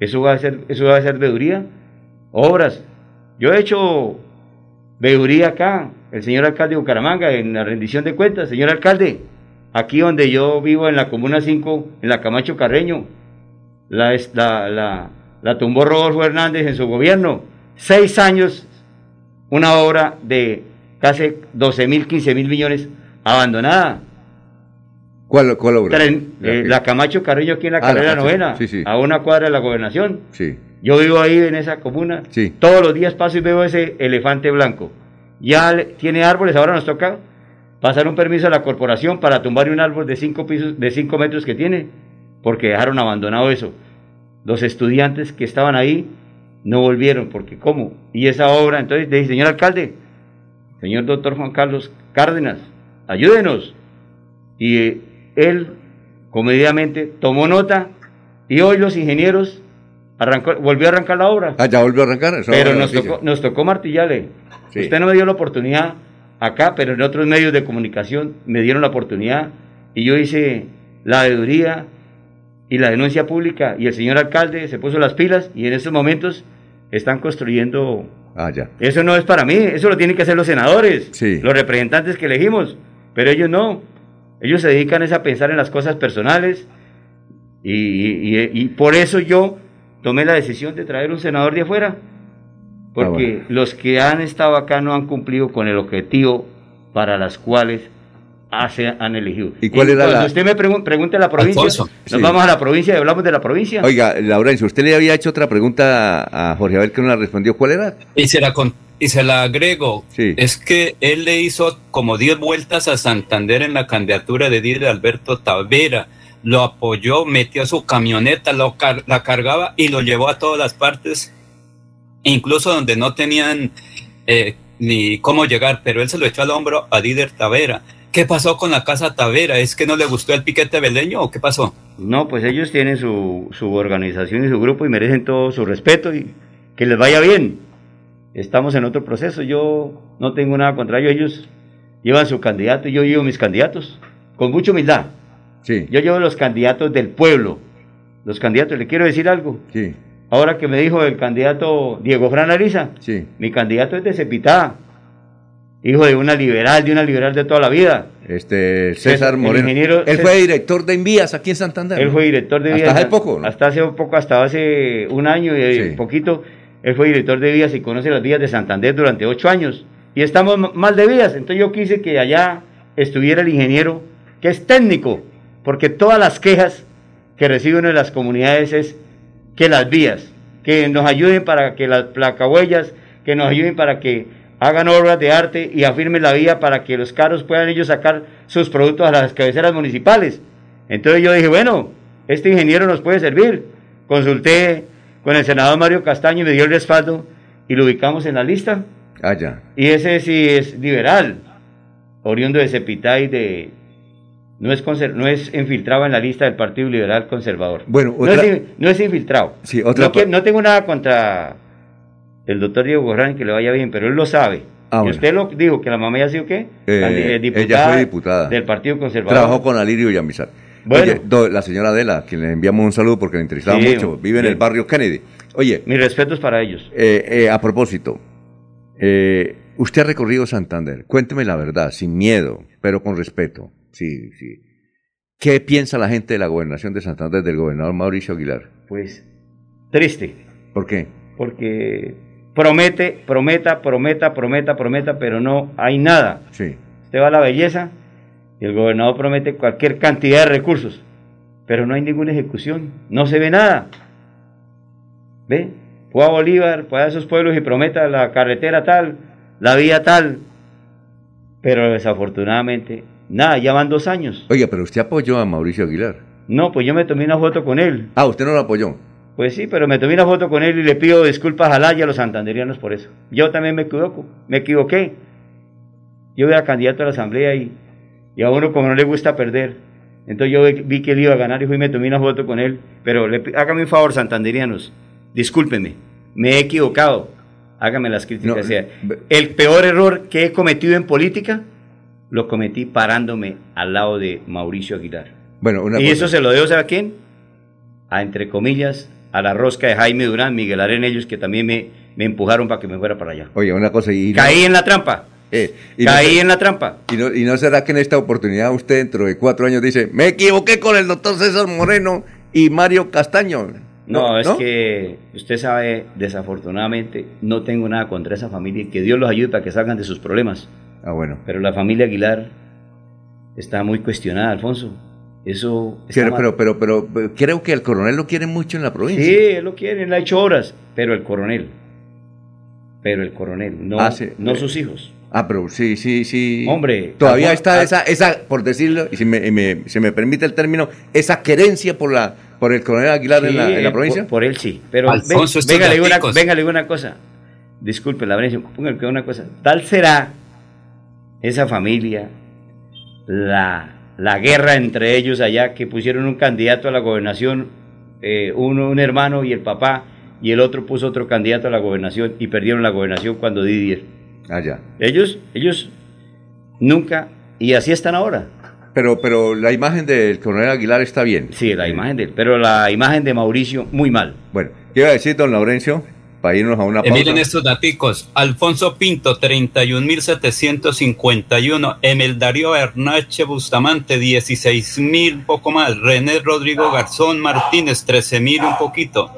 Eso va a ser, eso va a ser veeduría. Obras. Yo he hecho veeduría acá, el señor alcalde de Bucaramanga, en la rendición de cuentas. Señor alcalde, aquí donde yo vivo, en la Comuna 5, en la Camacho Carreño, la, la, la, la tumbó Rodolfo Hernández en su gobierno. Seis años, una obra de casi 12 mil, 15 mil millones abandonada. ¿Cuál, cuál obra? Tren- eh, la Camacho Carreño aquí en la Ah, carrera novena, sí, sí. a una cuadra de la gobernación. Sí. Yo vivo ahí en esa comuna. Sí. Todos los días paso y veo ese elefante blanco. Ya le- tiene árboles, ahora nos toca pasar un permiso a la corporación para tumbar un árbol de 5 pisos, de 5 metros que tiene, porque dejaron abandonado eso. Los estudiantes que estaban ahí no volvieron, porque ¿cómo? Y esa obra, entonces, le dije, señor alcalde, señor doctor Juan Carlos Cárdenas, ayúdenos. Y eh, él comedidamente tomó nota y hoy los ingenieros Arrancó, volvió a arrancar la obra. Ah, ya volvió a arrancar. Eso Pero nos tocó, nos tocó martillarle. Sí. Usted no me dio la oportunidad acá, pero en otros medios de comunicación me dieron la oportunidad y yo hice la veeduría y la denuncia pública y el señor alcalde se puso las pilas y en estos momentos están construyendo... Ah, ya. Eso no es para mí, eso lo tienen que hacer los senadores, Sí. los representantes que elegimos, pero ellos no. Ellos se dedican es a pensar en las cosas personales y, y- y- y por eso yo tomé la decisión de traer un senador de afuera, porque Ah, los que han estado acá no han cumplido con el objetivo para las cuales hace- han elegido. ¿Y cuál era cuando la- usted me pregun- pregunte la provincia, Alfonso. nos Sí. vamos a la provincia y hablamos de la provincia. Oiga, Laurencio, usted le había hecho otra pregunta a Jorge Abel que no la respondió. ¿Cuál era? Y se la, con- y se la agrego. Sí. Es que él le hizo como 10 vueltas a Santander en la candidatura de Díaz Alberto Tavera. Lo apoyó, metió su camioneta, lo car- la cargaba y lo llevó a todas las partes, incluso donde no tenían eh, ni cómo llegar, pero él se lo echó al hombro a Díder Tavera. ¿Qué pasó con la casa Tavera? ¿Es que no le gustó el piquete beleño o qué pasó? No, pues ellos tienen su, su organización y su grupo y merecen todo su respeto y que les vaya bien. Estamos en otro proceso, yo no tengo nada contra ellos, ellos llevan su candidato y yo llevo mis candidatos, con mucha humildad. Sí. Yo llevo los candidatos del pueblo, los candidatos, le quiero decir algo. Sí. Ahora que me dijo el candidato Diego Fran Ariza, Sí. mi candidato es de Cepitá, hijo de una liberal, de una liberal de toda la vida. Este, César, Moreno. ingeniero Él fue director de Envías aquí en Santander. Él fue director de Hasta vías. hace poco, ¿no? Hasta hace poco, hasta hace un año y Sí. poquito. Él fue director de vías y conoce las vías de Santander durante ocho años. Y estamos mal de vías. Entonces yo quise que allá estuviera el ingeniero, que es técnico, porque todas las quejas que reciben en las comunidades es que las vías, que nos ayuden para que las placahuellas, que nos ayuden para que hagan obras de arte y afirmen la vía para que los carros puedan ellos sacar sus productos a las cabeceras municipales. Entonces yo dije, bueno, este ingeniero nos puede servir. Consulté con el senador Mario Castaño y me dio el respaldo y lo ubicamos en la lista. Ah, ya. Y ese sí es liberal, oriundo de Cepitá y de... No es, no es infiltrado en la lista del Partido Liberal Conservador. Bueno, no, otra- es, no es infiltrado. Sí, otra no, que- no tengo nada contra el doctor Diego Gorrán que le vaya bien, pero él lo sabe. Ah, y bueno. usted lo dijo, que la mamá ya ha sido qué? Eh, ella fue diputada. del Partido Conservador. Trabajó con Alirio Villamizar. Bueno. Oye, do- la señora Adela, que le enviamos un saludo porque le interesaba Sí, mucho, vive en el barrio Kennedy. Oye, Mis respetos para ellos. eh, eh, a propósito, eh, usted ha recorrido Santander. Cuénteme la verdad, sin miedo, pero con respeto. Sí, sí. ¿Qué piensa la gente de la gobernación de Santander del gobernador Mauricio Aguilar? Pues triste. ¿Por qué? porque promete, prometa, prometa, prometa, prometa, pero no hay nada. Sí. Usted va a la belleza y el gobernador promete cualquier cantidad de recursos, pero no hay ninguna ejecución, no se ve nada. ¿Ve? Fue a Bolívar, fue a esos pueblos y prometa la carretera tal, la vía tal, pero desafortunadamente, nada, ya van dos años. Oiga, pero usted apoyó a Mauricio Aguilar. No, pues yo me tomé una foto con él. Ah, usted no lo apoyó. Pues sí, pero me tomé una foto con él y le pido disculpas a Laya y a los santanderianos por eso. Yo también me equivoco, me equivoqué. Yo era candidato a la asamblea y, y a uno como no le gusta perder. Entonces yo vi- que él iba a ganar y fui y me tomé una foto con él. Pero le, hágame un favor, santanderianos, discúlpenme, me he equivocado. Hágame las críticas. No, O sea, el peor error que he cometido en política lo cometí parándome al lado de Mauricio Aguilar. Bueno, una y cosa. eso se lo debo, ¿sabe a quién? A, entre comillas, a la rosca de Jaime Durán, Miguel Aren, ellos que también me, me empujaron para que me fuera para allá. Oye, una cosa. Y Caí en la trampa. Eh, y Caí en la trampa. Y no, y no será que en esta oportunidad usted dentro de cuatro años dice, me equivoqué con el doctor César Moreno y Mario Castaño. No, es que usted sabe, desafortunadamente, no tengo nada contra esa familia y que Dios los ayude para que salgan de sus problemas. Ah, bueno. Pero la familia Aguilar está muy cuestionada, Alfonso. Eso Pero, pero, pero, pero, pero creo que el coronel lo quiere mucho en la provincia. Sí, él lo quiere, él ha hecho horas, pero el coronel. Pero el coronel, no, Ah, sí. no sus hijos. Ah, pero sí, sí, sí. Hombre, Todavía está esa, esa, por decirlo, y si me, y me- se me permite el término, esa querencia por la por el coronel Aguilar en, la, Sí, en la provincia. Por, por él sí. Pero Alfonso, venga, le digo una, gaticos. venga, le digo una cosa. Disculpe la Venecia, póngale que una cosa. Tal será esa familia, la, la guerra entre ellos allá, que pusieron un candidato a la gobernación eh, uno un hermano y el papá, y el otro puso otro candidato a la gobernación y perdieron la gobernación cuando Didier. Ah, ya. Ellos, ellos nunca, y así están ahora. Pero, pero la imagen del coronel Aguilar está bien. Sí, la imagen de él, pero la imagen de Mauricio muy mal. Bueno, ¿qué iba a decir don Laurencio? Para irnos a una Eh, pausa. miren estos daticos. Alfonso Pinto, 31.751. Emel Darío Bernache Bustamante, 16.000, poco más. René Rodrigo Garzón Martínez, 13.000, un poquito.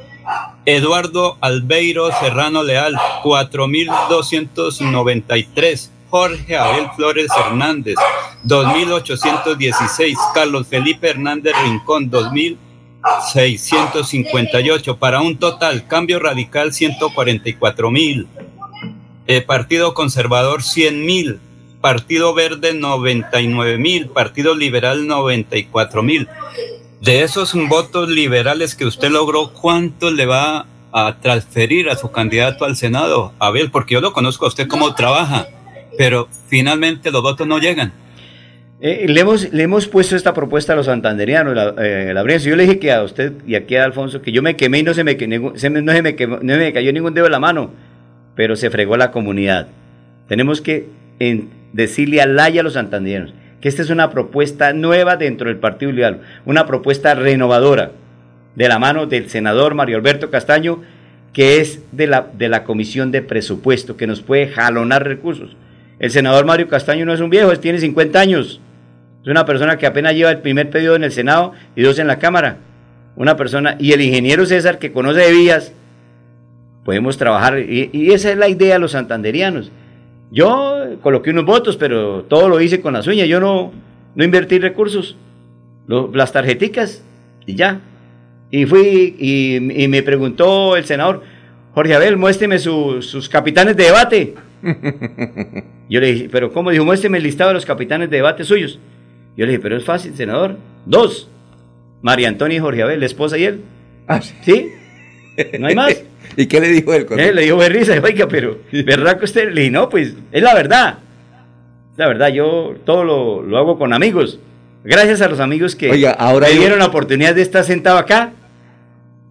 Eduardo Albeiro Serrano Leal, 4.293. Jorge Abel Flores Hernández, 2.816. Carlos Felipe Hernández Rincón, 2.658. Para un total, cambio radical, 144.000. Eh, Partido Conservador, 100.000. Partido Verde, 99.000. Partido Liberal, 94.000. De esos votos liberales que usted logró, ¿cuánto le va a transferir a su candidato al Senado, Abel? Porque yo lo conozco a usted cómo trabaja, pero finalmente los votos no llegan. Eh, le, hemos, le hemos puesto esta propuesta a los santanderianos, la, eh, Labrencio. Yo le dije que a usted y aquí a Alfonso que yo me quemé y no se me, no se me quemó- cayó ningún dedo de la mano, pero se fregó la comunidad. Tenemos que decirle al Laya a los santanderianos que esta es una propuesta nueva dentro del Partido Liberal, una propuesta renovadora de la mano del senador Mario Alberto Castaño, que es de la, de la Comisión de Presupuesto, que nos puede jalonar recursos. El senador Mario Castaño no es un viejo, él tiene 50 años. Es una persona que apenas lleva el primer pedido en el Senado y dos en la Cámara. Una persona, y el ingeniero César que conoce de vías, podemos trabajar, y, y esa es la idea de los santanderianos. Yo coloqué unos votos, pero todo lo hice con las uñas, yo no, no invertí recursos, Lo- las tarjeticas, y ya. Y fui, y, y me preguntó el senador, Jorge Abel, muéstreme su- sus capitanes de debate. Yo le dije, pero ¿cómo? Dijo, muéstreme el listado de los capitanes de debate suyos. Yo le dije, pero es fácil, senador. Dos. María Antonia y Jorge Abel, la esposa y él. Ah, sí. No hay más. ¿Y qué le dijo él? Eh, le dijo de risa, oiga, pero ¿verdad que usted? Le dije, no, pues es la verdad. La verdad, yo todo lo, lo hago con amigos. Gracias a los amigos que Oiga, ahora me yo- dieron la oportunidad de estar sentado acá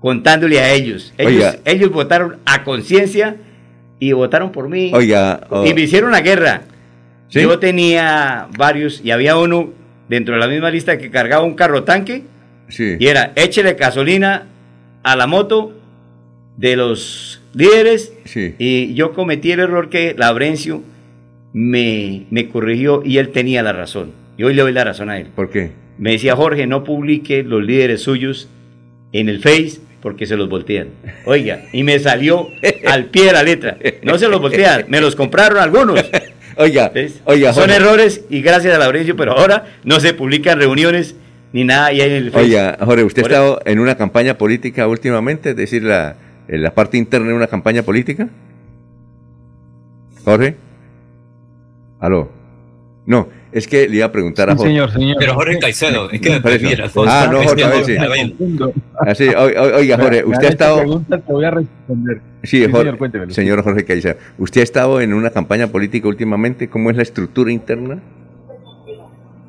contándole a ellos. Ellos, Oiga. ellos votaron a conciencia y votaron por mí. Oiga, oh. Y me hicieron la guerra. Yo tenía varios y había uno dentro de la misma lista que cargaba un carro tanque Sí. y era échele gasolina a la moto de los líderes Sí. y yo cometí el error que Labrencio me, me corrigió y él tenía la razón. Y hoy le doy la razón a él. ¿Por qué? Me decía Jorge, no publique los líderes suyos en el Face porque se los voltean. Oiga, y me salió al pie de la letra. No se los voltean, me los compraron algunos. Oiga, ¿Ves? oiga, Son errores y gracias a Laurencio, pero ahora no se publican reuniones ni nada ahí en el Face. Oiga, Jorge, ¿usted ha estado en una campaña política últimamente? Es decir, la, en la parte interna de una campaña política. Jorge. ¿Aló? No, es que le iba a preguntar a Sí, Jorge. señor, señor. Pero Jorge Caicedo, es que eso. mira, Alfonso, Ah, no, es Jorge, que a ver, sí. O- oiga, Jorge, Me- me usted ha estado... preguntas que voy a responder. Sí, Sí, Jorge- señor, señor Jorge Caicedo, ¿usted ha estado en una campaña política últimamente? ¿Cómo es la estructura interna?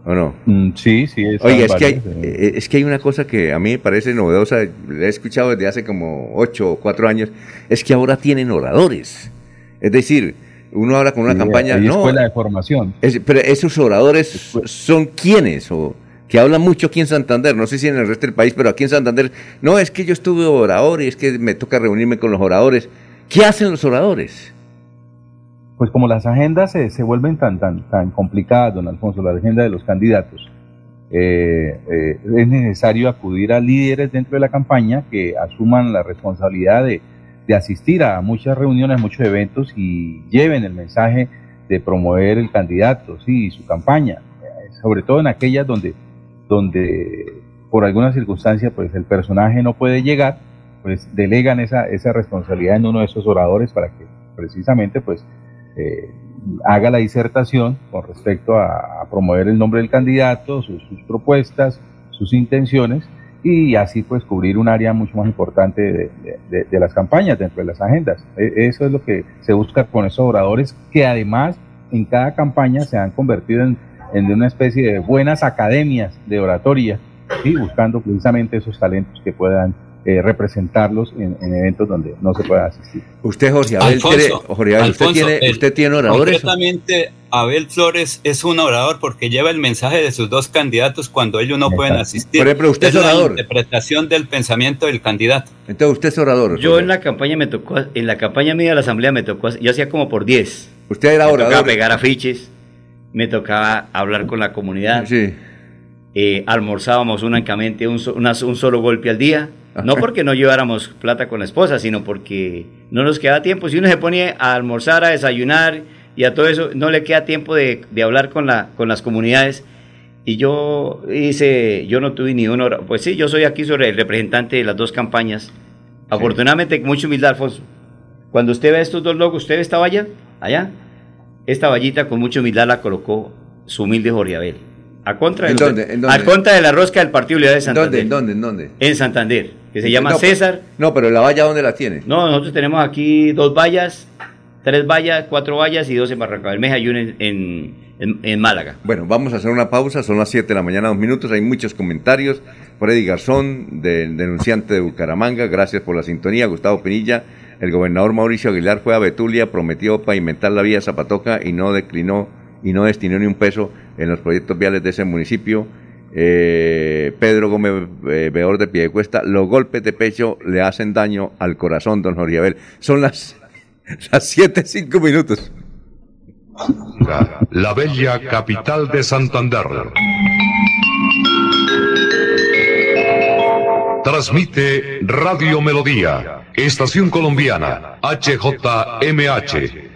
¿O no? Mm, sí, sí. en es que, hay, eh. eh, es que hay una cosa que a mí me parece novedosa, la he escuchado desde hace como ocho o cuatro años, es que ahora tienen oradores. Es decir, uno habla con una Sí, campaña, no, escuela de formación. es- pero esos oradores son quienes, o que hablan mucho aquí en Santander, no sé si en el resto del país, pero aquí en Santander, no, es que yo estuve orador y es que me toca reunirme con los oradores. ¿Qué hacen los oradores? Pues como las agendas se, se vuelven tan, tan, tan complicadas, don Alfonso, la agenda de los candidatos, eh, eh, es necesario acudir a líderes dentro de la campaña que asuman la responsabilidad de, de asistir a muchas reuniones, muchos eventos y lleven el mensaje de promover el candidato, sí, y su campaña, eh, sobre todo en aquellas donde, donde por alguna circunstancia pues el personaje no puede llegar, pues delegan esa, esa responsabilidad en uno de esos oradores para que precisamente pues eh, haga la disertación con respecto a, promover el nombre del candidato, sus, propuestas, sus intenciones y así pues cubrir un área mucho más importante de, las campañas dentro de las agendas. E- Eso es lo que se busca con esos oradores que además en cada campaña se han convertido en, una especie de buenas academias de oratoria, ¿sí? buscando precisamente esos talentos que puedan eh, representarlos en, en eventos donde no se pueda asistir. Usted, Jorge Abel, Alfonso, Jorge Abel, ¿usted, Alfonso, tiene, el- ¿usted tiene oradores? Concretamente, Abel Flores es un orador porque lleva el mensaje de sus dos candidatos cuando ellos no pueden asistir. Por ejemplo, usted es la orador. interpretación del pensamiento del candidato. Entonces, usted es orador. Yo en la campaña me tocó, en la campaña mía de la asamblea me tocó, yo hacía como por 10. Usted era me orador. tocaba pegar afiches, me tocaba hablar con la comunidad. Eh, almorzábamos únicamente un, una- un solo golpe al día. No porque no lleváramos plata con la esposa, sino porque no nos queda tiempo. Si uno se pone a almorzar, a desayunar y a todo eso, no le queda tiempo de, de hablar con, la, con las comunidades. Y yo hice, yo no tuve ni una hora. Pues sí, yo soy aquí sobre el representante de las dos campañas. Afortunadamente, con mucha humildad, Alfonso. Cuando usted ve estos dos logos, ¿usted ve esta valla? Allá. Esta vallita con mucha humildad la colocó su humilde Jorge Abel. A contra, de ¿En los- dónde? ¿En dónde? a contra de la rosca del Partido Unidad de ¿En Santander. dónde? ¿En dónde? ¿En dónde? En Santander, que se llama No, César. No, pero la valla, ¿dónde la tiene? No, nosotros tenemos aquí dos vallas, tres vallas, cuatro vallas y dos en Barranca Bermeja y una en, en, en- en Málaga. Bueno, vamos a hacer una pausa, son las 7 de la mañana, dos minutos, hay muchos comentarios. Freddy Garzón, del denunciante de Bucaramanga, gracias por la sintonía. Gustavo Pinilla, el gobernador Mauricio Aguilar fue a Betulia, prometió pavimentar la vía Zapatoca y no declinó y no destinó ni un peso en los proyectos viales de ese municipio. Eh, Pedro Gómez eh, Veor de Piedecuesta, los golpes de pecho le hacen daño al corazón, don Jorge. Son las, las 7, 5 minutos. La bella capital de Santander. Transmite Radio Melodía, Estación Colombiana, HJMH,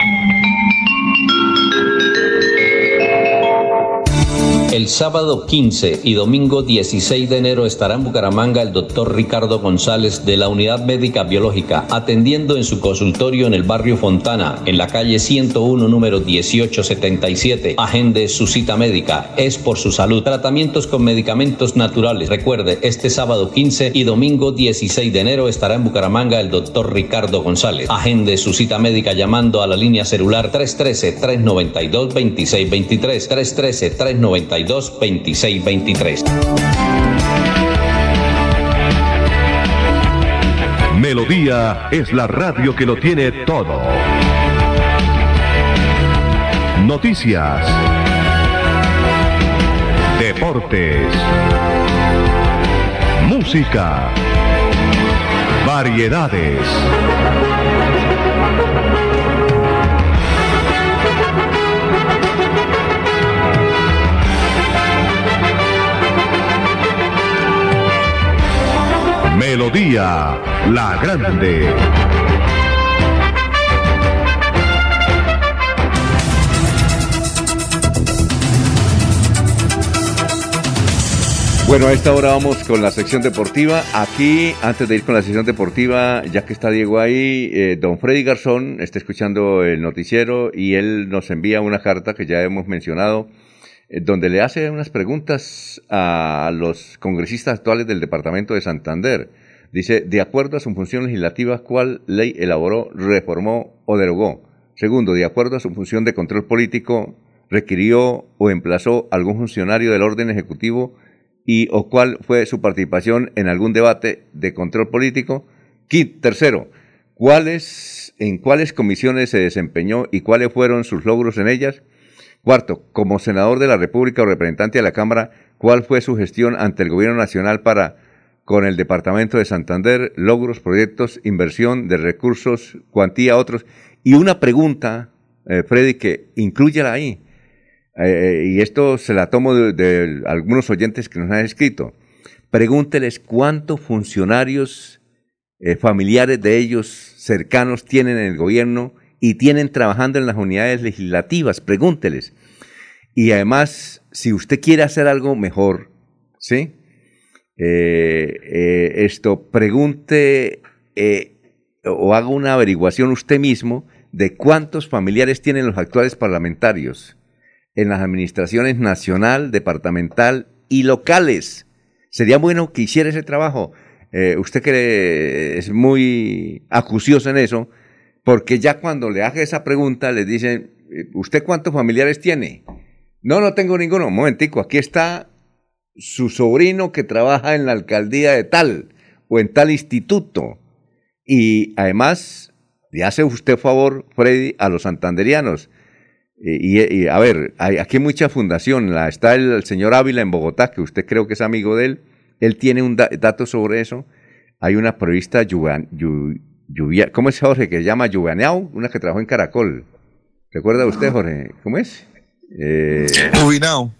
El sábado 15 y domingo 16 de enero estará en Bucaramanga el doctor Ricardo González de la Unidad Médica Biológica, atendiendo en su consultorio en el barrio Fontana, en la calle 101, número 1877. Agende su cita médica, es por su salud. Tratamientos con medicamentos naturales. Recuerde, este sábado 15 y domingo 16 de enero estará en Bucaramanga el doctor Ricardo González. Agende su cita médica llamando a la línea celular 313-392-2623. 313-392-2623. Melodía es la radio que lo tiene todo. Noticias. Deportes. Música. Variedades. Melodía La Grande. Bueno, a esta hora vamos con la sección deportiva. Aquí, antes de ir con la sección deportiva, ya que está Diego ahí, eh, don Freddy Garzón está escuchando el noticiero y él nos envía una carta que ya hemos mencionado, eh, donde le hace unas preguntas a los congresistas actuales del departamento de Santander. Dice, de acuerdo a su función legislativa, ¿cuál ley elaboró, reformó o derogó? Segundo, de acuerdo a su función de control político, requirió o emplazó algún funcionario del orden ejecutivo y o cuál fue su participación en algún debate de control político. Quin- tercero, ¿cuáles, en cuáles comisiones se desempeñó y cuáles fueron sus logros en ellas? Cuarto, como senador de la República o representante de la Cámara, ¿cuál fue su gestión ante el Gobierno Nacional para con el Departamento de Santander, logros, proyectos, inversión de recursos, cuantía, otros? Y una pregunta, eh, Freddy, que incluyela ahí. Eh, y esto se la tomo de, de algunos oyentes que nos han escrito. Pregúnteles cuántos funcionarios eh, familiares de ellos cercanos tienen en el gobierno y tienen trabajando en las unidades legislativas. Pregúnteles. Y además, si usted quiere hacer algo mejor, ¿sí? Eh, eh, esto, pregunte eh, o haga una averiguación usted mismo de cuántos familiares tienen los actuales parlamentarios en las administraciones nacional, departamental y locales. Sería bueno que hiciera ese trabajo. usted que es muy acucioso en eso, porque ya cuando le haga esa pregunta le dicen, ¿usted cuántos familiares tiene? No, no tengo ninguno. Un momentico, aquí está su sobrino que trabaja en la alcaldía de tal o en tal instituto. Y además, le hace usted favor, Freddy, a los santanderianos. Y, a ver, hay, aquí hay mucha fundación. La, está el, señor Ávila en Bogotá, que usted creo que es amigo de él. Él tiene un dato sobre eso. Hay una periodista, lluvia, ¿cómo es Jorge? Que se llama Lluvianeau, una que trabajó en Caracol. ¿Recuerda usted, Jorge? ¿Cómo es? Eh,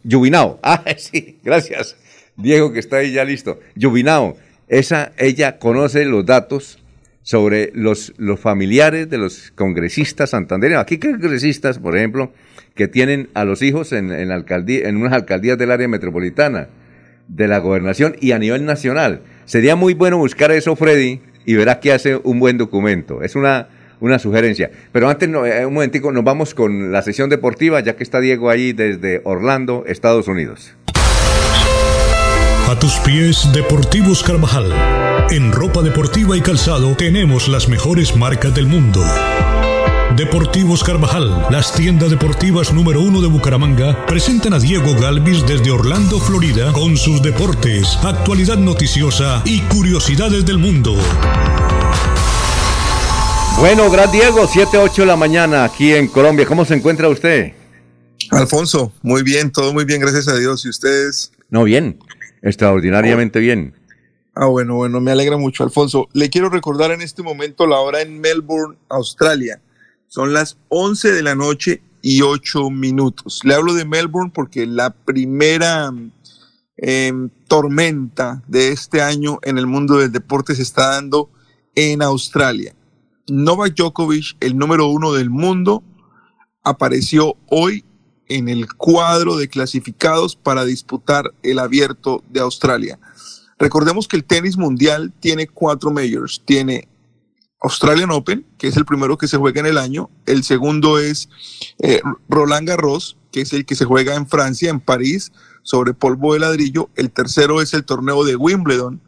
Llubinao. Ah, sí, gracias. Diego, que está ahí ya listo. Llubinao. Esa, ella conoce los datos sobre los, los familiares de los congresistas santandereanos. Aquí congresistas, por ejemplo, que tienen a los hijos en, en, alcaldía, en unas alcaldías del área metropolitana, de la gobernación y a nivel nacional. Sería muy bueno buscar eso, Freddy, y verá que hace un buen documento. Es una, una sugerencia. Pero antes, eh, un momentico, nos vamos con la sesión deportiva, ya que está Diego ahí desde Orlando, Estados Unidos. A tus pies, Deportivos Carvajal. En ropa deportiva y calzado tenemos las mejores marcas del mundo. Deportivos Carvajal, las tiendas deportivas número uno de Bucaramanga, presentan a Diego Galvis desde Orlando, Florida, con sus deportes, actualidad noticiosa y curiosidades del mundo. Bueno, gran Diego, 7, 8 de la mañana aquí en Colombia. ¿Cómo se encuentra usted? Alfonso, muy bien, todo muy bien, gracias a Dios. ¿Y ustedes? No, bien. Extraordinariamente bien. Ah, bueno, bueno, me alegra mucho, Alfonso. Le quiero recordar en este momento la hora en Melbourne, Australia. Son las 11 de la noche y 8 minutos. Le hablo de Melbourne porque la primera em, tormenta de este año en el mundo del deporte se está dando en Australia. Novak Djokovic, el número uno del mundo, apareció hoy en el cuadro de clasificados para disputar el abierto de Australia. Recordemos que el tenis mundial tiene cuatro majors. Tiene Australian Open, que es el primero que se juega en el año. El segundo es eh, Roland Garros, que es el que se juega en Francia, en París, sobre polvo de ladrillo. El tercero es el torneo de Wimbledon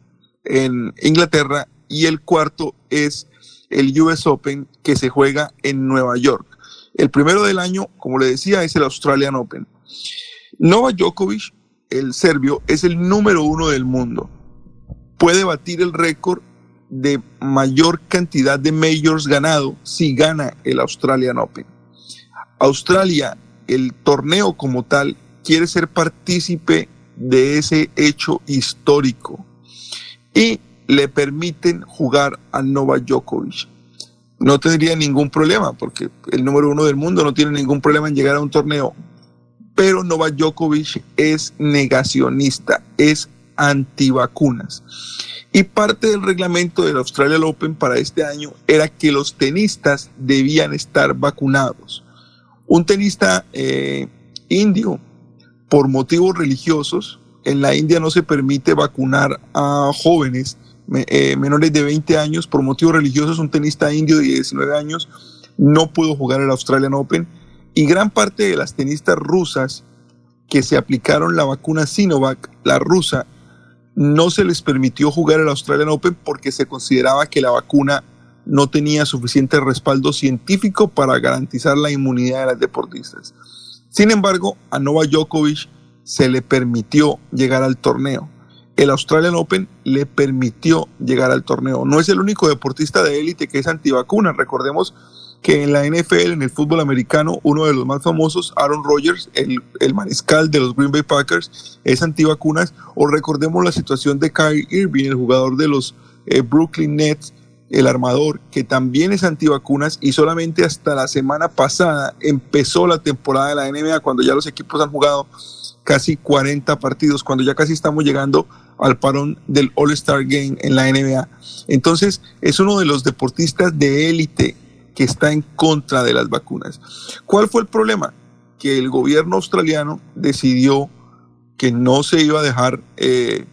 en Inglaterra. Y el cuarto es el US Open, que se juega en Nueva York. El primero del año, como le decía, es el Australian Open. Novak Djokovic, el serbio, es el número uno del mundo. Puede batir el récord de mayor cantidad de majors ganado si gana el Australian Open. Australia, el torneo como tal, quiere ser partícipe de ese hecho histórico y le permiten jugar a Novak Djokovic no tendría ningún problema, porque el número uno del mundo no tiene ningún problema en llegar a un torneo. Pero Novak Djokovic es negacionista, es antivacunas. Y parte del reglamento del Australian Open para este año era que los tenistas debían estar vacunados. Un tenista eh, indio, por motivos religiosos, en la India no se permite vacunar a jóvenes eh, menores de 20 años por motivos religiosos, un tenista indio de 19 años no pudo jugar el Australian Open y gran parte de las tenistas rusas que se aplicaron la vacuna Sinovac, la rusa, no se les permitió jugar el Australian Open porque se consideraba que la vacuna no tenía suficiente respaldo científico para garantizar la inmunidad de las deportistas. Sin embargo, a Novak Djokovic se le permitió llegar al torneo el Australian Open le permitió llegar al torneo. No es el único deportista de élite que es antivacuna. Recordemos que en la NFL, en el fútbol americano, uno de los más famosos, Aaron Rodgers, el, mariscal de los Green Bay Packers, es antivacunas. O recordemos la situación de Kyrie Irving, el jugador de los eh, Brooklyn Nets, el armador, que también es antivacunas y solamente hasta la semana pasada empezó la temporada de la NBA, cuando ya los equipos han jugado casi 40 partidos, cuando ya casi estamos llegando al parón del All-Star Game en la NBA. Entonces, es uno de los deportistas de élite que está en contra de las vacunas. ¿Cuál fue el problema? Que el gobierno australiano decidió que no se iba a dejar eh,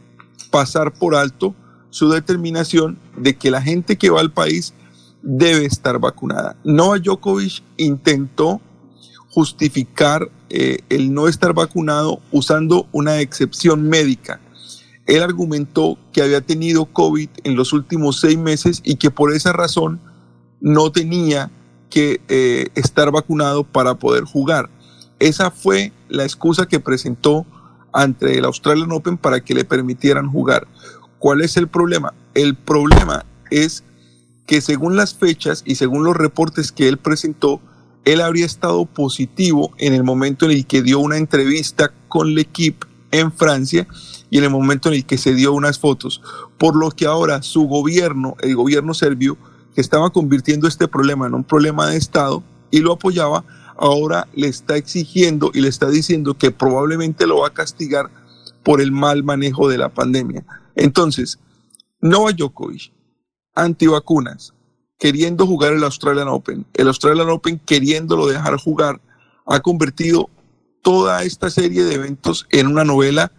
pasar por alto su determinación de que la gente que va al país debe estar vacunada. Novak Djokovic intentó justificar eh, el no estar vacunado usando una excepción médica él argumentó que había tenido COVID en los últimos seis meses y que por esa razón no tenía que eh, estar vacunado para poder jugar. Esa fue la excusa que presentó ante el Australian Open para que le permitieran jugar. ¿Cuál es el problema? El problema es que según las fechas y según los reportes que él presentó, él habría estado positivo en el momento en el que dio una entrevista con equipo en Francia y en el momento en el que se dio unas fotos, por lo que ahora su gobierno, el gobierno serbio, que estaba convirtiendo este problema en un problema de Estado y lo apoyaba, ahora le está exigiendo y le está diciendo que probablemente lo va a castigar por el mal manejo de la pandemia. Entonces, Novak Djokovic, antivacunas, queriendo jugar el Australian Open, el Australian Open queriéndolo dejar jugar, ha convertido toda esta serie de eventos en una novela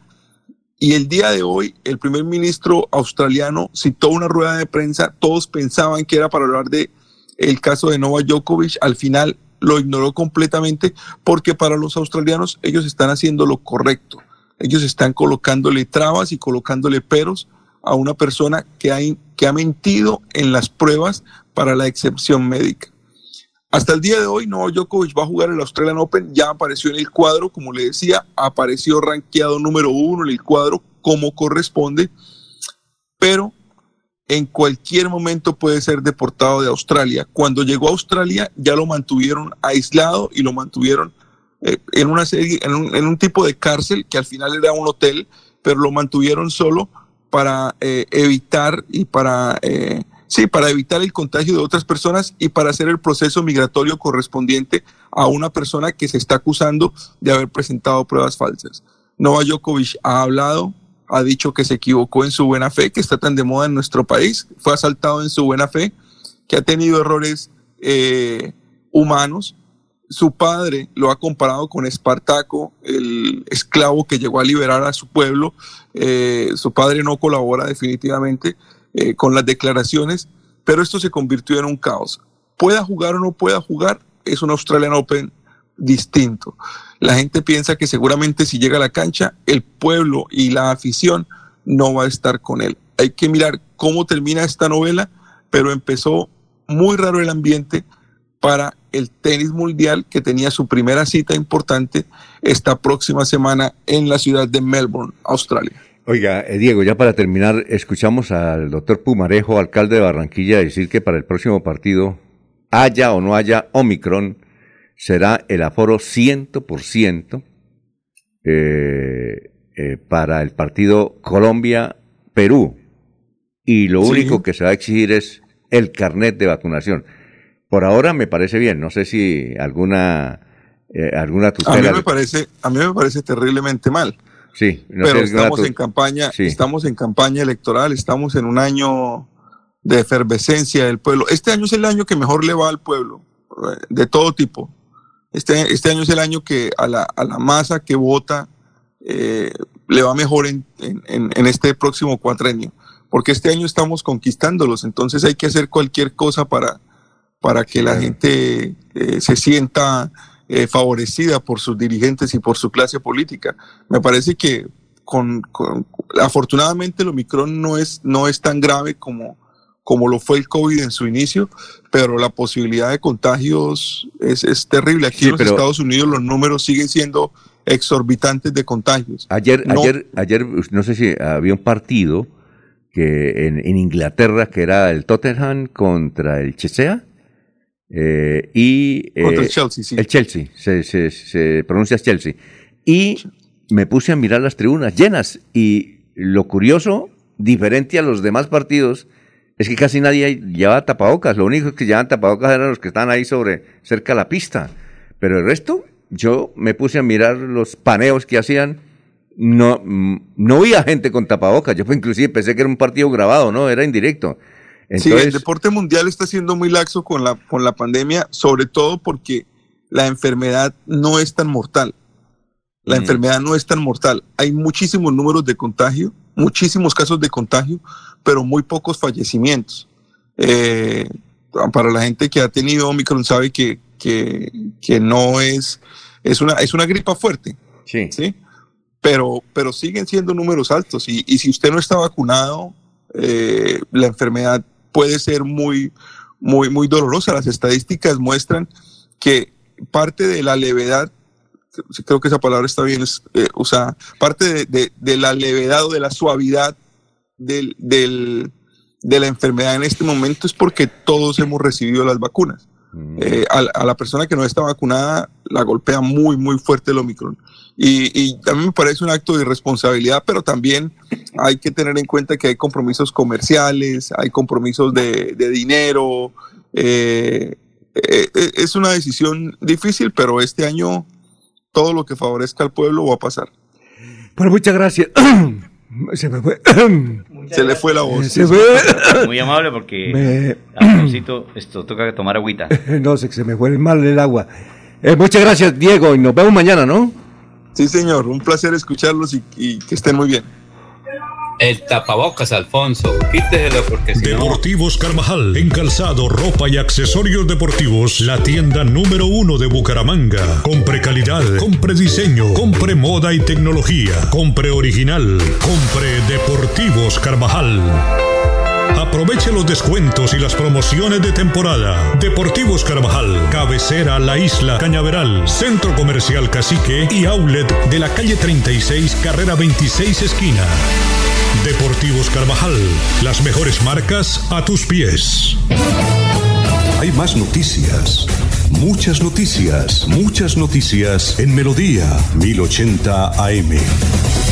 y el día de hoy el primer ministro australiano citó una rueda de prensa, todos pensaban que era para hablar de el caso de Novak Djokovic, al final lo ignoró completamente porque para los australianos ellos están haciendo lo correcto. Ellos están colocándole trabas y colocándole peros a una persona que que ha mentido en las pruebas para la excepción médica. Hasta el día de hoy, Novak Djokovic va a jugar el Australian Open, ya apareció en el cuadro, como le decía, apareció rankeado número uno en el cuadro, como corresponde, pero en cualquier momento puede ser deportado de Australia. Cuando llegó a Australia ya lo mantuvieron aislado y lo mantuvieron eh, en una serie, en un, tipo de cárcel que al final era un hotel, pero lo mantuvieron solo para eh, evitar y para, eh, sí, para evitar el contagio de otras personas y para hacer el proceso migratorio correspondiente a una persona que se está acusando de haber presentado pruebas falsas. Novak Djokovic ha hablado, ha dicho que se equivocó en su buena fe, que está tan de moda en nuestro país, fue asaltado en su buena fe, que ha tenido errores eh, humanos. Su padre lo ha comparado con Espartaco, el esclavo que llegó a liberar a su pueblo. Eh, su padre no colabora definitivamente eh, con las declaraciones, pero esto se convirtió en un caos. Pueda jugar o no pueda jugar, es un Australian Open distinto. La gente piensa que seguramente si llega a la cancha, el pueblo y la afición no va a estar con él. Hay que mirar cómo termina esta novela, pero empezó muy raro el ambiente para el tenis mundial que tenía su primera cita importante esta próxima semana en la ciudad de Melbourne, Australia. Oiga, eh, Diego, ya para terminar, escuchamos al doctor Pumarejo, alcalde de Barranquilla, decir que para el próximo partido, haya o no haya Omicron, será el aforo 100% eh, eh, para el partido Colombia-Perú. Y lo sí. único que se va a exigir es el carnet de vacunación. Por ahora me parece bien, no sé si alguna, eh, alguna tutela. A mí, me parece, a mí me parece terriblemente mal. Sí, no pero estamos en campaña, sí. estamos en campaña electoral, estamos en un año de efervescencia del pueblo. Este año es el año que mejor le va al pueblo, de todo tipo. Este, este año es el año que a la, a la masa que vota eh, le va mejor en, en, en, este próximo cuatrenio, porque este año estamos conquistándolos, entonces hay que hacer cualquier cosa para, para que la gente eh, se sienta eh, favorecida por sus dirigentes y por su clase política. Me parece que con, con, afortunadamente el Omicron no es, no es tan grave como, como lo fue el COVID en su inicio, pero la posibilidad de contagios es, es terrible. Aquí sí, en los Estados Unidos los números siguen siendo exorbitantes de contagios. Ayer, no, ayer, ayer, no sé si había un partido que en, en Inglaterra que era el Tottenham contra el Chelsea. Eh, y eh, contra el Chelsea, sí. El Chelsea, se, se, se pronuncia Chelsea. Y me puse a mirar las tribunas llenas y lo curioso, diferente a los demás partidos, es que casi nadie llevaba tapabocas. Lo único que llevaban tapabocas eran los que estaban ahí sobre, cerca de la pista. Pero el resto, yo me puse a mirar los paneos que hacían. No, no había gente con tapabocas. Yo inclusive pensé que era un partido grabado, ¿no? Era indirecto. Entonces, sí, el deporte mundial está siendo muy laxo con la, con la pandemia, sobre todo porque la enfermedad no es tan mortal. La mm. enfermedad no es tan mortal. Hay muchísimos números de contagio, muchísimos casos de contagio, pero muy pocos fallecimientos. Eh, para la gente que ha tenido Omicron sabe que, que, que no es, es una, es una gripa fuerte. Sí. ¿sí? pero, pero siguen siendo números altos y, y si usted no está vacunado, eh, la enfermedad puede ser muy, muy, muy dolorosa. Las estadísticas muestran que parte de la levedad, creo que esa palabra está bien eh, usada, parte de, de, de, la levedad o de la suavidad del, del, de la enfermedad en este momento es porque todos hemos recibido las vacunas. Eh, a, a, la persona que no está vacunada la golpea muy, muy fuerte el Omicron. Y, y, a mí me parece un acto de irresponsabilidad, pero también hay que tener en cuenta que hay compromisos comerciales, hay compromisos de, de dinero. Eh, eh, es una decisión difícil, pero este año todo lo que favorezca al pueblo va a pasar. Pues muchas gracias. Se me fue. Se le fue la voz. Se fue. Muy amable porque me... esto toca tomar agüita. No sé, se me fue mal el agua. Eh, muchas gracias, Diego, y nos vemos mañana, ¿no? Sí, señor. Un placer escucharlos y, y que estén muy bien. El tapabocas, Alfonso. Quíteselo porque si Deportivos no... Carvajal. En calzado, ropa y accesorios deportivos. La tienda número uno de Bucaramanga. Compre calidad, compre diseño, compre moda y tecnología. Compre original. Compre Deportivos Carvajal. Aproveche los descuentos y las promociones de temporada. Deportivos Carvajal, cabecera La Isla Cañaveral, Centro Comercial Cacique y Outlet de la calle 36, carrera 26 esquina. Deportivos Carvajal, las mejores marcas a tus pies. Hay más noticias. Muchas noticias, muchas noticias en Melodía 1080 AM.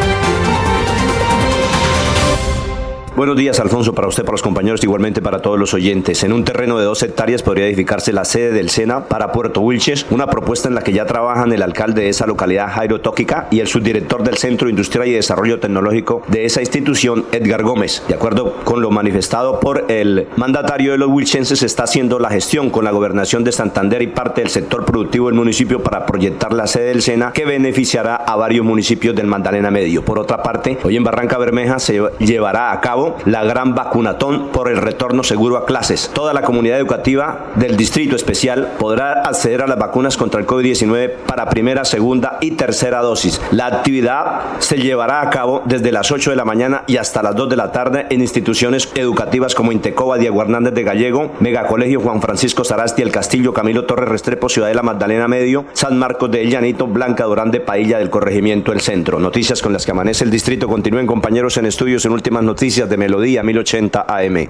Buenos días, Alfonso, para usted, para los compañeros, igualmente para todos los oyentes. En un terreno de dos hectáreas podría edificarse la sede del SENA para Puerto Wilches, una propuesta en la que ya trabajan el alcalde de esa localidad, Jairo Tóquica, y el subdirector del Centro Industrial y Desarrollo Tecnológico de esa institución, Edgar Gómez. De acuerdo con lo manifestado por el mandatario de los wilchenses, se está haciendo la gestión con la gobernación de Santander y parte del sector productivo del municipio para proyectar la sede del SENA que beneficiará a varios municipios del Magdalena Medio. Por otra parte, hoy en Barranca Bermeja se llevará a cabo la gran vacunatón por el retorno seguro a clases. Toda la comunidad educativa del Distrito Especial podrá acceder a las vacunas contra el COVID-19 para primera, segunda y tercera dosis. La actividad se llevará a cabo desde las 8 de la mañana y hasta las 2 de la tarde en instituciones educativas como Intecoba, Diego Hernández de Gallego, Megacolegio Juan Francisco Sarasti, El Castillo, Camilo Torres Restrepo, Ciudadela Magdalena Medio, San Marcos de Llanito, Blanca Durán de Pailla del Corregimiento El Centro. Noticias con las que amanece el distrito. Continúen compañeros en estudios en últimas noticias de Melodía 1080 AM.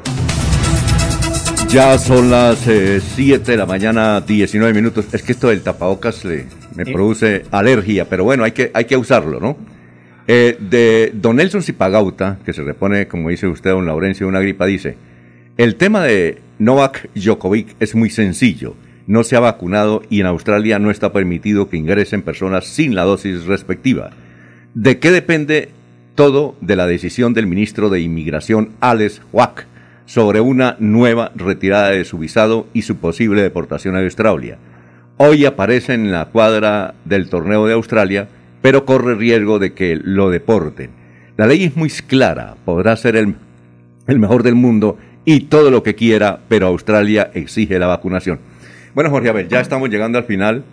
Ya son las 7 eh, de la mañana, 19 minutos. Es que esto del tapabocas le, me ¿Sí? produce alergia, pero bueno, hay que, hay que usarlo, ¿no? Eh, de Don Nelson Zipagauta, que se repone, como dice usted, don Laurencio, una gripa, dice, el tema de Novak Djokovic es muy sencillo. No se ha vacunado y en Australia no está permitido que ingresen personas sin la dosis respectiva. ¿De qué depende todo de la decisión del ministro de Inmigración, Alex Huac, sobre una nueva retirada de su visado y su posible deportación a Australia. Hoy aparece en la cuadra del torneo de Australia, pero corre riesgo de que lo deporten. La ley es muy clara, podrá ser el, el mejor del mundo y todo lo que quiera, pero Australia exige la vacunación. Bueno, Jorge Abel, ya estamos llegando al final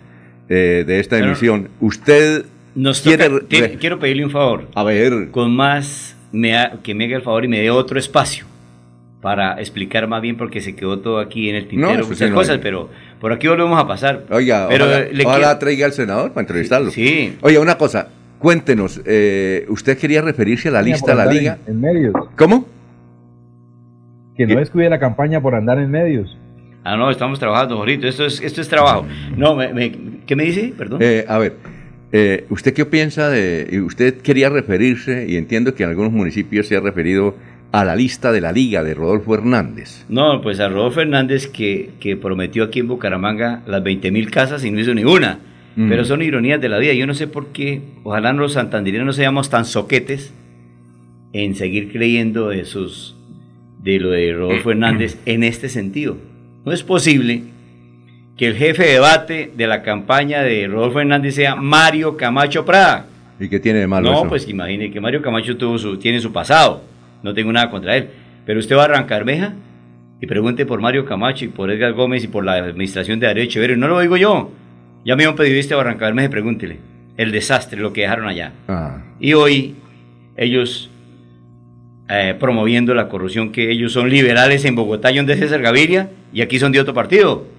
eh, de esta emisión. Usted nos quiere, toca, quiero pedirle un favor. A ver. Con más, me ha, que me haga el favor y me dé otro espacio para explicar más bien porque se quedó todo aquí en el tintero, no, muchas sí, cosas, no pero por aquí volvemos a pasar. Oiga, pero ojalá, le ojalá quiero... traiga al senador para entrevistarlo. Sí. Oiga, una cosa, cuéntenos, eh, ¿usted quería referirse a la lista de la liga? En, en, medios. ¿Cómo? Que no descuide la campaña por andar en medios. Ah, no, estamos trabajando, Jorito, esto es, esto es trabajo. No, me, me, ¿qué me dice? Perdón. Eh, a ver, eh, ¿usted qué piensa de, usted quería referirse, y entiendo que en algunos municipios se ha referido a la lista de la liga de Rodolfo Hernández. No, pues a Rodolfo Hernández que, que prometió aquí en Bucaramanga las 20 mil casas y no hizo ninguna. Mm. Pero son ironías de la vida. Yo no sé por qué, ojalá los santanderianos no seamos tan soquetes en seguir creyendo de, sus, de lo de Rodolfo Hernández en este sentido. No es posible que el jefe de debate de la campaña de Rodolfo Hernández sea Mario Camacho Prada. ¿Y qué tiene de malo No, eso? pues imagine que Mario Camacho tuvo su, tiene su pasado no tengo nada contra él. Pero usted va a Arrancarmeja y pregunte por Mario Camacho y por Edgar Gómez y por la administración de Darío Echeverri. No lo digo yo. Ya me un periodista de Barrancabermeja y pregúntele. El desastre, lo que dejaron allá. Ah. Y hoy ellos eh, promoviendo la corrupción, que ellos son liberales en Bogotá y donde es César Gaviria, y aquí son de otro partido.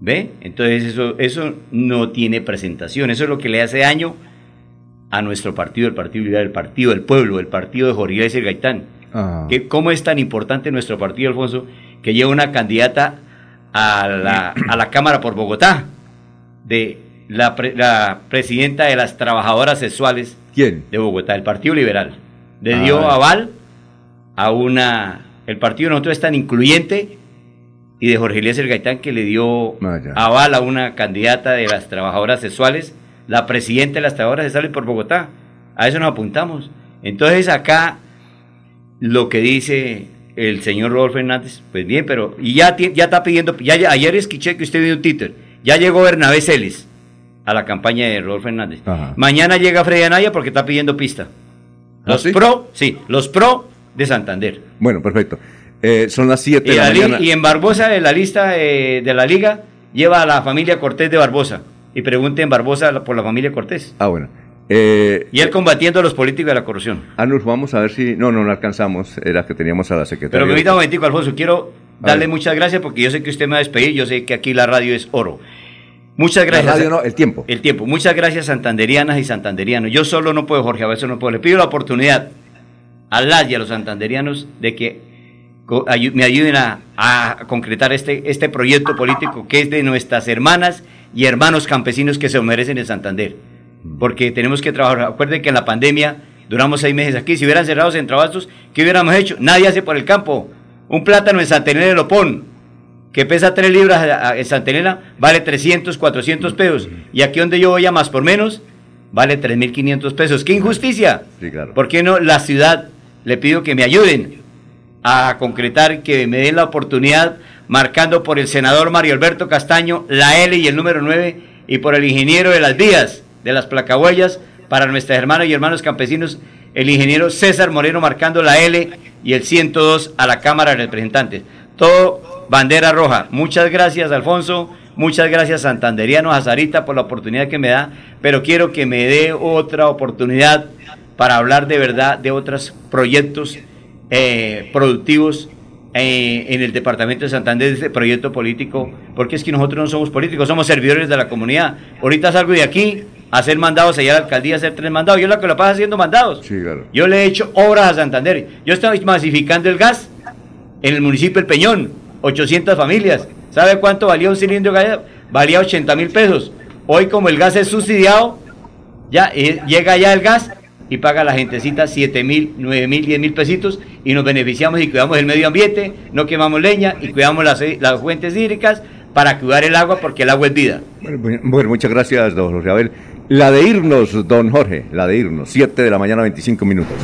¿Ve? Entonces eso, eso no tiene presentación. Eso es lo que le hace daño a nuestro partido, el Partido Liberal, el Partido del Pueblo, el Partido de Jorge Iglesias Gaitán. Ah. Que, ¿Cómo es tan importante nuestro partido, Alfonso, que lleva una candidata a la, a la Cámara por Bogotá de la, pre- la presidenta de las trabajadoras sexuales ¿Quién? de Bogotá, el Partido Liberal. Le dio Ah. aval a una... El partido de nosotros es tan incluyente y de Jorge Eliezer Gaitán que le dio Ah, aval a una candidata de las trabajadoras sexuales, la presidenta de las trabajadoras sexuales por Bogotá. A eso nos apuntamos. Entonces acá lo que dice el señor Rodolfo Hernández, pues bien, pero y ya, ya está pidiendo, ya, ayer escuché que usted vio un Twitter, ya llegó Bernabé Celis a la campaña de Rodolfo Hernández. Ajá. Mañana llega Freddy Anaya porque está pidiendo pista. ¿Ah, Los sí? pro, sí, los pro de Santander. Bueno, perfecto. Eh, son las 7 Y, de la la mañana. y en Barbosa, de la lista eh, de la liga, lleva a la familia Cortés de Barbosa. Y pregunte en Barbosa por la familia Cortés. Ah, bueno. Eh, Y él combatiendo a los políticos de la corrupción. Anur, vamos a ver si... No, no, no alcanzamos. Era que teníamos a la secretaria. Pero permítame un momentico, Alfonso, quiero darle muchas gracias porque yo sé que usted me va a despedir, yo sé que aquí la radio es oro. Muchas La gracias. radio no, el tiempo. El tiempo. Muchas gracias, santanderianas y santanderianos. Yo solo no puedo, Jorge, a veces no puedo. Le pido la oportunidad a las y a los santanderianos de que me ayuden a, a concretar este, este proyecto político que es de nuestras hermanas y hermanos campesinos que se merecen en Santander. Porque tenemos que trabajar. Acuerden que en la pandemia duramos seis meses aquí. Si hubieran cerrado en trabajos, ¿qué hubiéramos hecho? Nadie hace por el campo. Un plátano en Santa Elena de Lopón, que pesa 3 libras a- a- en Santa Elena, vale 300, 400 pesos. Y aquí donde yo voy a más por menos, vale 3.500 pesos. ¡Qué injusticia! Sí, claro. ¿Por qué no la ciudad? Le pido que me ayuden a concretar, que me den la oportunidad, marcando por el senador Mario Alberto Castaño la L y el número 9, y por el ingeniero de las vías, de las placahuellas, para nuestras hermanas y hermanos campesinos, el ingeniero César Moreno marcando la L y el 102 a la Cámara de Representantes. Todo bandera roja. Muchas gracias, Alfonso. Muchas gracias, Santanderiano, a por la oportunidad que me da, pero quiero que me dé otra oportunidad para hablar de verdad de otros proyectos eh, productivos eh, en el departamento de Santander, de este proyecto político, porque es que nosotros no somos políticos, somos servidores de la comunidad. Ahorita salgo de aquí a hacer mandados allá a la alcaldía, a hacer tres mandados. Yo la que la pasa haciendo mandados. Sí, claro. Yo le he hecho obras a Santander. Yo estoy masificando el gas en el municipio del Peñón, 800 familias. ¿Sabe cuánto valía un cilindro de gas? Valía 80 mil pesos. Hoy como el gas es subsidiado, ya eh, llega ya el gas y paga la gentecita 7 mil, 9 mil, 10 mil pesitos y nos beneficiamos y cuidamos el medio ambiente, no quemamos leña y cuidamos las, las fuentes hídricas para cuidar el agua porque el agua es vida. Bueno, bueno, bueno, muchas gracias, don Jorge Abel. La de irnos, don Jorge, la de irnos. 7 de la mañana, 25 minutos.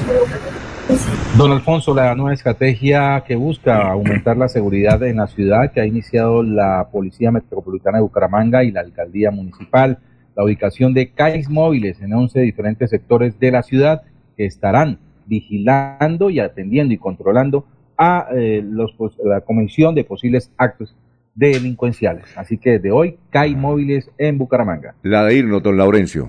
Don Alfonso, la nueva estrategia que busca aumentar la seguridad en la ciudad que ha iniciado la Policía Metropolitana de Bucaramanga y la Alcaldía Municipal, la ubicación de CAIS móviles en 11 diferentes sectores de la ciudad que estarán vigilando y atendiendo y controlando a eh, los, pos- la comisión de posibles actos delincuenciales. Así que de hoy, CAI móviles en Bucaramanga. La de irnos, don Laurencio.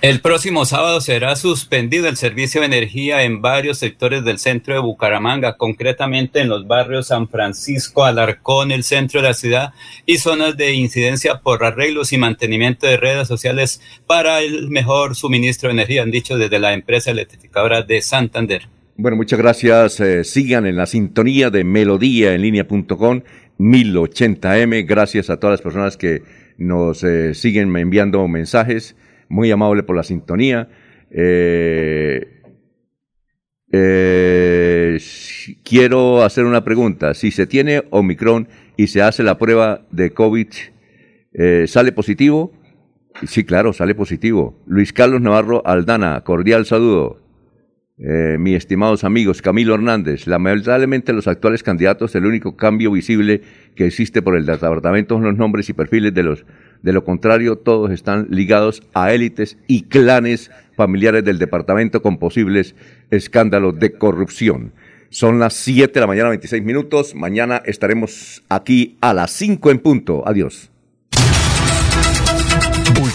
El próximo sábado será suspendido el servicio de energía en varios sectores del centro de Bucaramanga, concretamente en los barrios San Francisco, Alarcón, el centro de la ciudad y zonas de incidencia por arreglos y mantenimiento de redes sociales para el mejor suministro de energía, han dicho desde la empresa electrificadora de Santander. Bueno, muchas gracias. Eh, sigan en la sintonía de melodía en línea.com 1080m. Gracias a todas las personas que nos eh, siguen enviando mensajes. Muy amable por la sintonía. Eh, eh, quiero hacer una pregunta. Si se tiene Omicron y se hace la prueba de COVID, eh, ¿sale positivo? Sí, claro, sale positivo. Luis Carlos Navarro Aldana, cordial saludo. Eh, mis estimados amigos, Camilo Hernández, lamentablemente los actuales candidatos, el único cambio visible que existe por el departamento son los nombres y perfiles de los, de lo contrario, todos están ligados a élites y clanes familiares del departamento con posibles escándalos de corrupción. Son las 7 de la mañana, 26 minutos. Mañana estaremos aquí a las 5 en punto. Adiós.